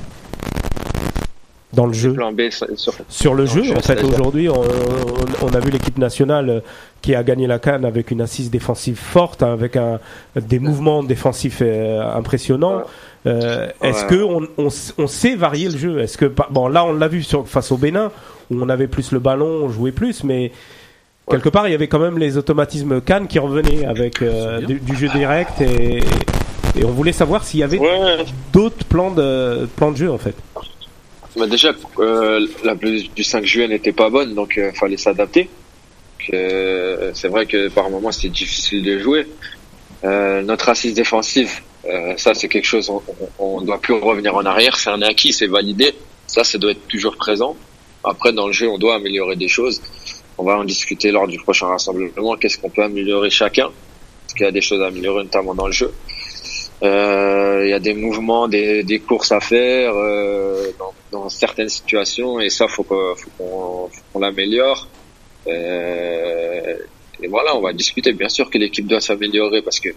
Dans le jeu. Plan B sur Sur le jeu, en fait, aujourd'hui, on, a vu l'équipe nationale euh, qui a gagné la canne avec une assise défensive forte, hein, avec un, des mouvements défensifs euh, impressionnants. Ouais. Euh, Est-ce Ouais. que on, on, s- on sait varier le jeu? Est-ce que par- bon là on l'a vu sur, face au Bénin où on avait plus le ballon, on jouait plus, mais quelque part il y avait quand même les automatismes Cannes qui revenaient avec euh, du, du jeu direct et, et on voulait savoir s'il y avait Ouais, d'autres plans de plans de jeu en fait. bah déjà, euh, la bleu du 5 juillet n'était pas bonne, donc il fallait s'adapter. Euh, c'est vrai que par moments c'était difficile de jouer. Euh, notre assise défensive, euh, ça c'est quelque chose, on, on, on doit plus revenir en arrière, c'est un acquis, c'est validé. Ça, ça doit être toujours présent. Après, dans le jeu, on doit améliorer des choses. On va en discuter lors du prochain rassemblement. Qu'est-ce qu'on peut améliorer chacun? Parce qu'il y a des choses à améliorer, notamment dans le jeu. Euh, Il y a des mouvements, des, des courses à faire euh, dans, dans certaines situations, et ça, faut qu'on faut qu'on l'améliore. Euh, et voilà, on va discuter. Bien sûr que l'équipe doit s'améliorer parce que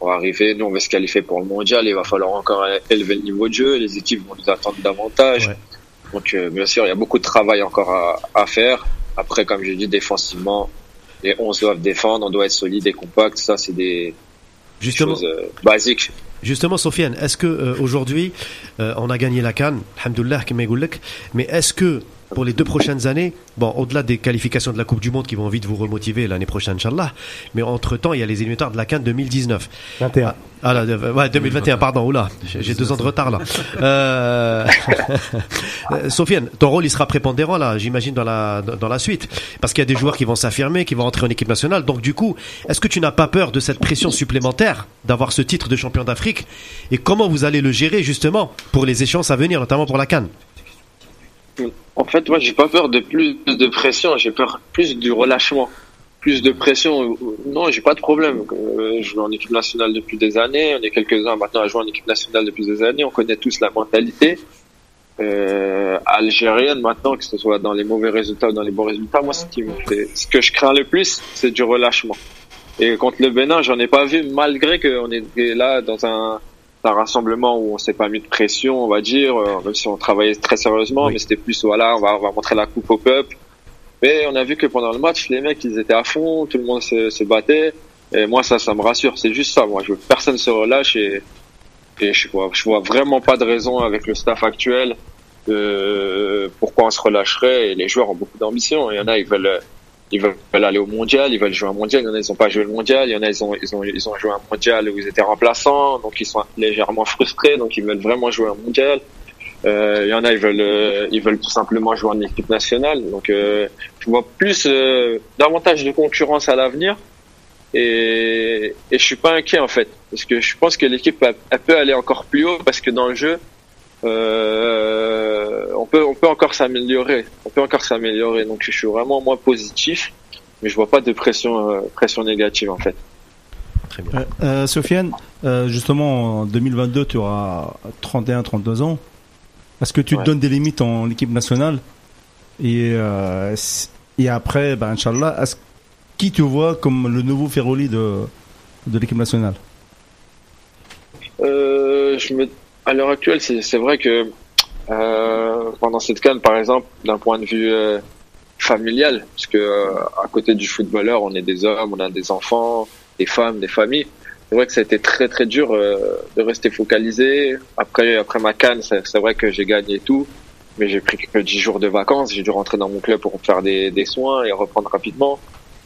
on va arriver, nous on va se qualifier pour le mondial, il va falloir encore élever le niveau de jeu, les équipes vont nous attendre davantage. Ouais. Donc euh, bien sûr, il y a beaucoup de travail encore à, à faire. Après, comme j'ai dit, défensivement, les 11 doivent défendre, on doit être solide et compact. Ça, c'est des choses euh, basiques. Justement, Sofiane, est-ce que euh, aujourd'hui, euh, on a gagné la Cannes, alhamdoulilah, mais est-ce que pour les deux prochaines années, bon, au-delà des qualifications de la Coupe du Monde qui vont vite vous remotiver l'année prochaine, Inch'Allah, mais entre-temps, il y a les éliminatoires de la Cannes 2019. 21. Ah là, euh, ouais, 2021, pardon, oula, j'ai deux ans de retard là. Euh... Sofiane, ton rôle il sera prépondérant là, j'imagine dans la dans la suite, parce qu'il y a des joueurs qui vont s'affirmer, qui vont entrer en équipe nationale. Donc du coup, est-ce que tu n'as pas peur de cette pression supplémentaire d'avoir ce titre de champion d'Afrique? Et comment vous allez le gérer justement pour les échéances à venir, notamment pour la Cannes? En fait, moi, j'ai pas peur de plus de pression, j'ai peur plus du relâchement, plus de pression. Non, j'ai pas de problème. Euh, Je joue en équipe nationale depuis des années, on est quelques-uns maintenant à jouer en équipe nationale depuis des années, on connaît tous la mentalité euh, algérienne maintenant, que ce soit dans les mauvais résultats ou dans les bons résultats. Moi, ce qui me fait, ce que je crains le plus, c'est du relâchement. Et contre le Bénin, j'en ai pas vu, malgré qu'on était là dans un un rassemblement où on s'est pas mis de pression, on va dire, euh, même si on travaillait très sérieusement, Oui. mais c'était plus voilà, on va, on va montrer la coupe au peuple. Mais on a vu que pendant le match, les mecs, ils étaient à fond, tout le monde se, se battait. Et moi, ça, ça me rassure. C'est juste ça. Moi, je veux que personne se relâche et, et je vois, je vois vraiment pas de raison avec le staff actuel euh, pourquoi on se relâcherait. Et les joueurs ont beaucoup d'ambition. Il y en a, ils veulent, ils veulent aller au mondial, ils veulent jouer un mondial. Il y en a, ils ont pas joué le mondial. Il y en a, ils ont, ils ont, ils ont joué un mondial où ils étaient remplaçants, donc ils sont légèrement frustrés, donc ils veulent vraiment jouer un mondial. Euh, il y en a, ils veulent, euh, ils veulent tout simplement jouer en équipe nationale. Donc, euh, je vois plus, euh, davantage de concurrence à l'avenir. Et, et je suis pas inquiet en fait, parce que je pense que l'équipe elle peut aller encore plus haut, parce que dans le jeu, euh, on peut, on peut encore s'améliorer. On peut encore s'améliorer. Donc, je suis vraiment moins positif, mais je vois pas de pression, euh, pression négative en fait. Très bien. Euh, euh, Sofiane, euh, justement, en 2022, tu auras 31-32 ans. Est-ce que tu Ouais. te donnes des limites en équipe nationale? Et, euh, et après, ben, Inch'Allah, est-ce- qui tu vois comme le nouveau Ferroli de, de l'équipe nationale? Euh, je me... À l'heure actuelle, c'est vrai que euh, pendant cette canne, par exemple, d'un point de vue euh, familial, parce que euh, à côté du footballeur, on est des hommes, on a des enfants, des femmes, des familles. c'est vrai que ça a été très très dur euh, de rester focalisé. Après après ma canne, c'est vrai que j'ai gagné tout, mais j'ai pris que 10 jours de vacances. J'ai dû rentrer dans mon club pour faire des, des soins et reprendre rapidement.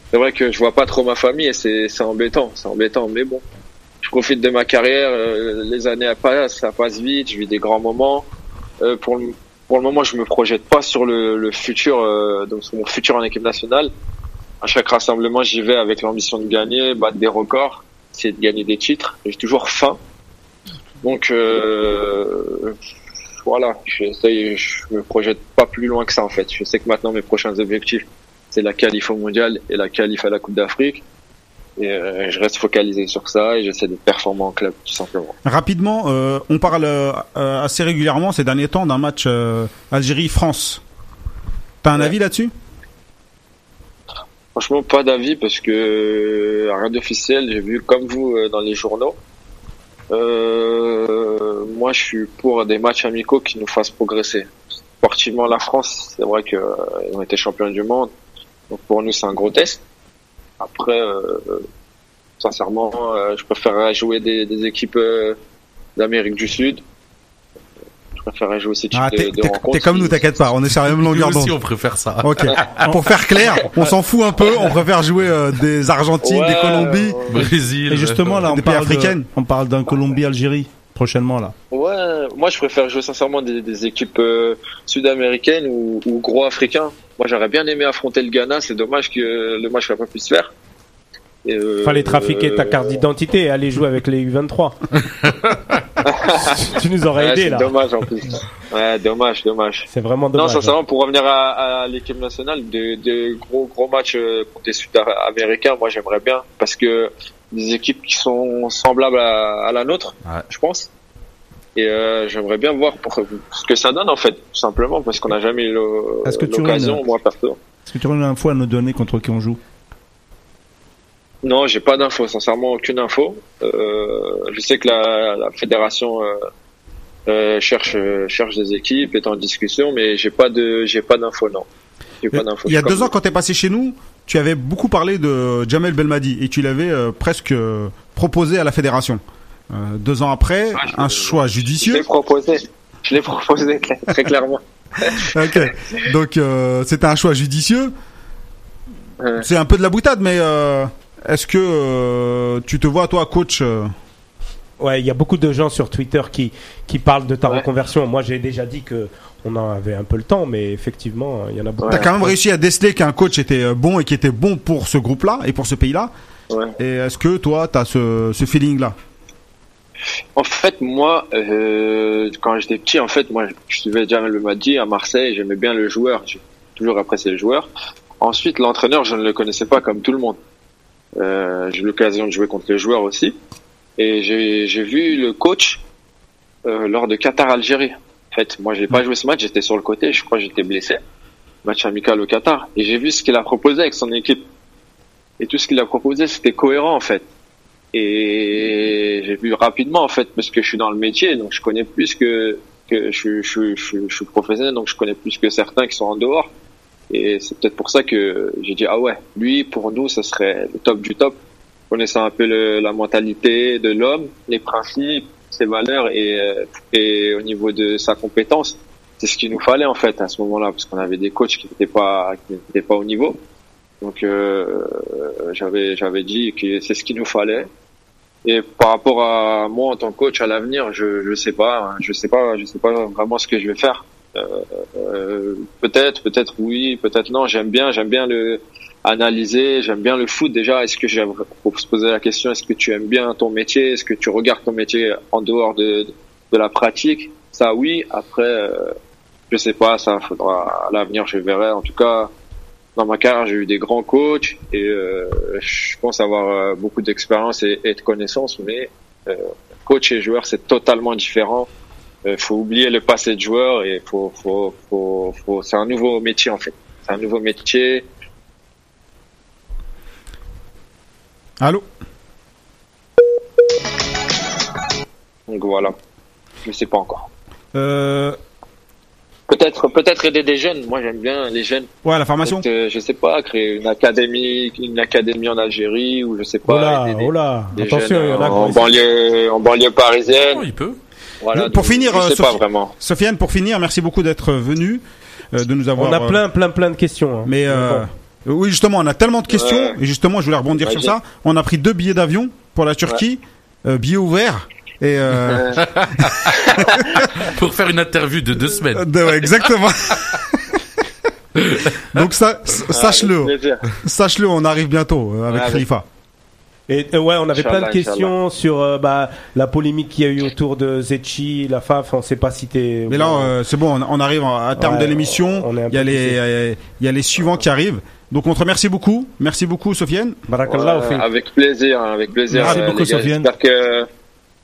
C'est vrai que je vois pas trop ma famille et c'est embêtant, c'est embêtant, mais bon. Je profite de ma carrière, euh, les années passent, ça passe vite, je vis des grands moments. Euh, pour le pour le moment, je me projette pas sur le, le futur, euh, donc sur mon futur en équipe nationale. À chaque rassemblement, j'y vais avec l'ambition de gagner, battre des records, essayer de gagner des titres. J'ai toujours faim. Donc euh, voilà, j'essaye, je me projette pas plus loin que ça en fait. Je sais que maintenant mes prochains objectifs, c'est la qualif au mondial et la qualif à la Coupe d'Afrique. Et euh, je reste focalisé sur ça et j'essaie de performer en club tout simplement. Rapidement, euh, on parle euh, assez régulièrement ces derniers temps d'un match euh, Algérie-France. T'as un Ouais. avis là-dessus? Franchement, pas d'avis parce que euh, rien d'officiel. J'ai vu comme vous euh, dans les journaux. Euh, moi, je suis pour des matchs amicaux qui nous fassent progresser. Sportivement, la France, c'est vrai qu'ils ont été champions du monde. Donc pour nous, c'est un gros test. Après, euh, sincèrement, euh, je préférerais jouer des, des équipes euh, d'Amérique du Sud. Je préférerais jouer ces types ah, de, de t'es- rencontres. t'es comme nous, qui- t'inquiète pas, on est sur la même Nous longueur aussi, d'onde. on préfère ça. Ok. Pour faire clair, on s'en fout un peu. On préfère jouer euh, des Argentines, des Colombies. Brésil. Et justement, là, on Des pays parle, de- africaines. on parle d'un Colombie-Algérie prochainement, là. Ouais, moi je préfère jouer sincèrement des, des équipes euh, sud-américaines ou, ou gros africains. Moi j'aurais bien aimé affronter le Ghana, c'est dommage que le match n'a pas pu se faire. Et, euh, Fallait trafiquer ta carte d'identité et aller jouer avec les U23. tu nous aurais ouais, aidé là. dommage en plus. Ouais, dommage, dommage. C'est vraiment Non, dommage. hein. sincèrement, pour revenir à, à l'équipe nationale, de, de gros gros matchs euh, contre les Sud-Américains, moi j'aimerais bien parce que des équipes qui sont semblables à, à la nôtre, Ouais. je pense. Et euh, j'aimerais bien voir pour, ce que ça donne en fait, tout simplement, parce qu'on n'a jamais eu tu l'occasion, moi perso. Est-ce que tu aurais une info à nous donner contre qui on joue? Non, j'ai pas d'infos, sincèrement aucune info. Euh, je sais que la, la fédération euh, euh, cherche cherche des équipes, est en discussion, mais j'ai pas de j'ai pas d'infos, non. Pas. Il y a deux ans, quand t'es passé chez nous, tu avais beaucoup parlé de Jamel Belmadi et tu l'avais euh, presque euh, proposé à la fédération. Euh, deux ans après, Ah, je- un choix Je l'ai judicieux. proposé. Je l'ai proposé très, très clairement. Ok. Donc euh, c'était un choix judicieux. Ouais. C'est un peu de la boutade, mais euh, est-ce que euh, tu te vois toi coach euh, Ouais, il y a beaucoup de gens sur Twitter qui, qui parlent de ta Ouais. reconversion. Moi, j'ai déjà dit que on en avait un peu le temps, mais effectivement, il y en a beaucoup. T'as quand même réussi à déceler qu'un coach était euh, bon et qui était bon pour ce groupe-là et pour ce pays-là. Ouais. Et est-ce que toi, t'as ce, ce feeling-là? En fait, moi, euh, quand j'étais petit, en fait, moi, je suivais Jamel Belmadi à Marseille. J'aimais bien le joueur. J'ai toujours apprécié le joueur. Ensuite, l'entraîneur, je ne le connaissais pas comme tout le monde. Euh, j'ai eu l'occasion de jouer contre les joueurs aussi. Et j'ai j'ai vu le coach euh, lors de Qatar-Algérie. En fait, moi, j'ai pas joué ce match. J'étais sur le côté. Je crois que j'étais blessé. Match amical au Qatar. Et j'ai vu ce qu'il a proposé avec son équipe. Et tout ce qu'il a proposé, c'était cohérent, en fait. Et j'ai vu rapidement en fait parce que je suis dans le métier donc je connais plus que que je, je, je, je suis professionnel donc je connais plus que certains qui sont en dehors et c'est peut-être pour ça que j'ai dit ah ouais lui pour nous ce serait le top du top connaissant un peu le, la mentalité de l'homme les principes ses valeurs et euh, et au niveau de sa compétence c'est ce qu'il nous fallait en fait à ce moment-là parce qu'on avait des coachs qui n'étaient pas qui n'étaient pas au niveau donc euh, j'avais j'avais dit que c'est ce qu'il nous fallait et par rapport à moi en tant que coach à l'avenir, je je sais pas, hein, je sais pas, je sais pas vraiment ce que je vais faire. Euh, euh, peut-être, peut-être oui, peut-être non. J'aime bien, j'aime bien le analyser, j'aime bien le foot déjà. Est-ce que j'aime pour se poser la question, est-ce que tu aimes bien ton métier, est-ce que tu regardes ton métier en dehors de de la pratique? Ça oui. Après, euh, je sais pas, ça faudra à l'avenir, je verrai. En tout cas, dans ma carrière, j'ai eu des grands coachs et euh, je pense avoir euh, beaucoup d'expérience et, de connaissances, mais euh, coach et joueur, c'est totalement différent. Il faut oublier le passé de joueur et faut, faut, faut, faut c'est un nouveau métier en fait. C'est un nouveau métier. Allô Donc voilà. Je sais pas encore. euh, peut-être peut-être aider des jeunes. Moi, j'aime bien les jeunes. Ouais, la formation. Euh, je sais pas, créer une académie, une académie en Algérie ou je sais pas. Oh là, aider des- oh là. des Attention, il y jeunes en a en qui- banlieue, en banlieue parisienne. Oh, il peut. Voilà, Pour donc, finir, je euh, pas vraiment. Sofiane, pour finir, merci beaucoup d'être venu, euh, de nous avoir. On a plein, plein, plein de questions. hein. Mais euh. Oui, justement, on a tellement de questions Ouais. et justement, je voulais rebondir sur ça. On a pris deux billets d'avion pour la Turquie, euh, billets ouverts. Et euh, Euh, Pour faire une interview de deux semaines. euh, de- ouais, exactement. Donc ça, sache-le, sache-le, on arrive bientôt euh, avec Ouais, Khalifa. Et euh, ouais, on avait plein de Inch'Allah, questions sur euh, bah, la polémique qu'il y a eu autour de Zetchi, la FAF. On sait pas si t'es. Mais là, euh, c'est bon, on, on arrive à terme Ouais, de l'émission. y a les, euh, il y a les suivants qui arrivent. Donc on te remercie beaucoup. Merci beaucoup, Sofiane. Barakallah, Ouais, avec plaisir, hein, avec plaisir. Merci euh, beaucoup. Sofiane. J'espère que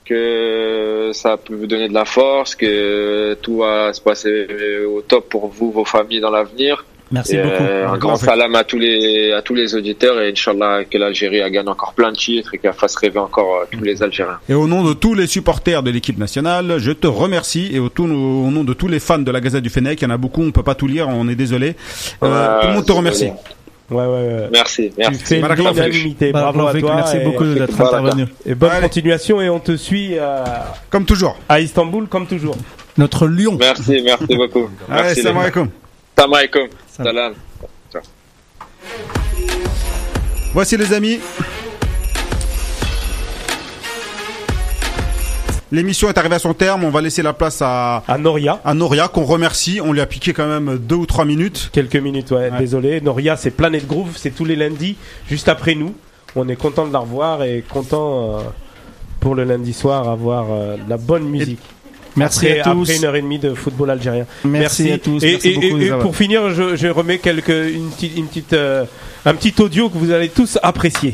que ça peut vous donner de la force, que tout va se passer au top pour vous, vos familles dans l'avenir. Merci Et, beaucoup. euh, un grand En fait. salam à tous les à tous les auditeurs et Inch'Allah que l'Algérie gagne encore plein de titres et qu'elle fasse rêver encore euh, tous les Algériens. Et au nom de tous les supporters de l'équipe nationale, je te remercie. Et au, tout- au nom de tous les fans de la Gazette du Fennec, il y en a beaucoup, on peut pas tout lire, on est désolé. Euh, tout le monde te remercie. Ouais, ouais, ouais. Merci, Tu merci. fais Barakallah, l'unanimité. Bravo à toi. Merci et, beaucoup d'être intervenu. Et bonne Allez. continuation et on te suit à, Comme toujours. à Istanbul comme toujours. Notre lion. Merci, merci beaucoup. Allez, salam alaikum. Salam alaikum. Salam. Voici les amis. L'émission est arrivée à son terme. On va laisser la place à, À Noria. à Noria, qu'on remercie. On lui a piqué quand même deux ou trois minutes. Quelques minutes, ouais, Ouais. désolé. Noria, c'est Planet Groove, c'est tous les lundis, juste après nous. On est content de la revoir et content euh, pour le lundi soir avoir euh, de la bonne musique. Merci après, à tous. après une heure et demie de football algérien. Merci, à tous. Et, Merci et- beaucoup. et- de et nous avoir- pour finir, je, je remets quelques, une petite, une petite, euh, un petit audio que vous allez tous apprécier.